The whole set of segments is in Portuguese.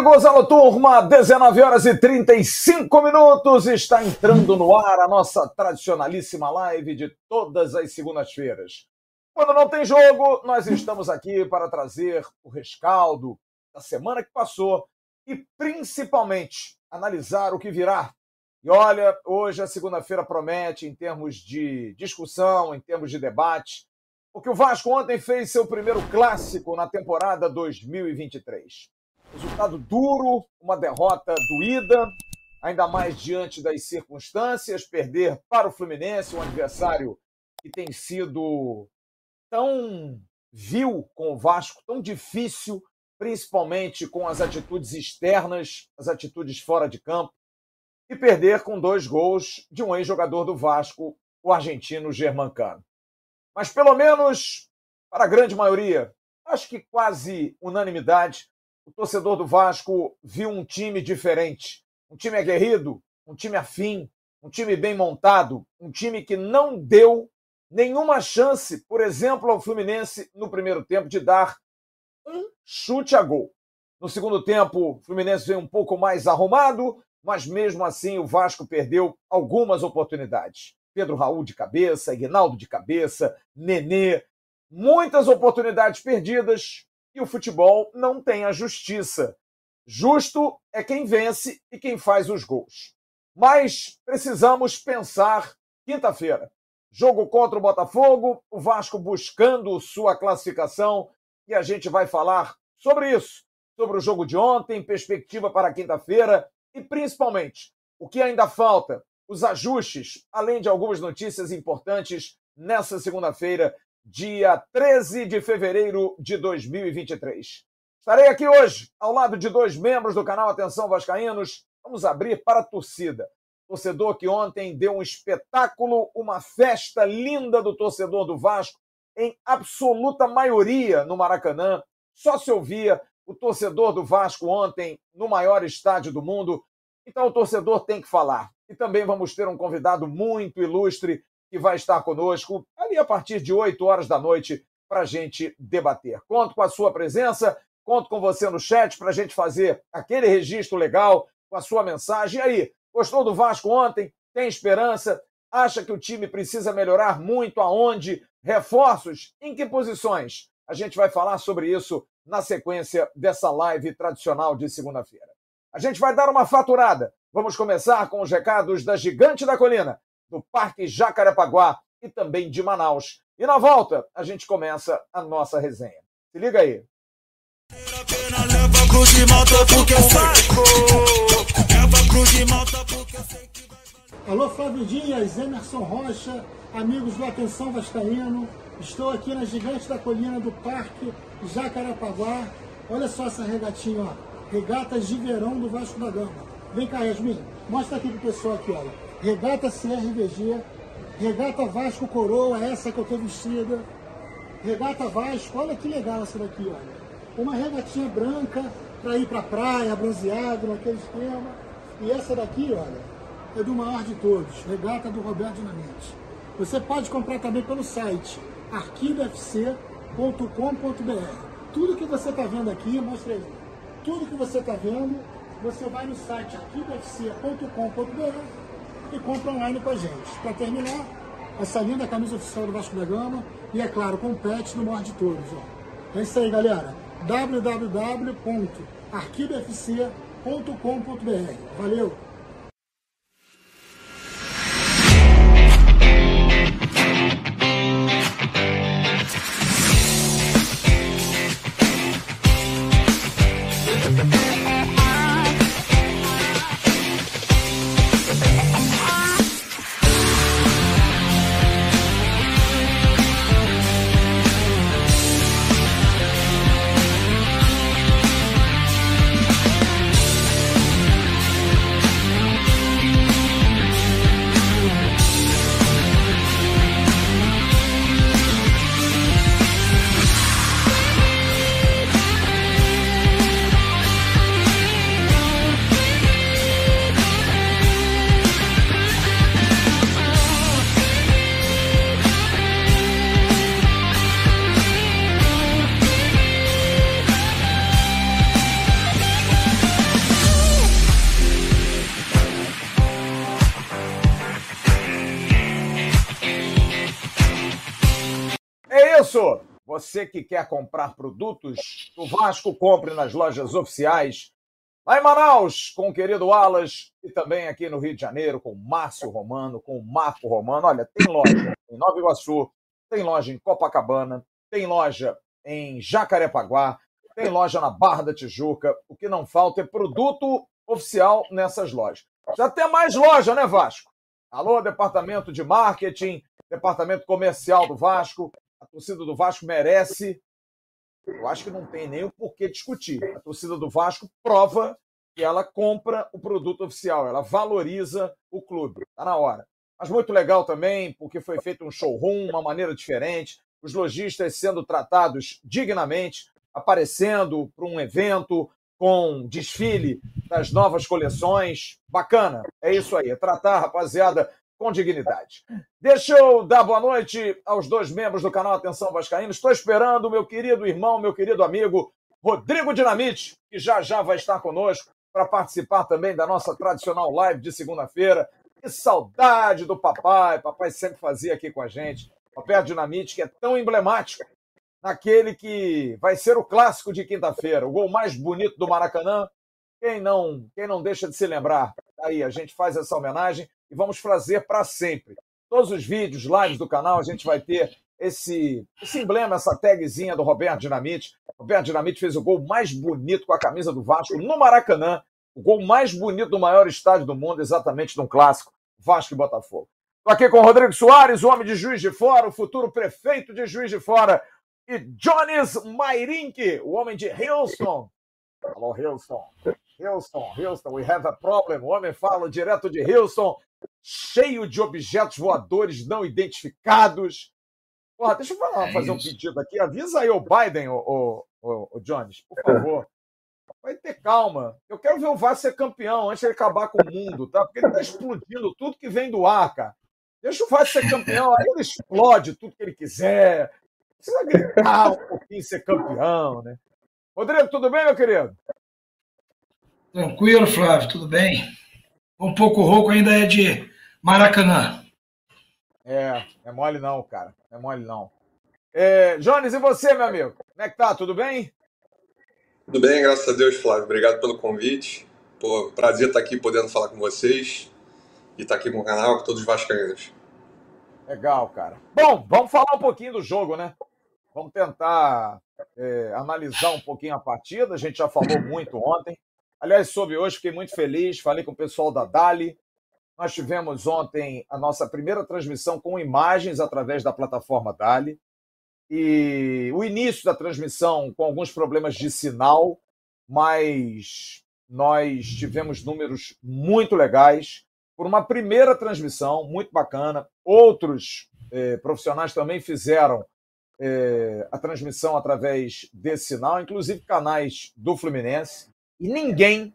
amigos, alô turma, 19 horas e 35 minutos, está entrando no ar a nossa tradicionalíssima live de todas as segundas-feiras. Quando não tem jogo, nós estamos aqui para trazer o rescaldo da semana que passou e principalmente analisar o que virá. E olha, hoje a segunda-feira promete em termos de discussão, em termos de debate, porque o Vasco ontem fez seu primeiro clássico na temporada 2023. Resultado duro, uma derrota doída, ainda mais diante das circunstâncias, perder para o Fluminense, um adversário que tem sido tão vil com o Vasco, tão difícil, principalmente com as atitudes externas, as atitudes fora de campo, e perder com dois gols de um ex-jogador do Vasco, o argentino Germancano. Mas pelo menos, para a grande maioria, acho que quase unanimidade, o torcedor do Vasco viu um time diferente, um time aguerrido, um time afim, um time bem montado, um time que não deu nenhuma chance, por exemplo, ao Fluminense no primeiro tempo de dar um chute a gol. No segundo tempo, o Fluminense veio um pouco mais arrumado, mas mesmo assim o Vasco perdeu algumas oportunidades. Pedro Raul de cabeça, Ignaldo de cabeça, Nenê, muitas oportunidades perdidas e o futebol não tem a justiça. Justo é quem vence e quem faz os gols. Mas precisamos pensar quinta-feira. Jogo contra o Botafogo, o Vasco buscando sua classificação e a gente vai falar sobre isso, sobre o jogo de ontem, perspectiva para quinta-feira e principalmente o que ainda falta, os ajustes, além de algumas notícias importantes nessa segunda-feira dia 13 de fevereiro de 2023. Estarei aqui hoje ao lado de dois membros do canal Atenção Vascaínos. Vamos abrir para a torcida. Torcedor que ontem deu um espetáculo, uma festa linda do torcedor do Vasco, em absoluta maioria no Maracanã. Só se ouvia o torcedor do Vasco ontem no maior estádio do mundo. Então o torcedor tem que falar. E também vamos ter um convidado muito ilustre que vai estar conosco ali a partir de 8 horas da noite para a gente debater. Conto com a sua presença, conto com você no chat para a gente fazer aquele registro legal com a sua mensagem. E aí, gostou do Vasco ontem? Tem esperança? Acha que o time precisa melhorar muito? Aonde? Reforços? Em que posições? A gente vai falar sobre isso na sequência dessa live tradicional de segunda-feira. A gente vai dar uma faturada. Vamos começar com os recados da Gigante da Colina do Parque Jacarepaguá e também de Manaus. E na volta, a gente começa a nossa resenha. Se liga aí. Alô, Flávio Dias, Emerson Rocha, amigos do Atenção Vascaíno. Estou aqui na Gigante da Colina do Parque Jacarepaguá. Olha só essa regatinha, ó. Regatas de verão do Vasco da Gama. Vem cá, Yasmin. Mostra aqui pro pessoal aqui, olha. Regata CRVG, Regata Vasco Coroa, essa que eu tô vestida. Regata Vasco, olha que legal essa daqui, olha. Uma regatinha branca para ir para praia, bronzeado, naquele esquema. E essa daqui, olha, é do maior de todos, regata do Roberto Dinamite. Você pode comprar também pelo site arquivofc.com.br. Tudo que você está vendo aqui, mostra aí. Tudo que você está vendo, você vai no site arquivofc.com.br e compra online com a gente. Para terminar, essa linda camisa oficial do Vasco da Gama e, é claro, com o pet no maior de todos. Ó. É isso aí, galera. www.arquivofc.com.br. Valeu! Mm-hmm. Isso, você que quer comprar produtos do Vasco, compre nas lojas oficiais. Lá em Manaus, com o querido Alas, e também aqui no Rio de Janeiro, com o Márcio Romano, com o Marco Romano. Olha, tem loja em Nova Iguaçu, tem loja em Copacabana, tem loja em Jacarepaguá, tem loja na Barra da Tijuca. O que não falta é produto oficial nessas lojas. Já tem mais loja, né, Vasco? Alô, departamento de marketing, departamento comercial do Vasco. A torcida do Vasco merece. Eu acho que não tem nem o porquê discutir. A torcida do Vasco prova que ela compra o produto oficial, ela valoriza o clube. Está na hora. Mas muito legal também, porque foi feito um showroom, uma maneira diferente, os lojistas sendo tratados dignamente, aparecendo para um evento com desfile das novas coleções. Bacana, é isso aí, é tratar, rapaziada, com dignidade. Deixa eu dar boa noite aos dois membros do canal Atenção Vascaíno. Estou esperando o meu querido irmão, meu querido amigo Rodrigo Dinamite, que já já vai estar conosco para participar também da nossa tradicional live de segunda-feira. Que saudade do papai, papai sempre fazia aqui com a gente. Papai Dinamite, que é tão emblemático naquele que vai ser o clássico de quinta-feira, o gol mais bonito do Maracanã. Quem não, quem não deixa de se lembrar? Aí, a gente faz essa homenagem e vamos fazer para sempre. Todos os vídeos, lives do canal, a gente vai ter esse, esse emblema, essa tagzinha do Roberto Dinamite. Roberto Dinamite fez o gol mais bonito com a camisa do Vasco no Maracanã, o gol mais bonito do maior estádio do mundo, exatamente de um clássico, Vasco e Botafogo. Estou aqui com o Rodrigo Soares, o homem de Juiz de Fora, o futuro prefeito de Juiz de Fora, e Jones Mairink, o homem de Houston. Alô, Houston. Houston, Houston, we have a problem. O homem fala direto de Houston, cheio de objetos voadores não identificados. Porra, deixa eu falar, é fazer um pedido aqui. Avisa aí o Biden, o, o, o, o Jones, por favor. Vai ter calma. Eu quero ver o Vasco ser campeão antes de ele acabar com o mundo, tá? Porque ele está explodindo tudo que vem do ar, cara. Deixa o Vasco ser campeão, aí ele explode tudo que ele quiser. Precisa gritar um pouquinho ser campeão, né? Rodrigo, tudo bem, meu querido? Tranquilo, Flávio, tudo bem. Um pouco rouco ainda é de Maracanã. É, é mole não, cara. É mole não. É, Jones, e você, meu amigo? Como é que tá? Tudo bem? Tudo bem, graças a Deus, Flávio. Obrigado pelo convite. Pô, prazer estar aqui podendo falar com vocês e estar aqui com o canal, com todos os vascaínos. Legal, cara. Bom, vamos falar um pouquinho do jogo, né? Vamos tentar é, analisar um pouquinho a partida. A gente já falou muito ontem. Aliás, sobre hoje, fiquei muito feliz. Falei com o pessoal da Dali. Nós tivemos ontem a nossa primeira transmissão com imagens através da plataforma Dali. E o início da transmissão com alguns problemas de sinal, mas nós tivemos números muito legais. Por uma primeira transmissão, muito bacana. Outros eh, profissionais também fizeram é, a transmissão através desse sinal, inclusive canais do Fluminense, e ninguém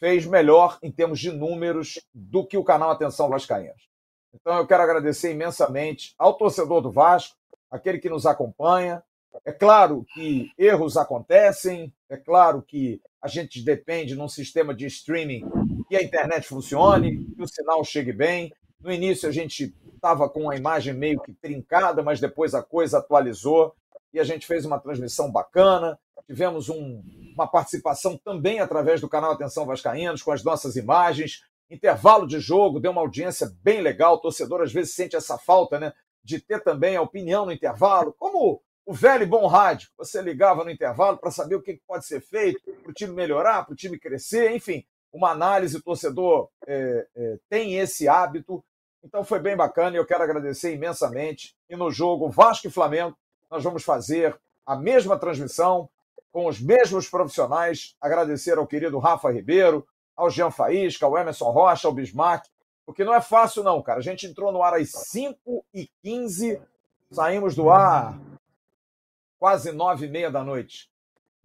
fez melhor em termos de números do que o canal Atenção Vascaínos. Então eu quero agradecer imensamente ao torcedor do Vasco, aquele que nos acompanha. É claro que erros acontecem, é claro que a gente depende num sistema de streaming que a internet funcione, que o sinal chegue bem. No início a gente estava com a imagem meio que trincada, mas depois a coisa atualizou e a gente fez uma transmissão bacana. Tivemos um, uma participação também através do canal Atenção Vascaínos, com as nossas imagens. Intervalo de jogo, deu uma audiência bem legal. O torcedor às vezes sente essa falta né, de ter também a opinião no intervalo, como o velho e bom rádio. Você ligava no intervalo para saber o que pode ser feito para o time melhorar, para o time crescer, enfim, uma análise. O torcedor é, é, tem esse hábito então foi bem bacana e eu quero agradecer imensamente. E no jogo Vasco e Flamengo, nós vamos fazer a mesma transmissão com os mesmos profissionais. Agradecer ao querido Rafa Ribeiro, ao Jean Faísca, ao Emerson Rocha, ao Bismarck, porque não é fácil, não, cara. A gente entrou no ar às 5h15, saímos do ar quase nove e meia da noite.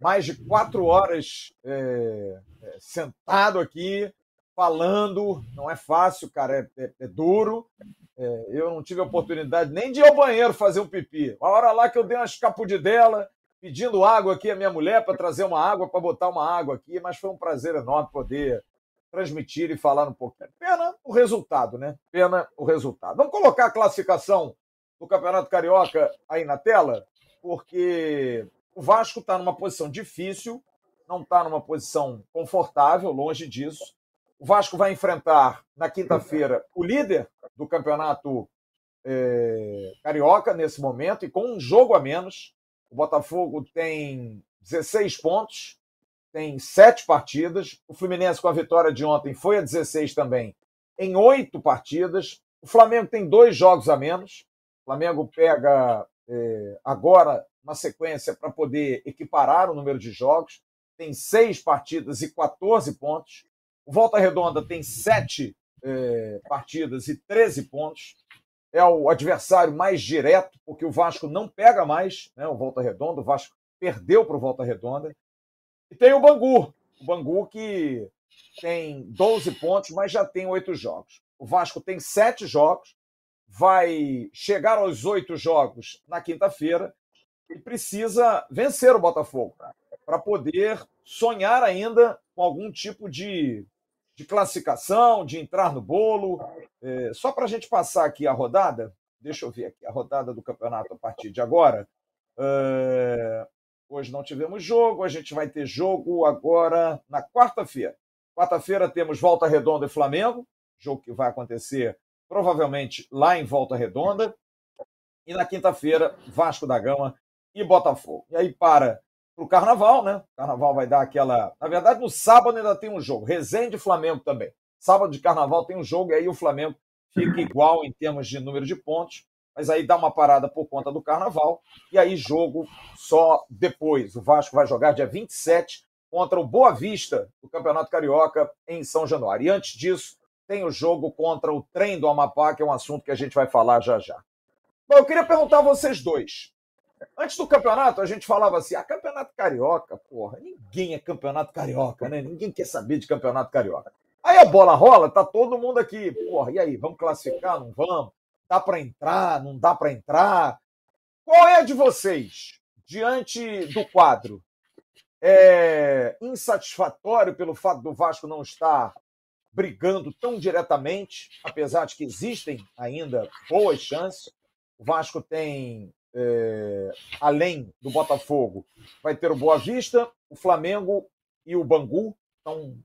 Mais de quatro horas é, sentado aqui, falando, não é fácil, cara, é, é, é duro. É, eu não tive a oportunidade nem de ir ao banheiro fazer um pipi. A hora lá que eu dei uma escapudidela, pedindo água aqui à minha mulher para trazer uma água, para botar uma água aqui, mas foi um prazer enorme poder transmitir e falar um pouquinho. Pena o resultado, né? Pena o resultado. Vamos colocar a classificação do Campeonato Carioca aí na tela, porque o Vasco está numa posição difícil, não está numa posição confortável, longe disso. O Vasco vai enfrentar na quinta-feira o líder do campeonato é, carioca nesse momento e com um jogo a menos. O Botafogo tem 16 pontos, tem sete partidas. O Fluminense, com a vitória de ontem, foi a 16 também, em oito partidas. O Flamengo tem dois jogos a menos. O Flamengo pega é, agora uma sequência para poder equiparar o número de jogos. Tem seis partidas e 14 pontos. O Volta Redonda tem sete é, partidas e 13 pontos. É o adversário mais direto, porque o Vasco não pega mais né, o Volta Redonda. O Vasco perdeu para o Volta Redonda. E tem o Bangu. O Bangu que tem 12 pontos, mas já tem oito jogos. O Vasco tem sete jogos, vai chegar aos oito jogos na quinta-feira e precisa vencer o Botafogo para poder sonhar ainda com algum tipo de, de classificação, de entrar no bolo. É, só para a gente passar aqui a rodada, deixa eu ver aqui a rodada do campeonato a partir de agora. É, hoje não tivemos jogo, a gente vai ter jogo agora na quarta-feira. Quarta-feira temos Volta Redonda e Flamengo, jogo que vai acontecer provavelmente lá em Volta Redonda. E na quinta-feira, Vasco da Gama e Botafogo. E aí para o Carnaval, né? O Carnaval vai dar aquela. Na verdade, no sábado ainda tem um jogo. Resende Flamengo também. Sábado de Carnaval tem um jogo e aí o Flamengo fica igual em termos de número de pontos. Mas aí dá uma parada por conta do Carnaval. E aí jogo só depois. O Vasco vai jogar dia 27 contra o Boa Vista, do Campeonato Carioca, em São Januário. E antes disso, tem o jogo contra o trem do Amapá, que é um assunto que a gente vai falar já já. Bom, eu queria perguntar a vocês dois. Antes do campeonato, a gente falava assim: ah, campeonato carioca, porra, ninguém é campeonato carioca, né? Ninguém quer saber de campeonato carioca. Aí a bola rola, tá todo mundo aqui, porra, e aí, vamos classificar? Não vamos? Dá para entrar? Não dá para entrar? Qual é a de vocês diante do quadro? É insatisfatório pelo fato do Vasco não estar brigando tão diretamente, apesar de que existem ainda boas chances. O Vasco tem, é, além do Botafogo, vai ter o Boa Vista, o Flamengo e o Bangu. Então,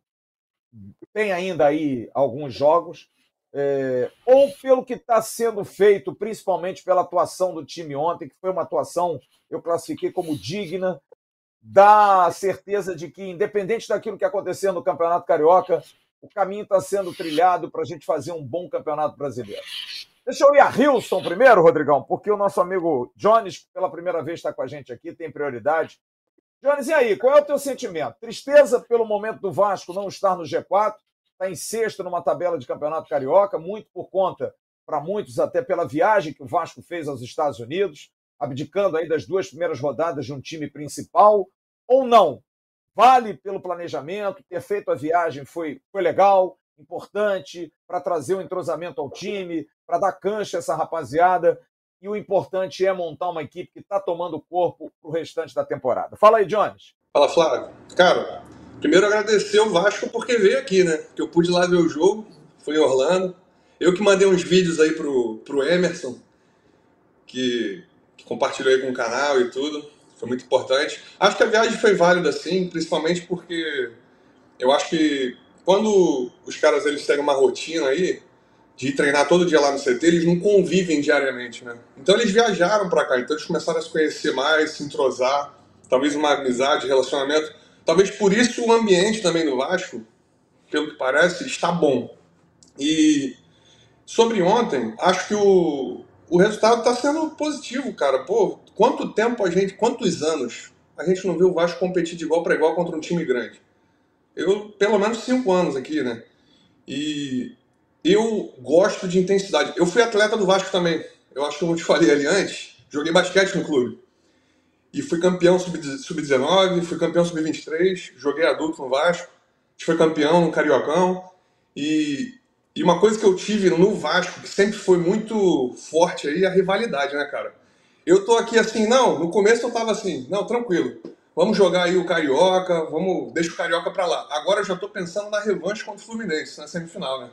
tem ainda aí alguns jogos. É, ou pelo que está sendo feito, principalmente pela atuação do time ontem, que foi uma atuação, eu classifiquei como digna, dá certeza de que, independente daquilo que acontecer no Campeonato Carioca, o caminho está sendo trilhado para a gente fazer um bom campeonato brasileiro. Deixa eu ir a Hilson primeiro, Rodrigão, porque o nosso amigo Jones, pela primeira vez, está com a gente aqui, tem prioridade. Jones, e aí, qual é o teu sentimento? Tristeza pelo momento do Vasco não estar no G4, está em sexto numa tabela de campeonato carioca, muito por conta, para muitos, até pela viagem que o Vasco fez aos Estados Unidos, abdicando aí das duas primeiras rodadas de um time principal, ou não? vale pelo planejamento, ter feito a viagem foi, foi legal, importante, para trazer o um entrosamento ao time, para dar cancha a essa rapaziada. E o importante é montar uma equipe que está tomando corpo para o restante da temporada. Fala aí, Jones. Fala, Flávio. Cara, primeiro agradecer o Vasco porque veio aqui, né? Que eu pude lá ver o jogo, fui em Orlando. Eu que mandei uns vídeos aí pro, pro Emerson, que, que compartilhou aí com o canal e tudo foi muito importante. Acho que a viagem foi válida, sim, principalmente porque eu acho que quando os caras eles seguem uma rotina aí de treinar todo dia lá no CT, eles não convivem diariamente, né? Então eles viajaram para cá, então eles começaram a se conhecer mais, se entrosar, talvez uma amizade, relacionamento. Talvez por isso o ambiente também do Vasco, pelo que parece, está bom. E sobre ontem, acho que o, o resultado está sendo positivo, cara. Pô, quanto tempo a gente, quantos anos a gente não viu o Vasco competir de igual para igual contra um time grande? Eu, pelo menos cinco anos aqui, né? E eu gosto de intensidade. Eu fui atleta do Vasco também. Eu acho que eu te falei ali antes. Joguei basquete no clube. E fui campeão sub-19, fui campeão sub-23, joguei adulto no Vasco, foi campeão no Cariocão. E e uma coisa que eu tive no Vasco, que sempre foi muito forte aí, é a rivalidade, né, cara? Eu tô aqui assim, não, no começo eu tava assim, não, tranquilo. Vamos jogar aí o Carioca, vamos, deixa o Carioca pra lá. Agora eu já tô pensando na revanche contra o Fluminense, na semifinal, né?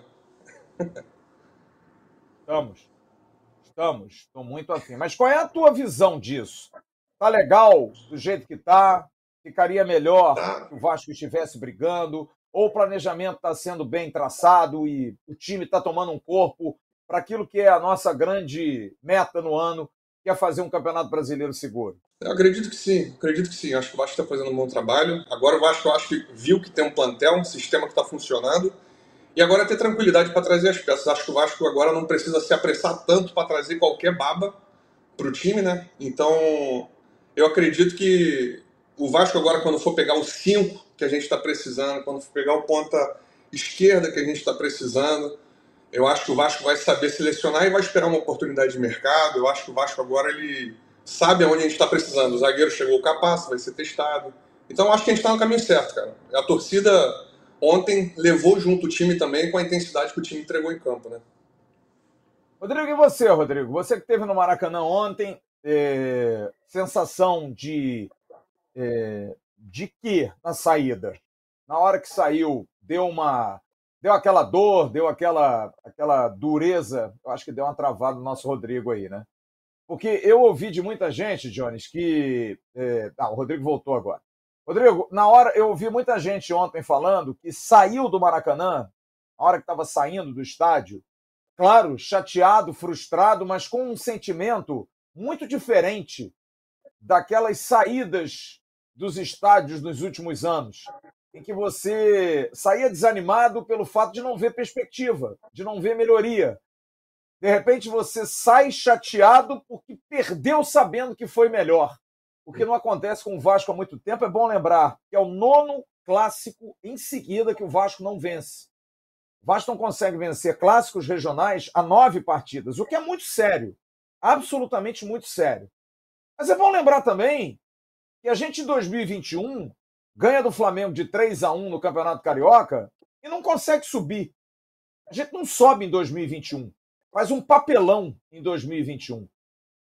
Estamos. Estamos, estou muito afim. Mas qual é a tua visão disso? Tá legal do jeito que tá? Ficaria melhor se o Vasco estivesse brigando? Ou o planejamento está sendo bem traçado e o time está tomando um corpo para aquilo que é a nossa grande meta no ano, que é fazer um campeonato brasileiro seguro? Eu acredito que sim, acredito que sim. Acho que o Vasco está fazendo um bom trabalho. Agora o Vasco, acho que viu que tem um plantel, um sistema que está funcionando. E agora é ter tranquilidade para trazer as peças. Acho que o Vasco agora não precisa se apressar tanto para trazer qualquer baba para o time, né? Então, eu acredito que o Vasco agora, quando for pegar os cinco que a gente está precisando, quando for pegar o ponta esquerda que a gente está precisando, eu acho que o Vasco vai saber selecionar e vai esperar uma oportunidade de mercado. Eu acho que o Vasco agora ele sabe aonde a gente está precisando. O zagueiro chegou capaz, vai ser testado. Então, acho que a gente está no caminho certo, cara. A torcida ontem levou junto o time também com a intensidade que o time entregou em campo, né? Rodrigo, e você, Rodrigo? Você que esteve no Maracanã ontem, é, sensação de, é, de que na saída? Na hora que saiu, deu uma. Deu aquela dor, deu aquela, aquela dureza. Eu acho que deu uma travada no nosso Rodrigo aí, né? Porque eu ouvi de muita gente, Jones, que. É, ah, o Rodrigo voltou agora. Rodrigo, na hora, eu ouvi muita gente ontem falando que saiu do Maracanã, na hora que estava saindo do estádio, claro, chateado, frustrado, mas com um sentimento muito diferente daquelas saídas dos estádios nos últimos anos, em que você saía desanimado pelo fato de não ver perspectiva, de não ver melhoria. De repente você sai chateado porque perdeu sabendo que foi melhor. O que não acontece com o Vasco há muito tempo. É bom lembrar que é o nono clássico em seguida que o Vasco não vence. O Vasco não consegue vencer clássicos regionais a nove partidas, o que é muito sério. Absolutamente muito sério. Mas é bom lembrar também que a gente, em 2021, ganha do Flamengo de 3 a 1 no Campeonato Carioca e não consegue subir. A gente não sobe em 2021. Faz um papelão em 2021.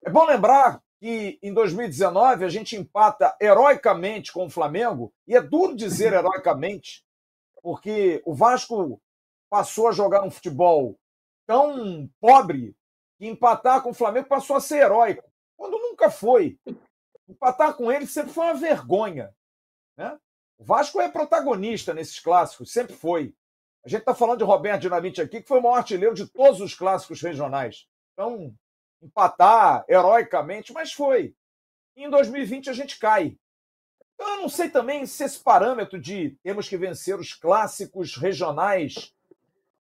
É bom lembrar que em 2019 a gente empata heroicamente com o Flamengo, e é duro dizer heroicamente, porque o Vasco passou a jogar um futebol tão pobre que empatar com o Flamengo passou a ser heróico, quando nunca foi. Empatar com ele sempre foi uma vergonha. Né? O Vasco é protagonista nesses clássicos, sempre foi. A gente está falando de Roberto Dinamite aqui, que foi o maior artilheiro de todos os clássicos regionais. Então, empatar heroicamente, mas foi. E em 2020 a gente cai. Então, eu não sei também se esse parâmetro de temos que vencer os clássicos regionais.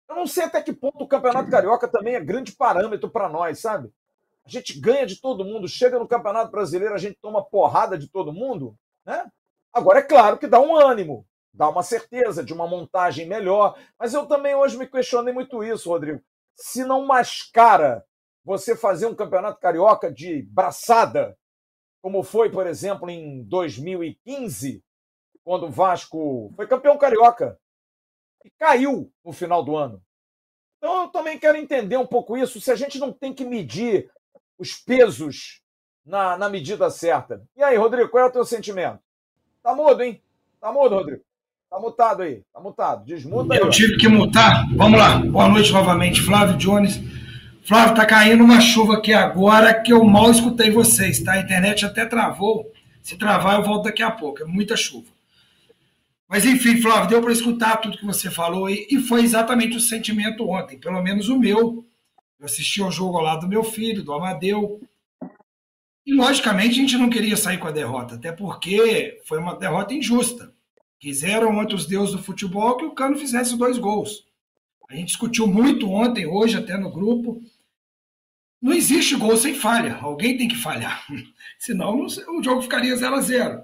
Eu não sei até que ponto o Campeonato Carioca também é grande parâmetro para nós, sabe? A gente ganha de todo mundo, chega no Campeonato Brasileiro, a gente toma porrada de todo mundo, né? Agora, é claro que dá um ânimo, dá uma certeza de uma montagem melhor, mas eu também hoje me questionei muito isso, Rodrigo. Se não mascara você fazer um campeonato carioca de braçada, como foi, por exemplo, em 2015, quando o Vasco foi campeão carioca e caiu no final do ano. Então eu também quero entender um pouco isso, se a gente não tem que medir os pesos na, na medida certa. E aí, Rodrigo, qual é o teu sentimento? Tá mudo, hein? Tá mudo, Rodrigo. Tá mutado aí, tá mutado. Desmuta aí. Eu tive que mutar. Vamos lá. Boa noite novamente, Flávio Jones. Flávio, tá caindo uma chuva aqui agora que eu mal escutei vocês, tá? A internet até travou. Se travar, eu volto daqui a pouco. É muita chuva. Mas enfim, Flávio, deu para escutar tudo que você falou e, e foi exatamente o sentimento ontem, pelo menos o meu. Eu assisti ao jogo lado do meu filho, do Amadeu. E logicamente a gente não queria sair com a derrota, até porque foi uma derrota injusta. Quiseram outros deuses do futebol que o Cano fizesse dois gols. A gente discutiu muito ontem, hoje, até no grupo. Não existe gol sem falha. Alguém tem que falhar. Senão o jogo ficaria 0 a 0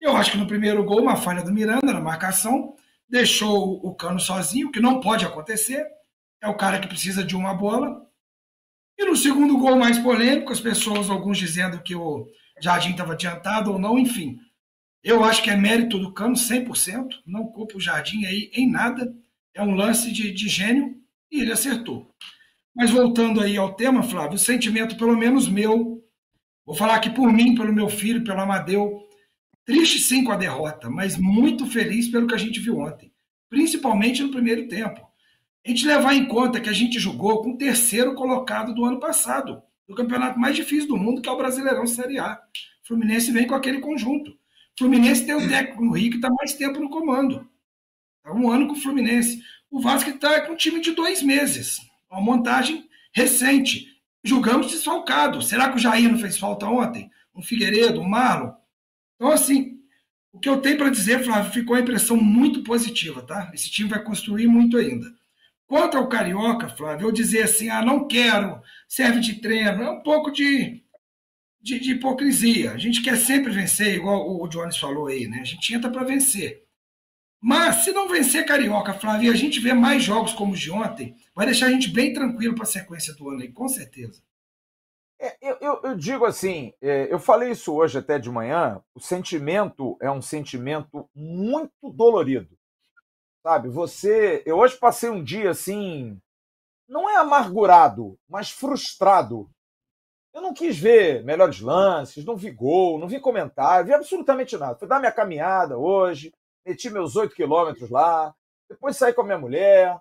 Eu acho que no primeiro gol, uma falha do Miranda na marcação, deixou o Cano sozinho, o que não pode acontecer. É o cara que precisa de uma bola. E no segundo gol mais polêmico, as pessoas, alguns dizendo que o Jardim estava adiantado ou não, enfim. Eu acho que é mérito do Cano 100%, não culpa o Jardim aí em nada. É um lance de, de gênio e ele acertou. Mas voltando aí ao tema, Flávio, o sentimento, pelo menos meu, vou falar aqui por mim, pelo meu filho, pelo Amadeu, triste sim com a derrota, mas muito feliz pelo que a gente viu ontem, principalmente no primeiro tempo. A gente levar em conta que a gente jogou com o terceiro colocado do ano passado, do campeonato mais difícil do mundo, que é o Brasileirão Série A. O Fluminense vem com aquele conjunto. O Fluminense tem o técnico no Rio que está mais tempo no comando. Há um ano com o Fluminense. O Vasco está com um time de dois meses. Uma montagem recente. Julgamos desfalcado. Será que o Jair não fez falta ontem? Um Figueiredo, um Marlon? Então, assim, o que eu tenho para dizer, Flávio, ficou a impressão muito positiva, tá? Esse time vai construir muito ainda. Quanto ao Carioca, Flávio, eu dizer assim, ah, não quero, serve de treino, é um pouco de, de, de hipocrisia. A gente quer sempre vencer, igual o Jones falou aí, né? A gente entra para vencer. Mas se não vencer Carioca, Flávio, e a gente vê mais jogos como os de ontem, vai deixar a gente bem tranquilo para a sequência do ano aí, com certeza. É, eu, eu, digo assim, é, eu falei isso hoje até de manhã, o sentimento é um sentimento muito dolorido. Sabe, você. Eu hoje passei um dia assim. Não é amargurado, mas frustrado. Eu não quis ver melhores lances, não vi gol, não vi comentário, vi absolutamente nada. Fui dar minha caminhada hoje, meti meus oito quilômetros lá, depois saí com a minha mulher,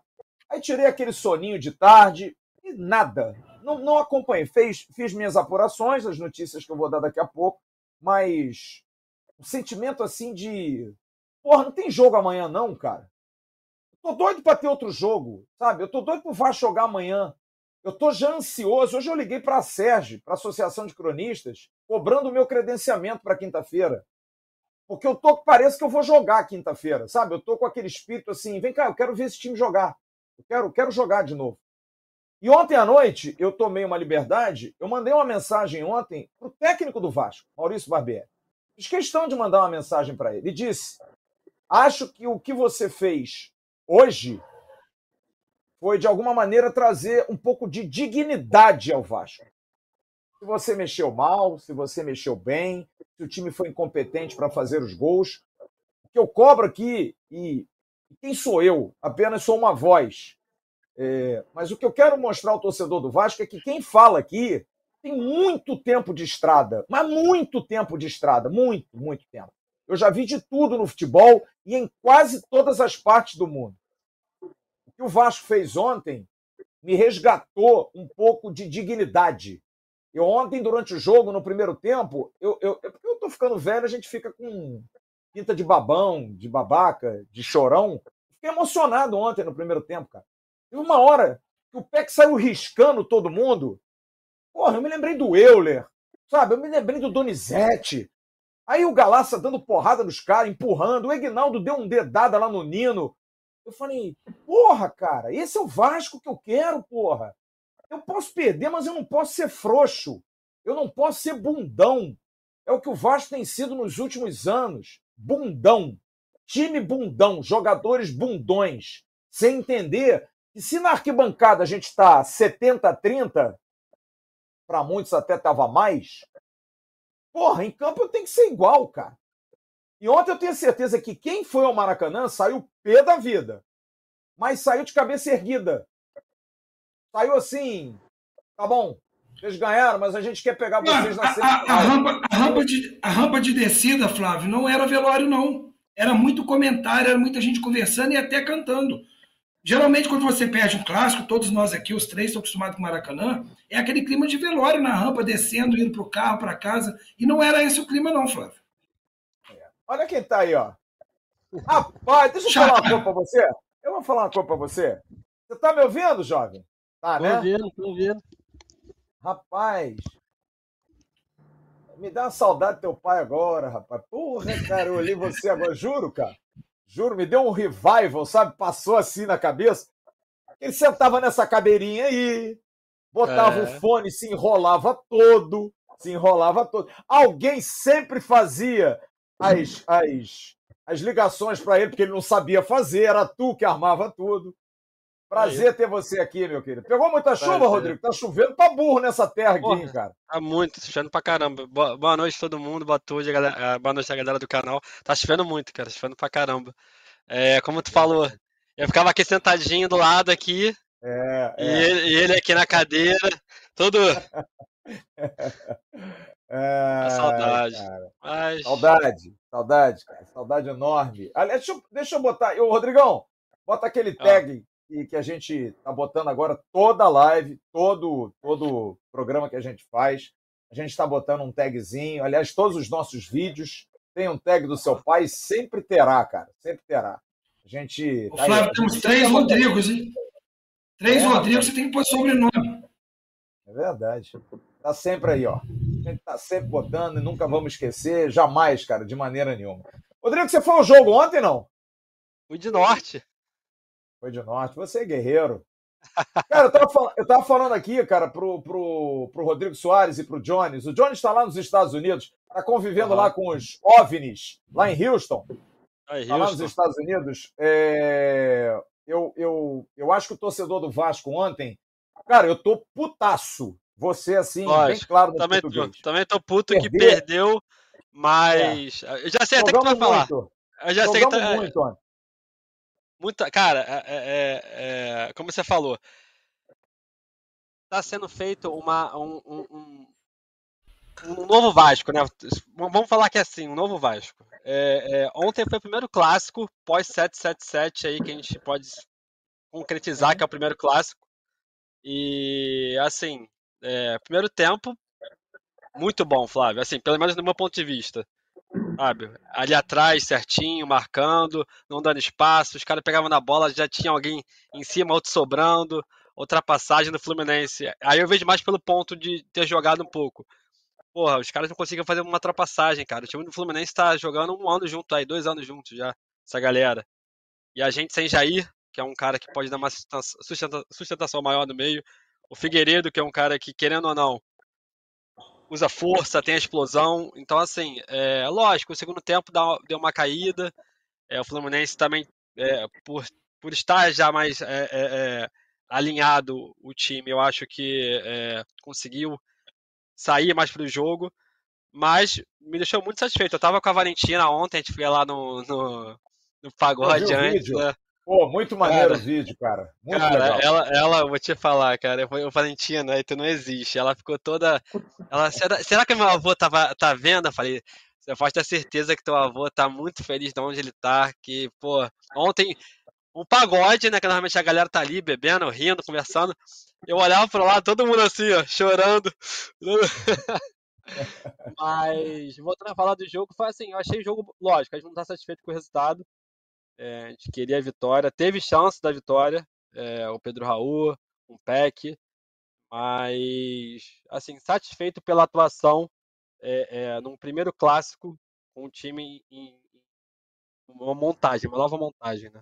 aí tirei aquele soninho de tarde e nada, não, não acompanhei. Fez, fiz minhas apurações, as notícias que eu vou dar daqui a pouco, mas o sentimento assim de. Porra, não tem jogo amanhã, não, cara. Tô doido para ter outro jogo, sabe? Eu tô doido pro VAR jogar amanhã. Eu tô já ansioso. Hoje eu liguei para a SERG, para a Associação de Cronistas, cobrando o meu credenciamento para quinta-feira. Porque eu tô parece que eu vou jogar quinta-feira, sabe? Eu tô com aquele espírito assim, vem cá, eu quero ver esse time jogar. Eu quero, quero jogar de novo. E ontem à noite, eu tomei uma liberdade, eu mandei uma mensagem ontem para o técnico do Vasco, Maurício Barbieri. Fiz questão de mandar uma mensagem para ele. Ele disse: Acho que o que você fez hoje foi, de alguma maneira, trazer um pouco de dignidade ao Vasco. Se você mexeu mal, se você mexeu bem, se o time foi incompetente para fazer os gols. O que eu cobro aqui, e quem sou eu? Apenas sou uma voz é, mas o que eu quero mostrar ao torcedor do Vasco é que quem fala aqui tem muito tempo de estrada, mas muito tempo de estrada, muito, muito tempo. Eu já vi de tudo no futebol e em quase todas as partes do mundo. O que o Vasco fez ontem me resgatou um pouco de dignidade. Eu ontem, durante o jogo, no primeiro tempo, eu, eu, porque eu tô ficando velho, a gente fica com pinta de babão, de babaca, de chorão. Fiquei emocionado ontem no primeiro tempo, cara. E uma hora que o PEC saiu riscando todo mundo. Porra, eu me lembrei do Euler, sabe? Eu me lembrei do Donizete. Aí o Galaça dando porrada nos caras, empurrando. O Egnaldo deu um dedada lá no Nino. Eu falei, porra, cara, esse é o Vasco que eu quero, porra. Eu posso perder, mas eu não posso ser frouxo. Eu não posso ser bundão. É o que o Vasco tem sido nos últimos anos. Bundão. Time bundão, jogadores bundões. Sem entender e se na arquibancada a gente está 70 a 30, para muitos até estava mais, porra, em campo eu tenho que ser igual, cara. E ontem eu tenho certeza que quem foi ao Maracanã saiu pé da vida, mas saiu de cabeça erguida. Saiu assim, tá bom, vocês ganharam, mas a gente quer pegar vocês na semifinal. A, a, rampa, a, rampa de, a rampa de descida, Flávio, não era velório, não. Era muito comentário, era muita gente conversando e até cantando. Geralmente, quando você perde um clássico, todos nós aqui, os três, estão acostumados com o Maracanã, é aquele clima de velório na rampa, descendo, indo para o carro, para casa. E não era esse o clima, não, Flávio. É. Olha quem tá aí, ó. Rapaz, deixa eu falar uma coisa para você. Eu vou falar uma coisa para você. Você tá me ouvindo, jovem? Tá, né? Tô ouvindo, tô ouvindo. Rapaz, me dá uma saudade do teu pai agora, rapaz. Porra, cara, eu olhei você agora, juro, cara. Juro, me deu um revival, sabe? Passou assim na cabeça. Ele sentava nessa cadeirinha aí, botava é. o fone, se enrolava todo, se enrolava todo. Alguém sempre fazia as, as, as ligações para ele, porque ele não sabia fazer, era tu que armava tudo. Prazer ter você aqui, meu querido. Pegou muita chuva, Prazer. Rodrigo? Tá chovendo pra burro nessa terra aqui, Porra, hein, cara? Tá muito, tá chovendo pra caramba. Boa, boa noite todo mundo, boa noite, galera, ah, boa noite a galera do canal. Tá chovendo muito, cara, chovendo pra caramba. É, como tu falou, eu ficava aqui sentadinho do lado aqui, é, é. E, ele, e, ele, aqui na cadeira, todo... É, saudade. Mas... Saudade, saudade, cara. Saudade enorme. Aliás, deixa eu, deixa eu botar. Ô, Rodrigão, bota aquele ah. E que a gente está botando agora toda a live, todo todo programa que a gente faz, a gente está botando um tagzinho. Aliás, todos os nossos vídeos têm um tag do seu pai, sempre terá, cara, sempre terá. A gente. Ô, tá Flávio, aí, temos gente três Rodrigos, hein? Três é, Rodrigos, você tem que pôr sobrenome. É verdade. Tá sempre aí, ó. A gente tá sempre botando e nunca vamos esquecer, jamais, cara, de maneira nenhuma. Rodrigo, você foi ao jogo ontem, não? Fui de norte. Foi de norte. Você é guerreiro. Cara, eu tava, falando, eu tava falando aqui, cara, pro, pro, pro Rodrigo Soares e pro Jones. O Jones está lá nos Estados Unidos, tá convivendo uhum. lá com os OVNIs, lá em Houston. Ah, tá lá nos Estados Unidos. É... Eu, eu, eu acho que o torcedor do Vasco ontem, cara, eu tô putaço. Você, assim, Lógico, bem claro no também português. Tô, também tô puto Perder. que perdeu, mas... É. Eu já sei até o que tu vai falar. Eu já Jogamos sei que tá... muito. Muita, cara, é, é, é, como você falou, está sendo feito uma, um, um, um, novo Vasco, né? Vamos falar que é assim, um novo Vasco. É, é, ontem foi o primeiro clássico pós 777 aí que a gente pode concretizar que é o primeiro clássico. E assim, é, primeiro tempo muito bom, Flávio. Assim, pelo menos do meu ponto de vista sabe? Ali atrás, certinho, marcando, não dando espaço. Os caras pegavam na bola, já tinha alguém em cima, outro sobrando, ultrapassagem do Fluminense. Aí eu vejo mais pelo ponto de ter jogado um pouco. Porra, os caras não conseguiam fazer uma ultrapassagem, cara. O time do Fluminense tá jogando um ano junto aí, dois anos juntos já, essa galera. E a gente sem Jair, que é um cara que pode dar uma sustentação maior no meio. O Figueiredo, que é um cara que, querendo ou não, usa força, tem a explosão. Então, assim, é, lógico, o segundo tempo dá, deu uma caída. É, o Fluminense também, é, por, por estar já mais é, é, é, alinhado o time, eu acho que conseguiu sair mais para o jogo. Mas me deixou muito satisfeito. Eu estava com a Valentina ontem, a gente foi lá no, no, no pagode antes. Né? Pô, muito maneiro cara, o vídeo, cara. Muito cara, legal. Ela, ela, vou te falar, cara, eu Valentina, aí tu não existe. Ela ficou toda. Ela, será, será que meu avô tava, tá vendo? Eu falei, você pode ter certeza que teu avô tá muito feliz de onde ele tá. Que, pô, ontem, um pagode, né? Que normalmente a galera tá ali bebendo, rindo, conversando. Eu olhava pro lado, todo mundo assim, ó, chorando. Mas, voltando a falar do jogo, foi assim, eu achei o jogo, lógico, a gente não tá satisfeito com o resultado. É, a gente queria a vitória, teve chance da vitória, é, o Pedro Raul, um PEC, mas assim, satisfeito pela atuação é, é, num primeiro clássico com um time em, em, uma montagem, uma nova montagem, né?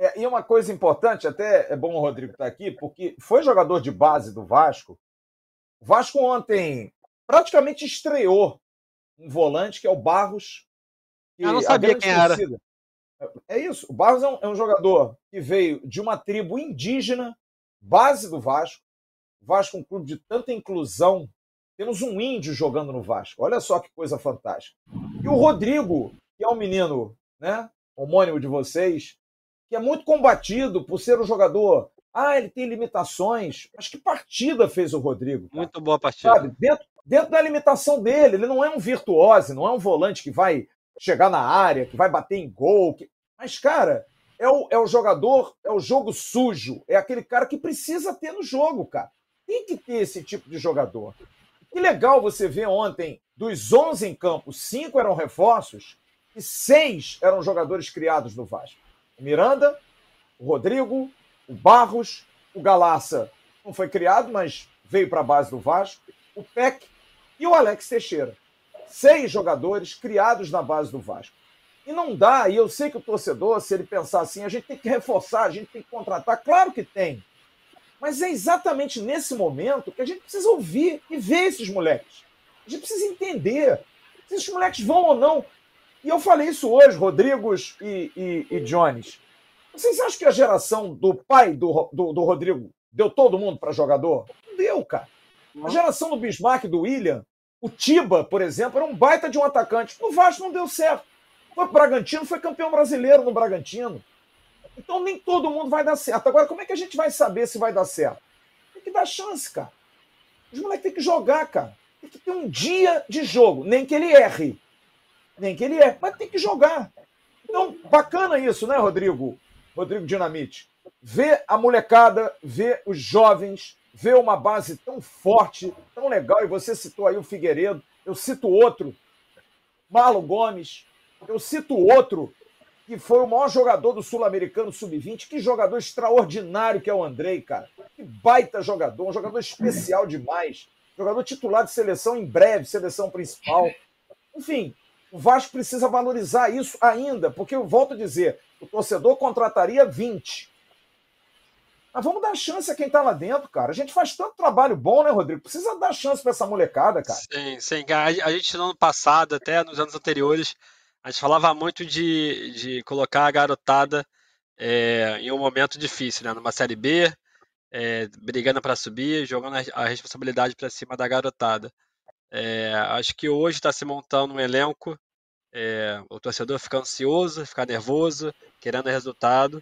É, e uma coisa importante, até é bom o Rodrigo estar aqui, porque foi jogador de base do Vasco. O Vasco ontem praticamente estreou um volante que é o Barros. Eu não sabia quem torcida, era. É isso. O Barros é um, é um, jogador que veio de uma tribo indígena, base do Vasco. O Vasco é um clube de tanta inclusão. Temos um índio jogando no Vasco. Olha só que coisa fantástica. E o Rodrigo, que é um menino, né, homônimo de vocês, que é muito combatido por ser um jogador. Ah, ele tem limitações. Mas que partida fez o Rodrigo? Cara? Muito boa partida. Sabe? Dentro, dentro da limitação dele, ele não é um virtuose, não é um volante que vai chegar na área, que vai bater em gol. Que... Mas, cara, é o, é o jogador, é o jogo sujo, é aquele cara que precisa ter no jogo, cara. Tem que ter esse tipo de jogador. Que legal você ver ontem, dos 11 em campo, cinco eram reforços e seis eram jogadores criados no Vasco. O Miranda, o Rodrigo, o Barros, o Galaça não foi criado, mas veio para a base do Vasco, o Peck e o Alex Teixeira seis jogadores criados na base do Vasco. E não dá, e eu sei que o torcedor, se ele pensar assim, a gente tem que reforçar, a gente tem que contratar, claro que tem. Mas é exatamente nesse momento que a gente precisa ouvir e ver esses moleques. A gente precisa entender se esses moleques vão ou não. E eu falei isso hoje, Rodrigos e, e, e Jones. Vocês acham que a geração do pai do, do, do Rodrigo deu todo mundo para jogador? Não deu, cara. A geração do Bismarck e do William o Tiba, por exemplo, era um baita de um atacante. No Vasco não deu certo. Foi pro Bragantino, foi campeão brasileiro no Bragantino. Então nem todo mundo vai dar certo. Agora, como é que a gente vai saber se vai dar certo? Tem que dar chance, cara. Os moleques têm que jogar, cara. Tem que ter um dia de jogo. Nem que ele erre. Nem que ele erre, mas tem que jogar. Então, bacana isso, né, Rodrigo? Rodrigo Dinamite. ver a molecada, ver os jovens, ver uma base tão forte, tão legal, e você citou aí o Figueiredo, eu cito outro, Marlon Gomes, eu cito outro, que foi o maior jogador do Sul-Americano Sub-20, que jogador extraordinário que é o Andrei, cara. Que baita jogador, um jogador especial demais. Jogador titular de seleção em breve, seleção principal. Enfim, o Vasco precisa valorizar isso ainda, porque eu volto a dizer, o torcedor contrataria 20. Mas vamos dar chance a quem está lá dentro, cara. A gente faz tanto trabalho bom, né, Rodrigo? Precisa dar chance para essa molecada, cara. Sim, sim. A gente no ano passado, até nos anos anteriores, a gente falava muito de, de colocar a garotada é, em um momento difícil, né? Numa Série B, é, brigando para subir, jogando a responsabilidade para cima da garotada. É, acho que hoje está se montando um elenco, é, o torcedor fica ansioso, fica nervoso, querendo resultado.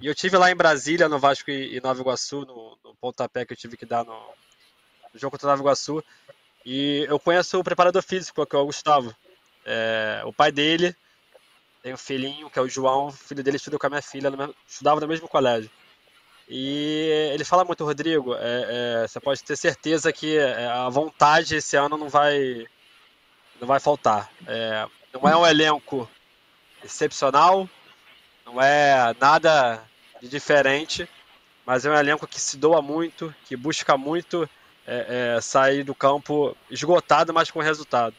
E eu tive lá em Brasília, no Vasco e, Nova Iguaçu, no, no pontapé que eu tive que dar no, no jogo contra o Nova Iguaçu. E eu conheço o preparador físico, que é o Gustavo. É, o pai dele tem um filhinho, que é o João, o filho dele estuda com a minha filha, mesmo, estudava no mesmo colégio. E ele fala muito, Rodrigo, é, é, você pode ter certeza que é, a vontade esse ano não vai, não vai faltar. É, não é um elenco excepcional, não é nada de diferente, mas é um elenco que se doa muito, que busca muito é, é, sair do campo esgotado, mas com resultado.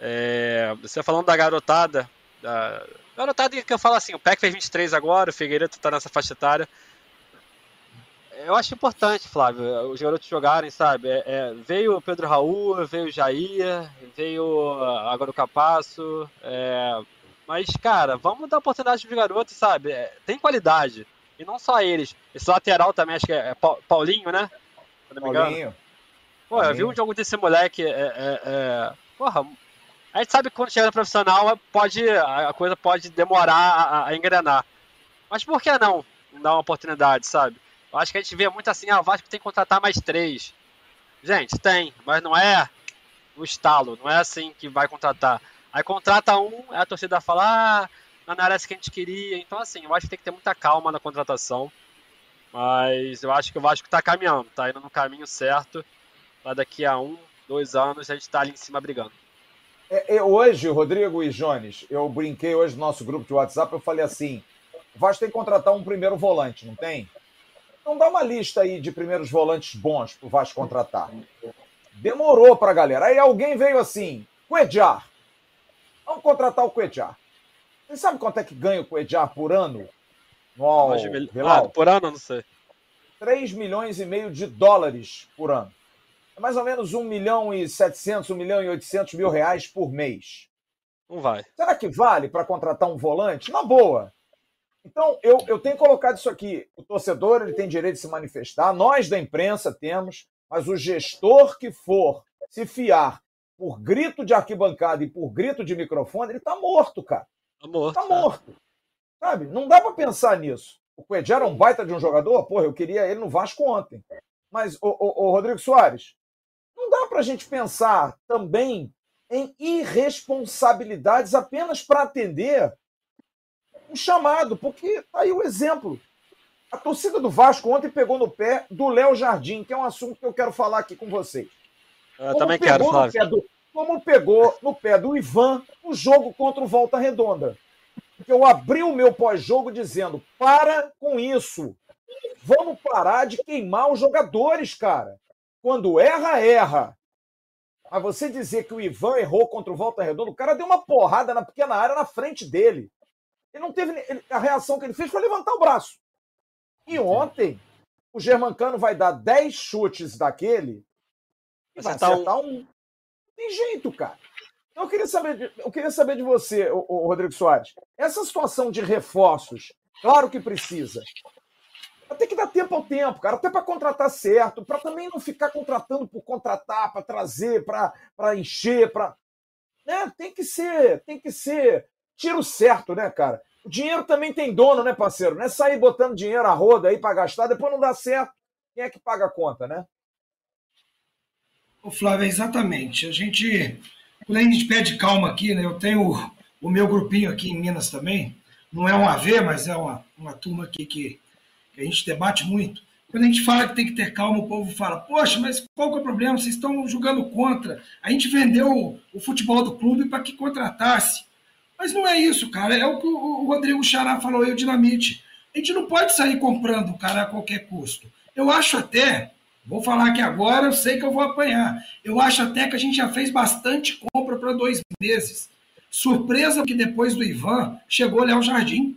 É, você falando da garotada, da garotada que eu falo assim, o PEC fez 23 agora, o Figueiredo está nessa faixa etária. Eu acho importante, Flávio, os garotos jogarem, sabe? É, é, veio o Pedro Raul, veio o Jair, veio agora o Capasso. É, mas, cara, vamos dar oportunidade para os garotos, sabe? É, tem qualidade. E não só eles. Esse lateral também, acho que é Paulinho, né? Se não me engano. Paulinho. Pô, Paulinho. eu vi um jogo desse moleque. É, é, é, Porra, a gente sabe que quando chega no profissional pode, a coisa pode demorar a, a engrenar. Mas por que não dar uma oportunidade, sabe? Eu acho que a gente vê muito assim, ah, o Vasco tem que contratar mais três. Gente, tem, mas não é no estalo, não é assim que vai contratar. Aí contrata um, a torcida fala, ah, não era essa que a gente queria. Então, assim, eu acho que tem que ter muita calma na contratação. Mas eu acho que o Vasco está caminhando, está indo no caminho certo. Para daqui a um, dois anos a gente está ali em cima brigando. É, é, hoje, Rodrigo e Jones, eu brinquei hoje no nosso grupo de WhatsApp, eu falei assim: o Vasco tem que contratar um primeiro volante, não tem? Então dá uma lista aí de primeiros volantes bons para o Vasco contratar. Demorou para a galera. Aí alguém veio assim: Cuejar. Vamos contratar o Cuejar. Você sabe quanto é que ganha o Cuejar por ano? No ah, por ano, não sei. 3 milhões e meio de dólares por ano. É mais ou menos 1 milhão e 700, 1 milhão e 800 mil reais por mês. Não vai. Será que vale para contratar um volante? Na boa. Então, eu, eu tenho colocado isso aqui. O torcedor ele tem direito de se manifestar, nós da imprensa temos, mas o gestor que for se fiar por grito de arquibancada e por grito de microfone, ele está morto, cara. Está morto. Está morto. Sabe? Não dá para pensar nisso. O Coedja era um baita de um jogador, porra, eu queria ele no Vasco ontem. Mas, o, o, o Rodrigo Soares, não dá para a gente pensar também em irresponsabilidades apenas para atender um chamado, porque tá aí o exemplo. A torcida do Vasco ontem pegou no pé do Léo Jardim, que é um assunto que eu quero falar aqui com vocês. Eu também quero, Flávio. Do, como pegou no pé do Ivan o jogo contra o Volta Redonda. Porque eu abri o meu pós-jogo dizendo: para com isso. Vamos parar de queimar os jogadores, cara. Quando erra, erra. Mas você dizer que o Ivan errou contra o Volta Redonda, o cara deu uma porrada na pequena área na frente dele. Ele não teve. Ele, a reação que ele fez foi levantar o braço. E ontem, o Germancano vai dar 10 chutes daquele e vai acertar um. um. Tem jeito, cara. Então, eu queria saber de, eu queria saber de você, o, o Rodrigo Soares. Essa situação de reforços, claro que precisa. Tem que dar tempo ao tempo, cara, até para contratar certo, para também não ficar contratando por contratar, para trazer, para encher, para. Né? Tem que ser, tem que ser tiro certo, né, cara? O dinheiro também tem dono, né, parceiro? Não é sair botando dinheiro à roda aí para gastar, depois não dá certo. Quem é que paga a conta, né? O Flávio, exatamente. A gente, quando a gente pede calma aqui, né? Eu tenho o meu grupinho aqui em Minas também. Não é um AV, mas é uma, uma turma aqui que, que a gente debate muito. Quando a gente fala que tem que ter calma, o povo fala: Poxa, mas qual que é o problema? Vocês estão jogando contra. A gente vendeu o futebol do clube para que contratasse. Mas não é isso, cara. É o que o Rodrigo Xará falou aí, o Dinamite. A gente não pode sair comprando o cara a qualquer custo. Eu acho até, vou falar aqui agora, eu sei que eu vou apanhar. Eu acho até que a gente já fez bastante compra para dois meses. Surpresa que depois do Ivan chegou Léo Jardim.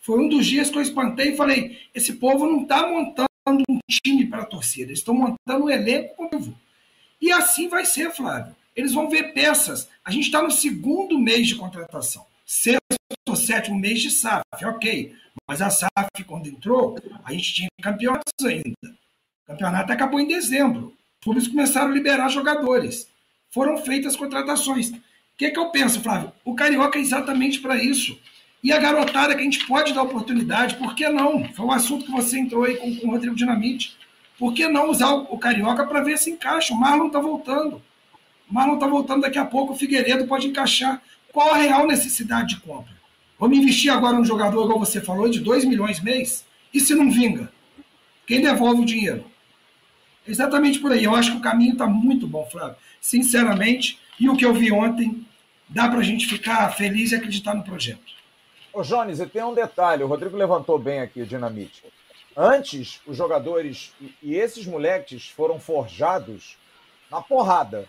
Foi um dos dias que eu espantei e falei: esse povo não está montando um time para a torcida, eles estão montando um elenco povo. E assim vai ser, Flávio. Eles vão ver peças. A gente está no segundo mês de contratação. Sexto ou sétimo mês de SAF, ok. Mas a SAF, quando entrou, a gente tinha campeonatos ainda. O campeonato acabou em dezembro. Os clubes começaram a liberar jogadores. Foram feitas contratações que, que eu penso, Flávio? O Carioca é exatamente para isso. E a garotada que a gente pode dar oportunidade, por que não? Foi um assunto que você entrou aí com, com o Rodrigo Dinamite. Por que não usar o, o Carioca para ver se encaixa? O Marlon está voltando. O Marlon está voltando daqui a pouco, o Figueiredo pode encaixar. Qual a real necessidade de compra? Vamos investir agora num jogador, como você falou, de 2 milhões mês? E se não vinga? Quem devolve o dinheiro? Exatamente por aí. Eu acho que o caminho está muito bom, Flávio. Sinceramente, e o que eu vi ontem dá para a gente ficar feliz e acreditar no projeto. Ô, Jones, e tem um detalhe, o Rodrigo levantou bem aqui o dinamite. Antes, os jogadores e, esses moleques foram forjados na porrada.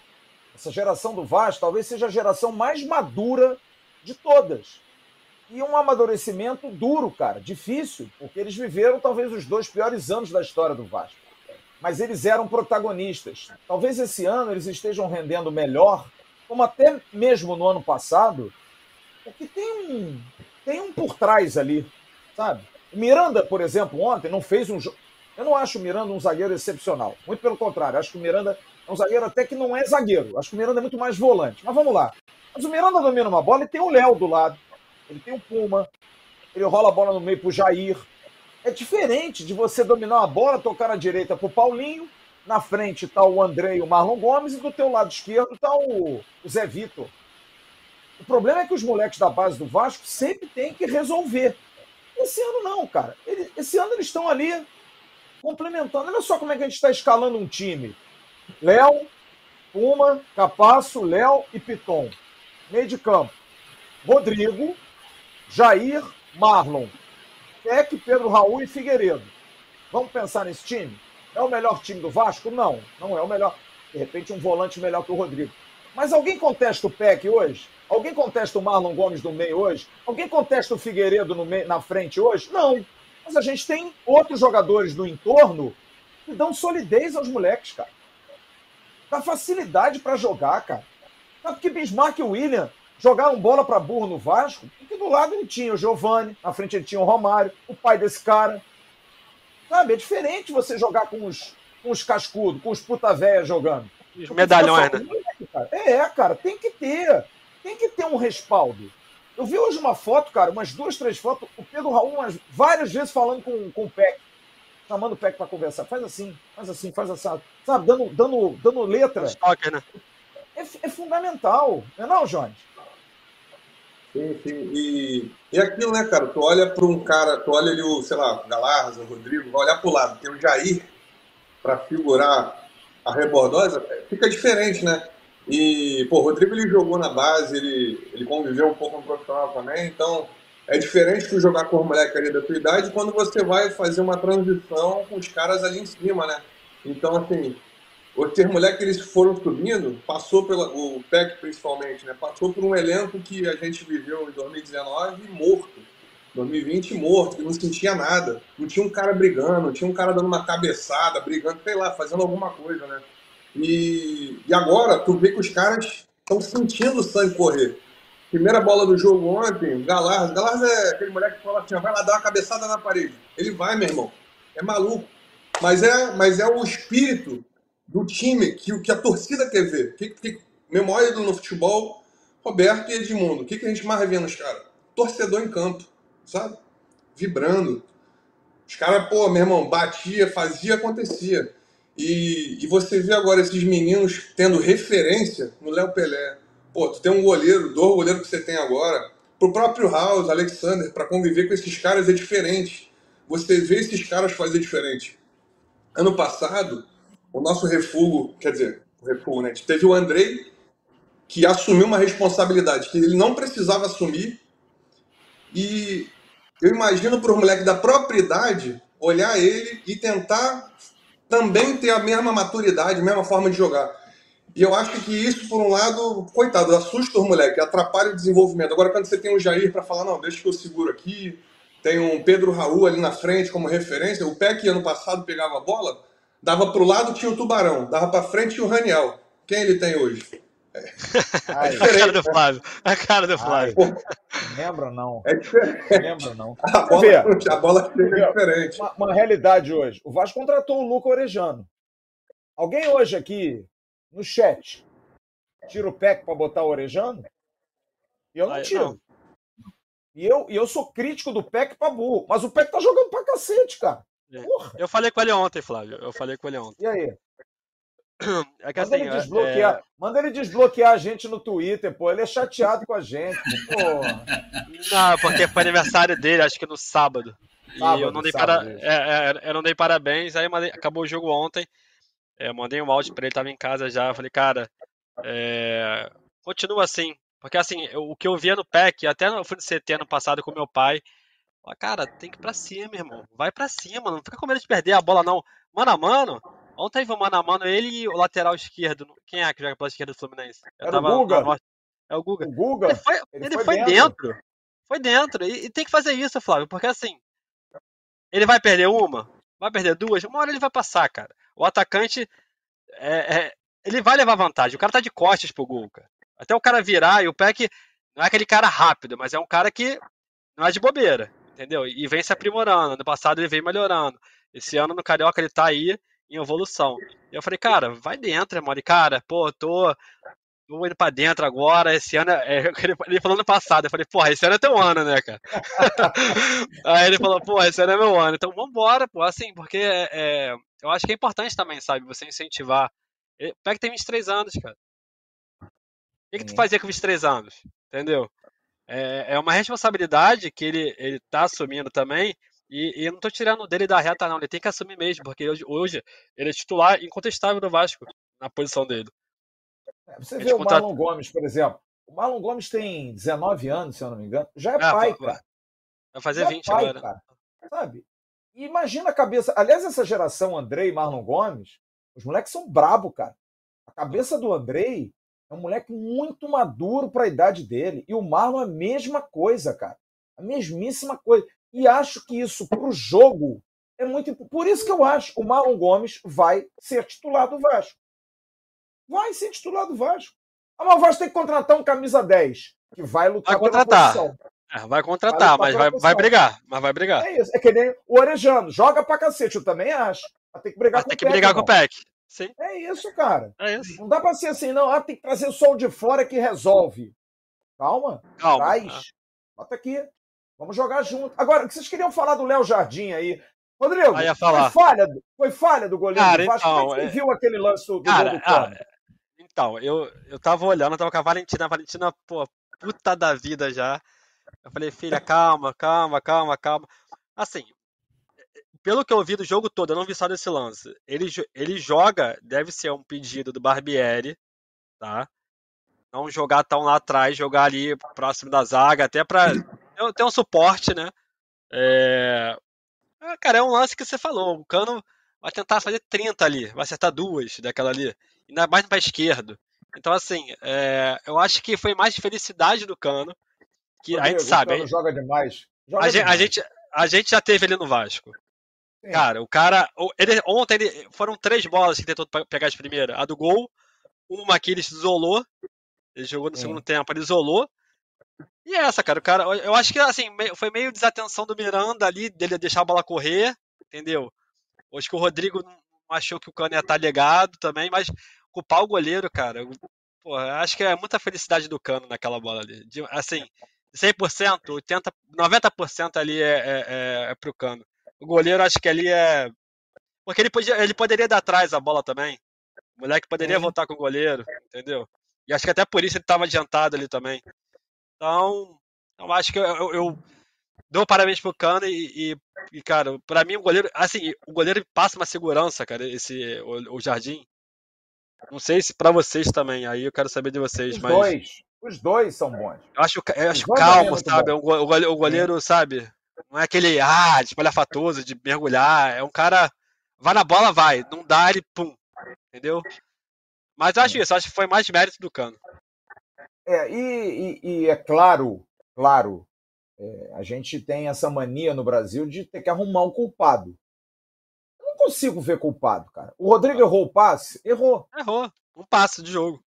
Essa geração do Vasco talvez seja a geração mais madura de todas. E um amadurecimento duro, cara, difícil, porque eles viveram talvez os dois piores anos da história do Vasco. Mas eles eram protagonistas. Talvez esse ano eles estejam rendendo melhor como até mesmo no ano passado, é que tem um, tem um por trás ali, sabe? O Miranda, por exemplo, ontem não fez um jogo. Eu não acho o Miranda um zagueiro excepcional. Muito pelo contrário, acho que o Miranda é um zagueiro até que não é zagueiro. Acho que o Miranda é muito mais volante. Mas vamos lá. Mas o Miranda domina uma bola e tem o Léo do lado. Ele tem o Puma. Ele rola a bola no meio pro Jair. É diferente de você dominar a bola, tocar na direita pro Paulinho na frente está o André e o Marlon Gomes, e do teu lado esquerdo está o, o Zé Vitor. O problema é que os moleques da base do Vasco sempre têm que resolver. Esse ano não, cara. Ele, esse ano eles estão ali complementando. Olha só como é que a gente está escalando um time. Léo, Puma, Capasso, Léo e Piton. Meio de campo. Rodrigo, Jair, Marlon. Peck, Pedro Raul e Figueiredo. Vamos pensar nesse time? É o melhor time do Vasco? Não, não é o melhor. De repente, um volante melhor que o Rodrigo. Mas alguém contesta o PEC hoje? Alguém contesta o Marlon Gomes no meio hoje? Alguém contesta o Figueiredo meio, na frente hoje? Não. Mas a gente tem outros jogadores no entorno que dão solidez aos moleques, cara. Dá facilidade para jogar, cara. Sabe que Bismarck e William jogaram bola para burro no Vasco? Porque do lado ele tinha o Giovani, na frente ele tinha o Romário, o pai desse cara. Sabe, é diferente você jogar com os, com os cascudos, com os puta véia jogando. Os medalhões, né? É, é, cara, tem que ter. Tem que ter um respaldo. Eu vi hoje uma foto, cara, umas duas, três fotos, o Pedro Raul umas, várias vezes falando com, com o Peck, chamando o Peck para conversar. Faz assim, faz assim, faz assim, sabe, dando, dando, dando letra. Stalker, né? É, é fundamental, não é não, Jones? Sim, sim. E, e aquilo, né, cara? Tu olha para um cara, tu olha ali o, sei lá, Galarza, o Rodrigo, vai olhar para o lado, tem o Jair para figurar a rebordosa, fica diferente, né? E, pô, o Rodrigo ele jogou na base, ele, ele conviveu um pouco no profissional também, então é diferente tu jogar com o moleque ali da tua idade quando você vai fazer uma transição com os caras ali em cima, né? Então, assim, ter moleque que eles foram subindo, passou pela, o PEC principalmente, né? Passou por um elenco que a gente viveu em 2019 morto. 2020 morto, que não sentia nada. Não tinha um cara brigando, não tinha um cara dando uma cabeçada, brigando, sei lá, fazendo alguma coisa, né? E, e agora tu vê que os caras estão sentindo o sangue correr. Primeira bola do jogo ontem, Galarza. Galarza é aquele moleque que fala assim, vai lá dar uma cabeçada na parede. Ele vai, meu irmão. É maluco. Mas é, mas é o espírito do time que que a torcida quer ver. Que, que, maior ídolo no futebol, Roberto e Edmundo. O que, que a gente mais vê nos caras? Torcedor em campo, sabe? Vibrando. Os caras, pô, meu irmão, batia, fazia, acontecia. E, e você vê agora esses meninos tendo referência no Léo Pelé. Pô, tu tem um goleiro, dois goleiros que você tem agora. Pro próprio House, Alexander, para conviver com esses caras é diferente. você vê esses caras fazer diferente. Ano passado, o nosso refúgio, quer dizer, o refúgio, né? Teve o Andrei, que assumiu uma responsabilidade que ele não precisava assumir. E eu imagino para o moleque da própria idade olhar ele e tentar também ter a mesma maturidade, a mesma forma de jogar. E eu acho que isso, por um lado, coitado, assusta o moleque, atrapalha o desenvolvimento. Agora, quando você tem um Jair para falar, não, deixa que eu seguro aqui, tem um Pedro Raul ali na frente como referência, o Peck ano passado pegava a bola, dava para o lado tinha o Tubarão, dava para frente tinha o Raniel. Quem ele tem hoje? É. Ai, a cara do Flávio. A cara do Flávio. Ai, lembra não. É diferente. Lembra não. A bola, a bola é diferente. Uma, uma, realidade hoje. O Vasco contratou o Luca Orejano. Alguém hoje aqui no chat tira o PEC para botar o Orejano? E eu não tiro. E eu, e eu sou crítico do PEC pra burro. Mas o PEC tá jogando pra cacete, cara. É. Eu falei com ele ontem, Flávio. Eu falei com ele ontem. E aí? É que, manda, assim, ele desbloquear, é... manda ele desbloquear a gente no Twitter, pô. Ele é chateado com a gente, pô. Não, porque foi aniversário dele, acho que no sábado. sábado e eu não, dei para... É, é, eu não dei parabéns, aí mandei... acabou o jogo ontem. É, mandei um áudio pra ele, tava em casa já. Falei, cara, é, continua assim. Porque assim, o que eu via no PEC, até no, fui no CT ano passado com meu pai. Cara, tem que ir pra cima, irmão. Vai pra cima, não fica com medo de perder a bola, não. Mano a mano, Ontem teve um mano a mano, ele e o lateral esquerdo. Quem é que joga pela esquerda do Fluminense? Eu Era o Guga. É o Guga. O Guga. Ele foi, ele ele foi, foi dentro. dentro. Foi dentro. E, e, tem que fazer isso, Flávio, porque assim. Ele vai perder uma, vai perder duas, uma hora ele vai passar, cara. O atacante. É, é, ele vai levar vantagem. O cara tá de costas pro gol, cara. Até o cara virar e o Peck não é aquele cara rápido, mas é um cara que não é de bobeira, entendeu? E vem se aprimorando. No passado ele vem melhorando. Esse ano no Carioca ele tá aí em evolução. E eu falei, cara, vai dentro. E, cara, pô, tô, tô indo pra dentro agora. Esse ano, é, ele falou no passado. Eu falei, porra, esse ano é teu ano, né, cara? Aí ele falou, porra, esse ano é meu ano. Então vambora, pô, assim, porque é, eu acho que é importante também, sabe, você incentivar. Pega que tem 23 anos, cara. O que, que tu fazia com 23 anos? Entendeu? É, é uma responsabilidade que ele, ele tá assumindo também e, e eu não tô tirando dele da reta, não. Ele tem que assumir mesmo, porque hoje, hoje ele é titular incontestável do Vasco na posição dele. É, você vê o Marlon Gomes, por exemplo. O Marlon Gomes tem 19 anos, se eu não me engano. Já é, é pai, cara. Vai fazer Já 20 é pai, agora. Cara. Sabe? E imagina a cabeça. Aliás, essa geração Andrei e Marlon Gomes, os moleques são brabo, cara. A cabeça do Andrei é um moleque muito maduro para a idade dele. E o Marlon é a mesma coisa, cara. A mesmíssima coisa. E acho que isso para o jogo é muito. Por isso que eu acho que o Marlon Gomes vai ser titular do Vasco. Vai ser titular do Vasco. Ah, mas o Vasco tem que contratar um camisa 10 que vai lutar vai contratar. É, vai contratar, vai mas vai, vai brigar. Mas vai brigar. É isso. É que nem o Orejano. Joga pra cacete, eu também acho. Vai ter que brigar vai com o que PEC, brigar com o PEC. Sim. É isso, cara. É isso. Não dá pra ser assim, não. Ah, tem que trazer o som de fora que resolve. Calma. Calma. Traz. É. Bota aqui. Vamos jogar junto. Agora, o que vocês queriam falar do Léo Jardim aí? Rodrigo, ah, foi falha, foi falha do goleiro cara, do Vasco. Então, Como é você é... viu aquele lance do, cara, do ah, Então, eu, eu tava olhando, eu tava com a Valentina, a Valentina, pô, puta da vida já. Eu falei, filha, calma, calma, calma, calma. Assim, pelo que eu vi do jogo todo, eu não vi só desse lance. Ele, ele joga, deve ser um pedido do Barbieri, tá? Não jogar tão lá atrás, jogar ali próximo da zaga, até pra tem um suporte, né? É... Ah, cara, é um lance que você falou. O Cano vai tentar fazer 30 ali, vai acertar duas daquela ali, ainda mais para esquerdo. Então, assim, é... eu acho que foi mais felicidade do Cano, que a gente sabe. O Cano joga demais. Joga a, demais. Gente, a gente já teve ele no Vasco. Sim. Cara, o cara. Ele, ontem ele, foram três bolas que tentou pegar de primeira. A do gol, uma que ele isolou. Ele jogou no Sim. segundo tempo, ele isolou. E é essa, cara, o cara, eu acho que assim, foi meio desatenção do Miranda ali, dele deixar a bola correr, entendeu? Acho que o Rodrigo não achou que o Cano ia estar tá ligado também, mas culpar o goleiro, cara, pô, acho que é muita felicidade do Cano naquela bola ali. De, assim, 100%, 80%, 90% ali é, é, é, é pro Cano. O goleiro acho que ali é. Porque ele, podia, ele poderia dar atrás a bola também. O moleque poderia voltar com o goleiro, entendeu? E acho que até por isso ele estava adiantado ali também. Então, eu acho que eu, eu, dou parabéns pro Cano e, e, e, cara, pra mim o goleiro, assim, o goleiro passa uma segurança, cara, esse, o, o Jardim. Não sei se para vocês também, aí eu quero saber de vocês, os mas... Dois. Os dois são bons. Eu acho, eu acho calmo, sabe? O, o, goleiro, sabe? Não é aquele, ah, espalhafatoso, de mergulhar. É um cara, vai na bola, vai. Não dá, ele pum. Entendeu? Mas eu acho isso, acho que foi mais mérito do Cano. É, e, e, e é claro, claro, é, a gente tem essa mania no Brasil de ter que arrumar um culpado. Eu não consigo ver culpado, cara. O Rodrigo errou o passe? Errou. Errou. Um passe de jogo.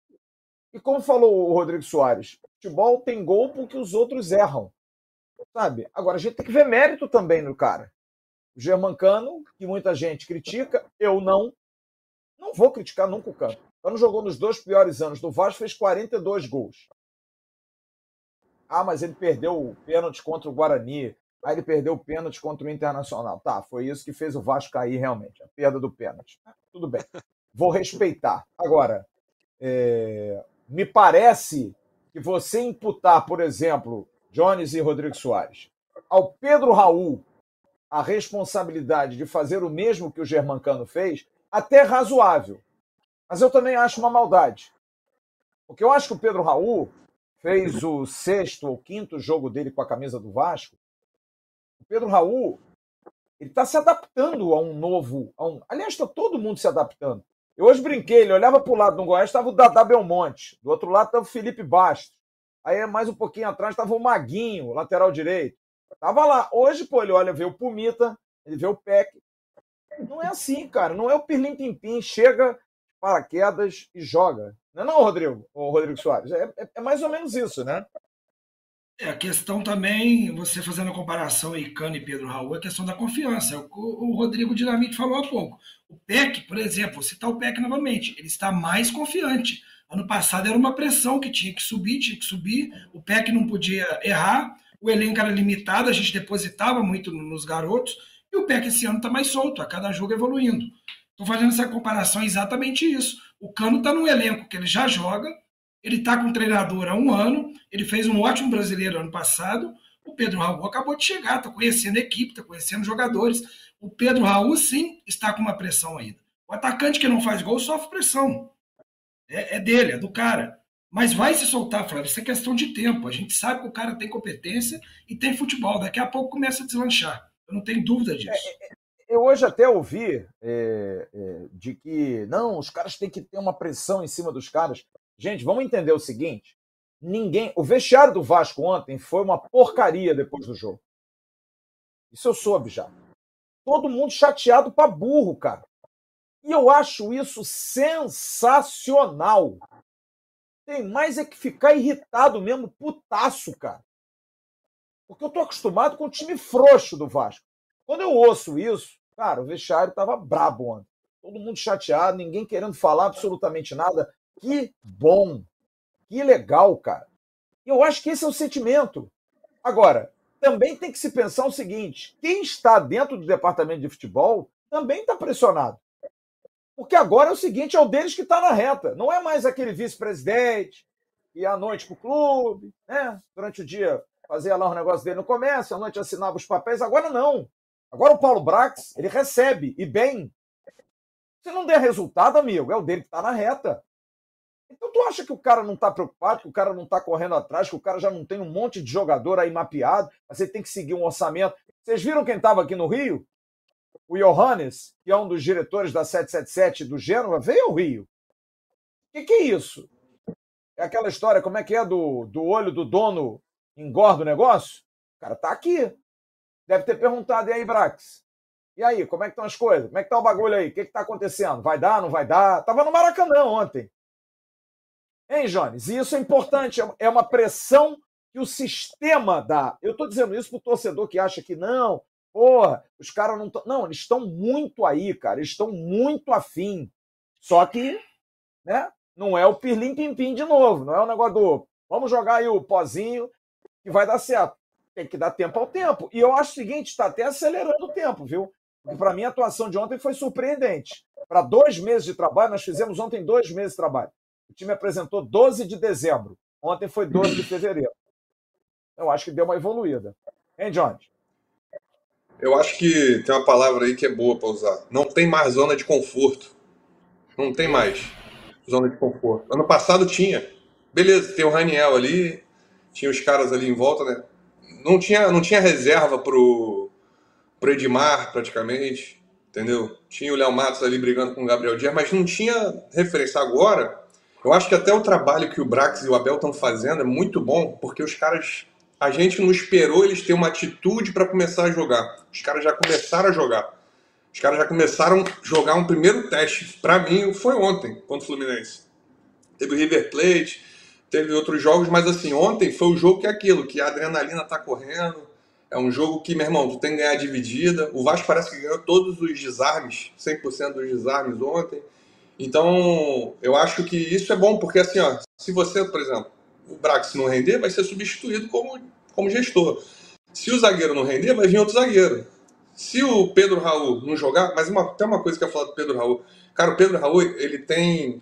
E como falou o Rodrigo Soares, futebol tem gol porque os outros erram. Sabe? Agora a gente tem que ver mérito também no cara. O Germancano, que muita gente critica, eu não. Não vou criticar nunca o Cano. O Cano jogou nos dois piores anos do Vasco, fez 42 gols. Ah, mas ele perdeu o pênalti contra o Guarani. Aí ele perdeu o pênalti contra o Internacional. Tá, foi isso que fez o Vasco cair realmente, a perda do pênalti. Tudo bem. Vou respeitar. Agora, é... me parece que você imputar, por exemplo, Jones e Rodrigo Soares, ao Pedro Raul a responsabilidade de fazer o mesmo que o Germancano fez, até razoável. Mas eu também acho uma maldade. Porque eu acho que o Pedro Raul fez o sexto ou quinto jogo dele com a camisa do Vasco. O Pedro Raul ele está se adaptando a um novo. A um... Aliás, está todo mundo se adaptando. Eu hoje brinquei, ele olhava para o lado do Goiás, estava o Dadá Belmonte. Do outro lado estava o Felipe Bastos. Aí mais um pouquinho atrás estava o Maguinho, lateral direito. Tava lá. Hoje, pô, ele olha, vê o Pumita, ele vê o Peck. Não é assim, cara. Não é o Pirlim Pimpim. Chega, paraquedas e joga. Não é não, Rodrigo? O Rodrigo Soares. É, é, é, mais ou menos isso, né? É, a questão também, você fazendo a comparação aí, Cano e Pedro Raul, é a questão da confiança. O, o Rodrigo Dinamite falou há pouco. O PEC, por exemplo, vou citar o PEC novamente, ele está mais confiante. Ano passado era uma pressão que tinha que subir, tinha que subir, o PEC não podia errar, o elenco era limitado, a gente depositava muito nos garotos, e o PEC esse ano está mais solto, a cada jogo evoluindo. Estou fazendo essa comparação exatamente isso. O Cano está no elenco que ele já joga, ele está com o treinador há um ano, ele fez um ótimo brasileiro ano passado. O Pedro Raul acabou de chegar, está conhecendo a equipe, está conhecendo jogadores. O Pedro Raul, sim, está com uma pressão ainda. O atacante que não faz gol sofre pressão. É, é dele, é do cara. Mas vai se soltar, Flávio. Isso é questão de tempo. A gente sabe que o cara tem competência e tem futebol. Daqui a pouco começa a deslanchar. Eu não tenho dúvida disso. É, é eu hoje até ouvi é, é, de que não, os caras têm que ter uma pressão em cima dos caras. Gente, vamos entender o seguinte: ninguém. O vestiário do Vasco ontem foi uma porcaria depois do jogo. Isso eu soube já. Todo mundo chateado para burro, cara. E eu acho isso sensacional. Tem mais é que ficar irritado mesmo, putaço, cara. Porque eu tô acostumado com o time frouxo do Vasco. Quando eu ouço isso, cara, o vestiário tava brabo ontem. Todo mundo chateado, ninguém querendo falar absolutamente nada. Que bom! Que legal, cara. E eu acho que esse é o sentimento. Agora, também tem que se pensar o seguinte: quem está dentro do departamento de futebol também está pressionado. Porque agora é o seguinte: é o deles que está na reta. Não é mais aquele vice-presidente e à noite para o clube, né? durante o dia fazia lá um negócio dele no comércio, à noite assinava os papéis. Agora não. Agora o Paulo Brax, ele recebe, e bem. Se não der resultado, amigo, é o dele que está na reta. Então tu acha que o cara não está preocupado, que o cara não está correndo atrás, que o cara já não tem um monte de jogador aí mapeado, você tem que seguir um orçamento. Vocês viram quem estava aqui no Rio? O Johannes, que é um dos diretores da 777 do Gênova, veio ao Rio. O que, que é isso? É aquela história, como é que é, do, do olho do dono engorda o negócio? O cara tá aqui. Deve ter perguntado, e aí, Brax? E aí, como é que estão as coisas? Como é que tá o bagulho aí? O que está acontecendo? Vai dar, não vai dar? Tava no Maracanã ontem. Hein, Jones? E isso é importante, é, é uma pressão que o sistema dá. Eu estou dizendo isso para o torcedor que acha que não, porra, os caras não estão. Não, eles estão muito aí, cara, eles estão muito afim. Só que, né, não é o pirlim pim de novo, não é o negócio do vamos jogar aí o pozinho que vai dar certo. Tem que dar tempo ao tempo. E eu acho o seguinte, está até acelerando o tempo, viu? Porque para mim a atuação de ontem foi surpreendente. Para dois meses de trabalho, nós fizemos ontem dois meses de trabalho. O time apresentou 12 de dezembro. Ontem foi 12 de fevereiro. Eu acho que deu uma evoluída. Hein, John? Eu acho que tem uma palavra aí que é boa para usar. Não tem mais zona de conforto. Não tem mais zona de conforto. Ano passado tinha. Beleza, tem o Raniel ali, tinha os caras ali em volta, né? Não tinha, não tinha reserva pro, pro Edmar, praticamente, entendeu? Tinha o Léo Matos ali brigando com o Gabriel Dias, mas não tinha referência. Agora, eu acho que até o trabalho que o Brax e o Abel estão fazendo é muito bom, porque os caras. A gente não esperou eles terem uma atitude para começar a jogar. Os caras já começaram a jogar. Os caras já começaram a jogar um primeiro teste. Para mim, foi ontem, contra o Fluminense. Teve o River Plate, teve outros jogos, mas assim, ontem foi o jogo que é aquilo, que a adrenalina tá correndo. É um jogo que, meu irmão, tu tem que ganhar dividida. O Vasco parece que ganhou todos os desarmes, 100% dos desarmes ontem. Então, eu acho que isso é bom, porque assim, ó, se você, por exemplo, o Brax não render, vai ser substituído como, como gestor. Se o zagueiro não render, vai vir outro zagueiro. Se o Pedro Raul não jogar, mas uma, tem uma coisa que eu ia falar do Pedro Raul. Cara, o Pedro Raul, ele tem.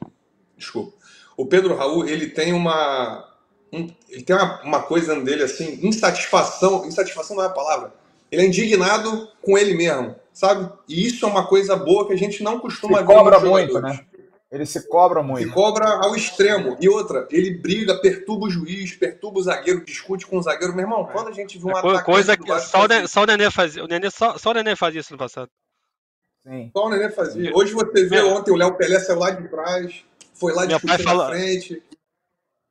Desculpa. O Pedro Raul, ele tem uma. Um, ele tem uma, uma coisa dele assim, insatisfação. Insatisfação não é a palavra. Ele é indignado com ele mesmo sabe? E isso é uma coisa boa que a gente não costuma se ver. cobra muito, né? Ele se cobra muito. Se cobra ao extremo. E outra, ele briga, perturba o juiz, perturba o zagueiro, discute com o zagueiro. Meu irmão, quando a gente viu um é, Coisa que só, o só o Nenê fazia. O Nenê, só, só o Nenê fazia isso no passado. Sim. Só o Nenê fazia. Hoje você vê ontem o Léo Pelé saiu lá de trás, foi lá discutir fala... na frente.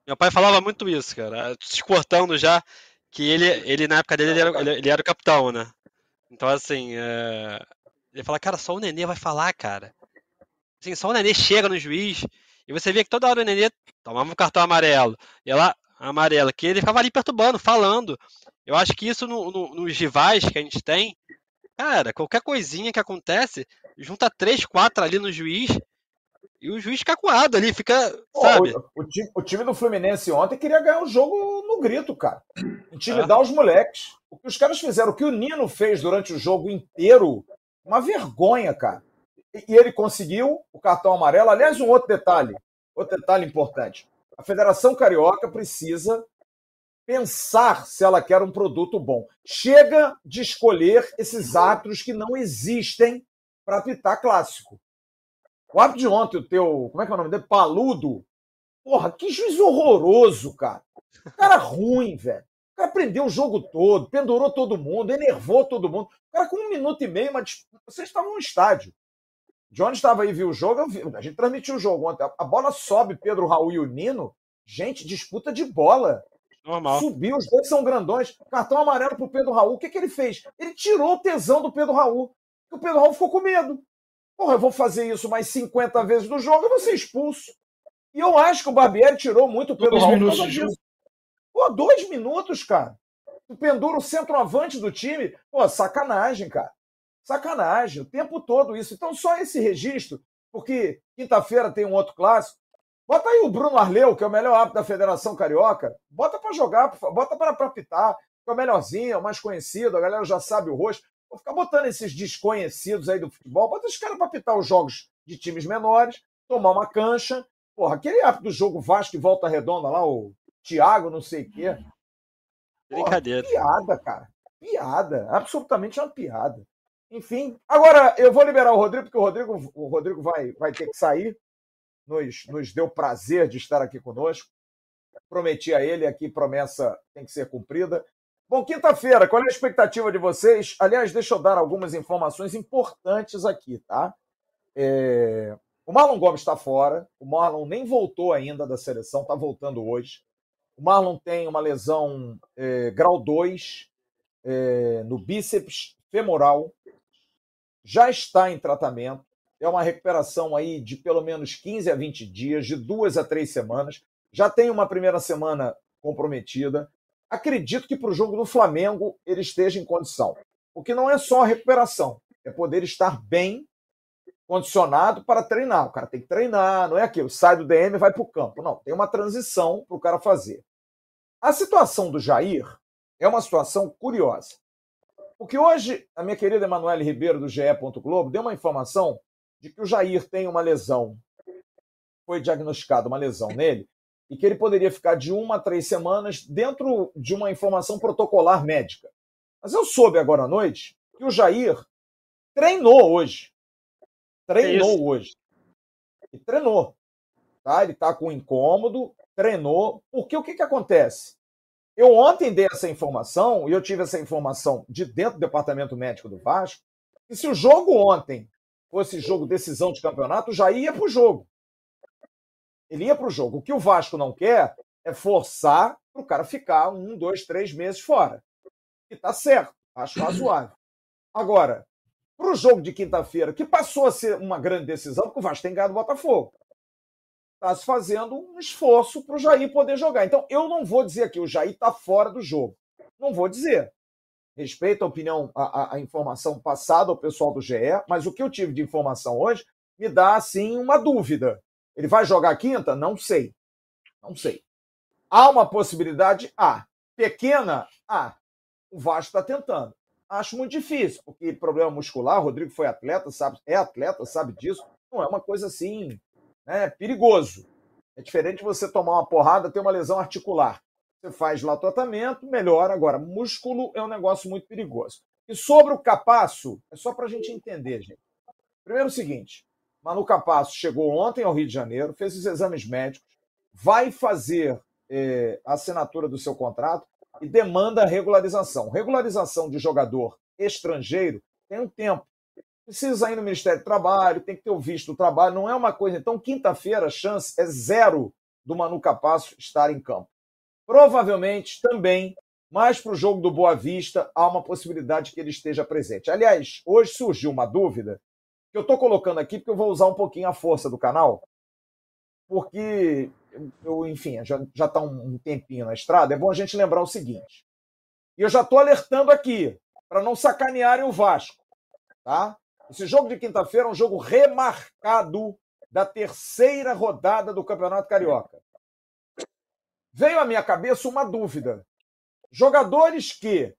Meu pai falava muito isso, cara. Se cortando já, que ele, ele na época dele, ele era, ele, ele era o capitão, né? Então, assim, é... ele fala, cara, só o Nenê vai falar, cara. Assim, só o Nenê chega no juiz e você vê que toda hora o Nenê tomava um cartão amarelo. E ela, amarela, que ele ficava ali perturbando, falando. Eu acho que isso no, no, nos rivais que a gente tem, cara, qualquer coisinha que acontece, junta três, quatro ali no juiz e o juiz fica coado ali, fica, sabe? O, o, time, o, time, do Fluminense ontem queria ganhar o jogo no grito, cara. Intimidar ah. os moleques. O que os caras fizeram, o que o Nino fez durante o jogo inteiro, uma vergonha, cara. E, ele conseguiu o cartão amarelo. Aliás, um outro detalhe, outro detalhe importante. A Federação Carioca precisa pensar se ela quer um produto bom. Chega de escolher esses árbitros que não existem para apitar clássico. O árbitro de ontem, o teu. Como é que é o nome dele? Paludo. Porra, que juiz horroroso, cara. Cara ruim, velho. O cara prendeu o jogo todo, pendurou todo mundo, enervou todo mundo. O cara, com um minuto e meio, mas vocês estavam no estádio. Johnny estava aí, viu o jogo, vi, a gente transmitiu o jogo ontem. A bola sobe, Pedro Raul e o Nino. Gente, disputa de bola. Normal. Subiu, os dois são grandões. Cartão amarelo pro Pedro Raul. O que, que ele fez? Ele tirou o tesão do Pedro Raul. O Pedro Raul ficou com medo. Porra, eu vou fazer isso mais 50 vezes no jogo, eu vou ser expulso. E eu acho que o Barbieri tirou muito pelo dois Raul minutos. Pô, dois minutos, cara. Tu pendura o centroavante do time. Pô, sacanagem, cara. Sacanagem. O tempo todo isso. Então, só esse registro, porque quinta-feira tem um outro clássico. Bota aí o Bruno Arleu, que é o melhor árbitro da Federação Carioca. Bota para jogar, bota para apitar, que é o melhorzinho, é o mais conhecido, a galera já sabe o rosto. Vou ficar botando esses desconhecidos aí do futebol, bota os caras para apitar os jogos de times menores, tomar uma cancha. Porra, aquele árbitro do jogo Vasco e Volta Redonda lá, o Thiago, não sei o quê. Porra, Brincadeira. Piada, cara. Piada. Absolutamente uma piada. Enfim, agora eu vou liberar o Rodrigo, porque o Rodrigo, o Rodrigo vai, vai ter que sair. Nos, nos deu prazer de estar aqui conosco. Prometi a ele aqui, promessa tem que ser cumprida. Bom, quinta-feira, qual é a expectativa de vocês? Aliás, deixa eu dar algumas informações importantes aqui, tá? É... O Marlon Gomes está fora, o Marlon nem voltou ainda da seleção, está voltando hoje. O Marlon tem uma lesão é, grau 2 é, no bíceps femoral, já está em tratamento, é uma recuperação aí de pelo menos 15 a 20 dias, de duas a três semanas. Já tem uma primeira semana comprometida. Acredito que para o jogo do Flamengo ele esteja em condição. O que não é só a recuperação, é poder estar bem condicionado para treinar. O cara tem que treinar, não é aquilo, sai do DM e vai para o campo. Não, tem uma transição para o cara fazer. A situação do Jair é uma situação curiosa. Porque hoje a minha querida Emanuele Ribeiro, do GE. Globo, deu uma informação de que o Jair tem uma lesão, foi diagnosticada uma lesão nele, e que ele poderia ficar de uma a três semanas dentro de uma informação protocolar médica. Mas eu soube agora à noite que o Jair treinou hoje. Treinou hoje. E treinou. Tá? Ele está com incômodo, treinou. Porque o que, que acontece? Eu ontem dei essa informação, e eu tive essa informação de dentro do departamento médico do Vasco, que se o jogo ontem fosse jogo decisão de campeonato, já ia para o jogo. Ele ia para o jogo. O que o Vasco não quer é forçar para o cara ficar um, dois, três meses fora. E tá certo, acho razoável. Agora, para o jogo de quinta-feira, que passou a ser uma grande decisão, porque o Vasco tem ganhado o Botafogo está se fazendo um esforço para o Jair poder jogar. Então, eu não vou dizer aqui, o Jair está fora do jogo. Não vou dizer. Respeito a opinião, a, a, informação passada ao pessoal do GE, mas o que eu tive de informação hoje me dá, assim, uma dúvida. Ele vai jogar quinta? Não sei. Não sei. Há uma possibilidade? Há. Pequena? Há. O Vasco está tentando. Acho muito difícil, porque problema muscular, o Rodrigo foi atleta, sabe, é atleta, sabe disso. Não é uma coisa assim é perigoso. É diferente você tomar uma porrada, ter uma lesão articular. Você faz lá o tratamento, melhora. Agora, músculo é um negócio muito perigoso. E sobre o Capasso, é só para a gente entender, gente. Primeiro o seguinte, Manu Capasso chegou ontem ao Rio de Janeiro, fez os exames médicos, vai fazer é, a assinatura do seu contrato e demanda regularização. Regularização de jogador estrangeiro tem um tempo precisa ir no Ministério do Trabalho, tem que ter o visto do trabalho, não é uma coisa. Então, quinta-feira, a chance é zero do Manu Capasso estar em campo. Provavelmente também, mais para o jogo do Boa Vista, há uma possibilidade que ele esteja presente. Aliás, hoje surgiu uma dúvida que eu estou colocando aqui porque eu vou usar um pouquinho a força do canal, porque eu, enfim, já está um tempinho na estrada, é bom a gente lembrar o seguinte. E eu já estou alertando aqui, para não sacanearem o Vasco, tá? Esse jogo de quinta-feira é um jogo remarcado da terceira rodada do Campeonato Carioca. Veio à minha cabeça uma dúvida. Jogadores que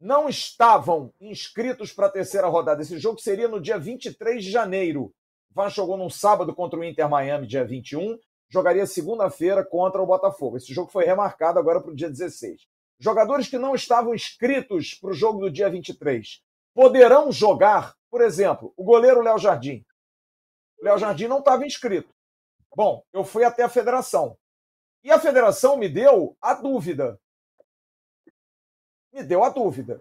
não estavam inscritos para a terceira rodada, esse jogo seria no dia 23 de janeiro. Vasco jogou num sábado contra o Inter Miami, dia 21, jogaria segunda-feira contra o Botafogo. Esse jogo foi remarcado agora para o dia 16. Jogadores que não estavam inscritos para o jogo do dia 23 poderão jogar por exemplo, o goleiro Léo Jardim. O Léo Jardim não estava inscrito. Bom, eu fui até a federação. E a federação me deu a dúvida. Me deu a dúvida.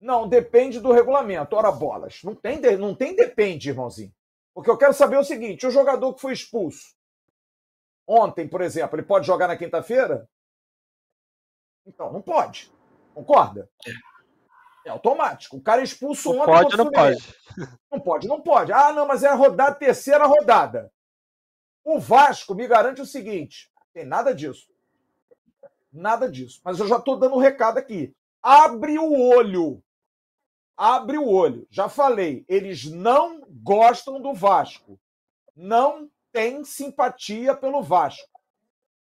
Não, depende do regulamento. Ora, bolas. Não tem, não tem depende, irmãozinho. Porque eu quero saber o seguinte: o jogador que foi expulso ontem, por exemplo, ele pode jogar na quinta-feira? Então, não pode. Concorda? É. Automático. O cara é expulso ontem. Pode não pode? Não pode, não pode. Ah, não, mas é a rodada, terceira rodada. O Vasco me garante o seguinte: tem nada disso. Nada disso. Mas eu já estou dando um recado aqui. Abre o olho. Abre o olho. Já falei, eles não gostam do Vasco. Não têm simpatia pelo Vasco.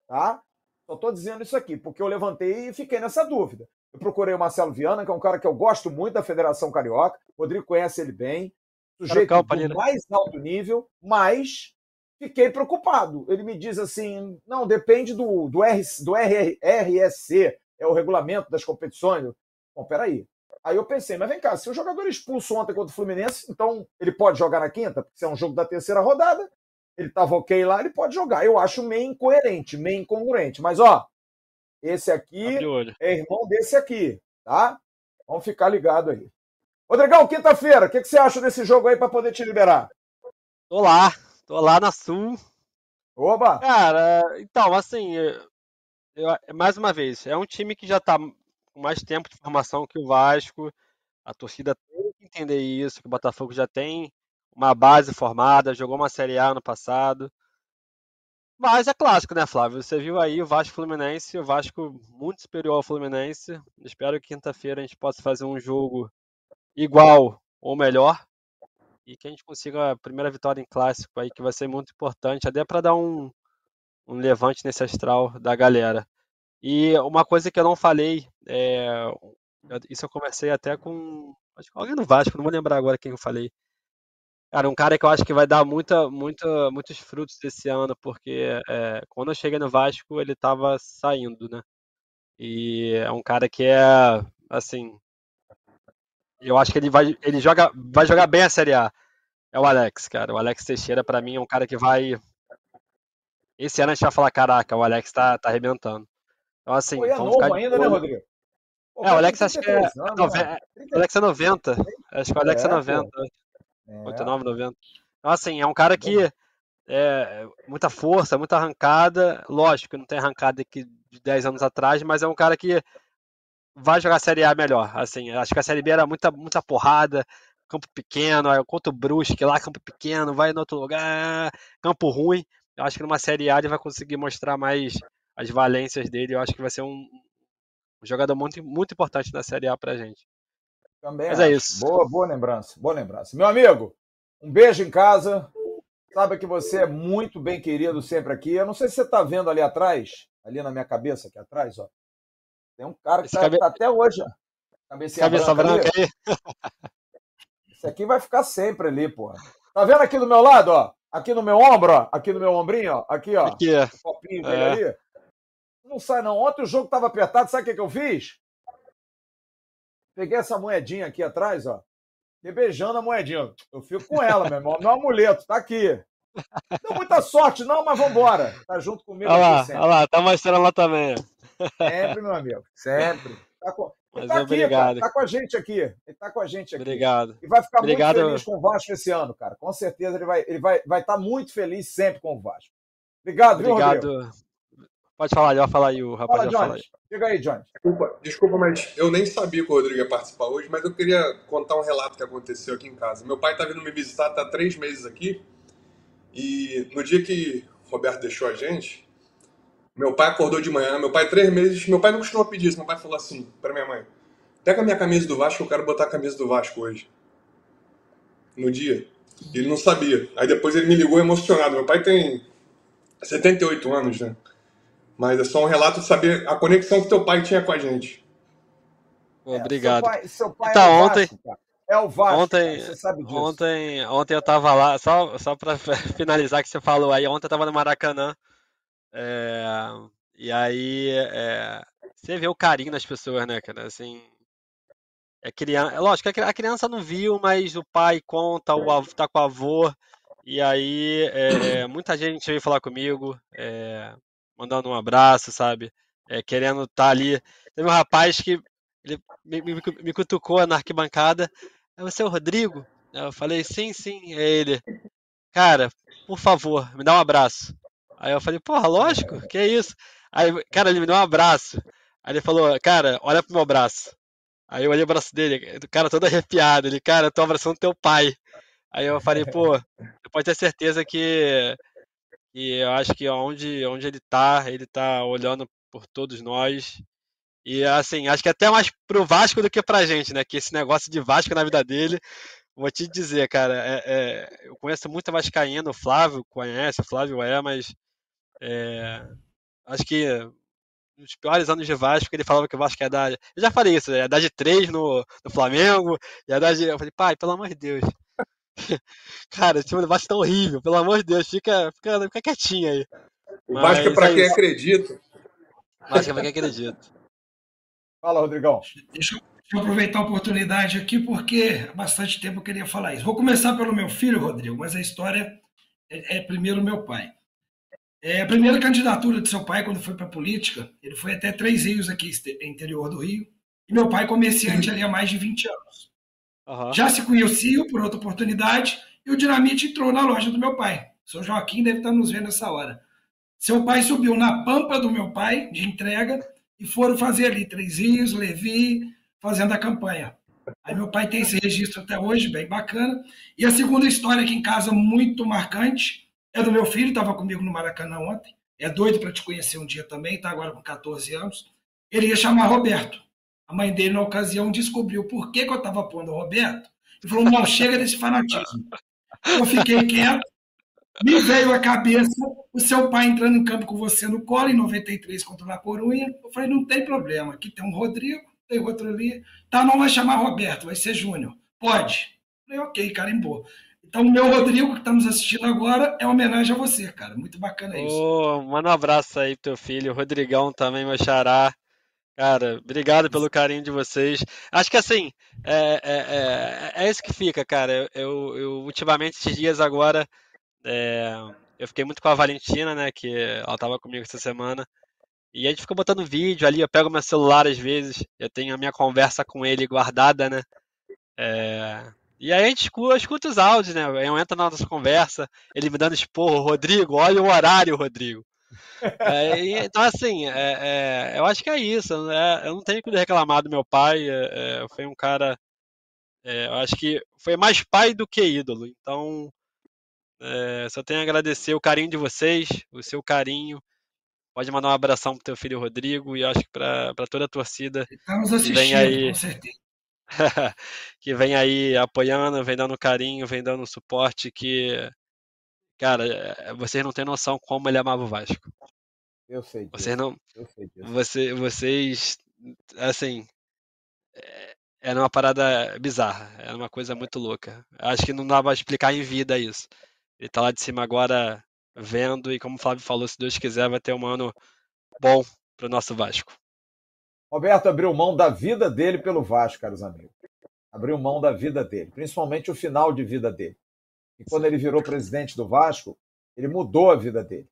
Tá? Só estou dizendo isso aqui, porque eu levantei e fiquei nessa dúvida. Eu procurei o Marcelo Viana, que é um cara que eu gosto muito da Federação Carioca. O Rodrigo conhece ele bem. Sujeito do mais alto nível, mas fiquei preocupado. Ele me diz assim: não, depende do, do, R, do RR, RSC, é o regulamento das competições. Bom, peraí. Aí eu pensei, mas vem cá, se o jogador expulso ontem contra o Fluminense, então ele pode jogar na quinta, porque se é um jogo da terceira rodada, ele estava ok lá, ele pode jogar. Eu acho meio incoerente, meio incongruente. Mas, ó, esse aqui é irmão desse aqui, tá? Vamos ficar ligado aí. Rodrigão, quinta-feira, o que, que, você acha desse jogo aí para poder te liberar? Tô lá, tô lá na Sul. Oba! Cara, então, assim, eu, mais uma vez, é um time que já tá com mais tempo de formação que o Vasco. A torcida tem que entender isso, que o Botafogo já tem uma base formada, jogou uma Série A no passado. Mas é clássico, né, Flávio? Você viu aí o Vasco Fluminense, o Vasco muito superior ao Fluminense. Espero que quinta-feira a gente possa fazer um jogo igual ou melhor e que a gente consiga a primeira vitória em clássico aí, que vai ser muito importante, até para dar um, um levante nesse astral da galera. E uma coisa que eu não falei, é, isso eu conversei até com acho que alguém do Vasco, não vou lembrar agora quem eu falei. Cara, um cara que eu acho que vai dar muita, muita, muitos frutos esse ano, porque é, quando eu cheguei no Vasco, ele estava saindo, né? E é um cara que é, assim, eu acho que ele vai, ele joga, vai jogar bem a Série A. É o Alex, cara. O Alex Teixeira, para mim, é um cara que vai. Esse ano a gente vai falar: caraca, o Alex tá, tá arrebentando. Então, assim. Pô, é novo ainda, né, Rodrigo? Pô, é, o Alex acho que é. Anos, nove... Né? O Alex é 90. Acho que o Alex é, é 90. É. 89, 90. Então, assim, é um cara que. É, muita força, muita arrancada. Lógico que não tem arrancada aqui de 10 anos atrás, mas é um cara que vai jogar a Série A melhor. Assim, acho que a Série B era muita, muita porrada, campo pequeno, aí contra o Brusque lá, campo pequeno, vai em outro lugar, campo ruim. Eu acho que numa Série A ele vai conseguir mostrar mais as valências dele. Eu acho que vai ser um, um jogador muito, muito importante na Série A pra gente. Também Mas é isso. Boa, boa lembrança, boa lembrança. Meu amigo, um beijo em casa. Sabe que você é muito bem querido sempre aqui. Eu não sei se você está vendo ali atrás, ali na minha cabeça, aqui atrás, ó. Tem um cara que está cabe... tá até hoje. Cabeça branca, branca aí. Esse aqui vai ficar sempre ali, porra. Tá vendo aqui do meu lado, ó? Aqui no meu ombro, ó. Aqui no meu ombrinho, ó. Aqui, ó. Aqui, é. copinho é. ali. Não sai, não. Ontem o jogo tava apertado, sabe o que, que eu fiz? Peguei essa moedinha aqui atrás, ó. E beijando a moedinha. Eu fico com ela, meu irmão. Meu amuleto, tá aqui. Não muita sorte, não, mas vambora. Tá junto comigo. Olha lá, olha lá, tá mostrando lá também. Sempre, meu amigo. Sempre. Tá com... Ele tá aqui, obrigado. Cara, tá com a gente aqui. Ele tá com a gente aqui. Obrigado. E vai ficar obrigado. muito feliz com o Vasco esse ano, cara. Com certeza ele vai estar ele vai, vai estar tá muito feliz sempre com o Vasco. Obrigado, obrigado. viu, Rodrigo? Pode falar, vai falar aí, o rapaz. Fala, Jones. Chega aí, Jones. Desculpa, desculpa, mas eu nem sabia que o Rodrigo ia participar hoje, mas eu queria contar um relato que aconteceu aqui em casa. Meu pai tá vindo me visitar, tá três meses aqui, e no dia que o Roberto deixou a gente, meu pai acordou de manhã, meu pai três meses, meu pai não costuma pedir isso, meu pai falou assim para minha mãe, pega a minha camisa do Vasco, eu quero botar a camisa do Vasco hoje. No dia. Ele não sabia. Aí depois ele me ligou emocionado. Meu pai tem 78 anos, né? Mas é só um relato de saber a conexão que teu pai tinha com a gente. Obrigado. É, seu pai, seu pai então, é ontem, Vasco, é o Vasco, ontem, você sabe disso. Ontem, ontem eu tava lá, só, só para finalizar que você falou aí, ontem eu tava no Maracanã. É, e aí é, você vê o carinho das pessoas, né, cara? Assim, é criança, é lógico, a criança não viu, mas o pai conta, o avô, tá com o avô. E aí, é, muita gente veio falar comigo. É, mandando um abraço, sabe? É, querendo estar tá ali. Teve um rapaz que ele me, me, me cutucou na arquibancada. É você o Rodrigo? Eu falei, sim, sim, é ele. Cara, por favor, me dá um abraço. Aí eu falei, porra, lógico, que é isso? Aí, cara, ele me deu um abraço. Aí ele falou, cara, olha pro meu braço. Aí eu olhei o braço dele, o cara todo arrepiado. Ele, cara, eu tô abraçando teu pai. Aí eu falei, pô, pode ter certeza que e eu acho que onde, onde ele tá, ele tá olhando por todos nós. E assim, acho que até mais pro Vasco do que pra gente, né? Que esse negócio de Vasco na vida dele, vou te dizer, cara, é, é, eu conheço muito Vascaíno, o Flávio conhece, o Flávio é, mas é, acho que nos piores anos de Vasco, ele falava que o Vasco ia dar. Eu já falei isso, ia dar de três no, no Flamengo, ia dar de. Eu falei, pai, pelo amor de Deus. Cara, esse time do Vasco tá horrível, pelo amor de Deus, fica, fica, fica quietinho aí. O Vasco é pra é quem acredita. Vasco é pra quem acredita. Fala, Rodrigão. Deixa eu, deixa eu aproveitar a oportunidade aqui, porque há bastante tempo eu queria falar isso. Vou começar pelo meu filho, Rodrigo, mas a história é, é primeiro meu pai. É, a primeira candidatura de seu pai, quando foi para a política, ele foi até Três Rios, aqui, interior do Rio. E meu pai, comerciante ali há mais de 20 anos. Uhum. Já se conheciam por outra oportunidade e o Dinamite entrou na loja do meu pai. Seu Joaquim deve estar nos vendo nessa hora. Seu pai subiu na pampa do meu pai, de entrega, e foram fazer ali Três Rios, Levi, fazendo a campanha. Aí meu pai tem esse registro até hoje, bem bacana. E a segunda história aqui em casa, muito marcante, é do meu filho, estava comigo no Maracanã ontem. É doido para te conhecer um dia também, está agora com 14 anos. Ele ia chamar Roberto. A mãe dele, na ocasião, descobriu por que, que eu estava pondo o Roberto e falou: não, chega desse fanatismo. Eu fiquei quieto, me veio à cabeça o seu pai entrando em campo com você no colo em 93 contra a Corunha. Eu falei: não tem problema, aqui tem um Rodrigo, tem outro ali. Tá, não vai chamar Roberto, vai ser Júnior. Pode. Eu falei: ok, carimbou. Então, o meu Rodrigo, que estamos assistindo agora, é homenagem a você, cara. Muito bacana isso. Oh, manda um abraço aí pro teu filho, o Rodrigão também, meu xará. Cara, obrigado pelo carinho de vocês. Acho que assim, é, é, é, é isso que fica, cara. Eu, eu ultimamente, esses dias agora, é, eu fiquei muito com a Valentina, né? Que ela tava comigo essa semana. E a gente fica botando vídeo ali, eu pego meu celular às vezes, eu tenho a minha conversa com ele guardada, né? É, e aí a gente escuta, escuta os áudios, né? Eu entro na nossa conversa, ele me dando esporro, Rodrigo, olha o horário, Rodrigo. É, então, assim, é, é, eu acho que é isso. Né? Eu não tenho que reclamar do meu pai. É, é, foi um cara. É, eu acho que foi mais pai do que ídolo. Então, só tenho a agradecer o carinho de vocês, o seu carinho. Pode mandar um abração pro teu filho Rodrigo e acho que para toda a torcida. Estamos assistindo, vem aí, com certeza. que vem aí apoiando, vem dando carinho, vem dando suporte, que Cara, eh, vocês não têm noção como ele amava o Vasco. Eu sei. Vocês não. Eu sei. Você, vocês, assim, é, era uma parada bizarra, era uma coisa muito louca. Acho que não dá pra explicar em vida isso. Ele tá lá de cima agora vendo e como o Flávio falou, se Deus quiser, vai ter um ano bom pro nosso Vasco. Roberto abriu mão da vida dele pelo Vasco, caros amigos. Abriu mão da vida dele, principalmente o final de vida dele. E quando ele virou presidente do Vasco, ele mudou a vida dele.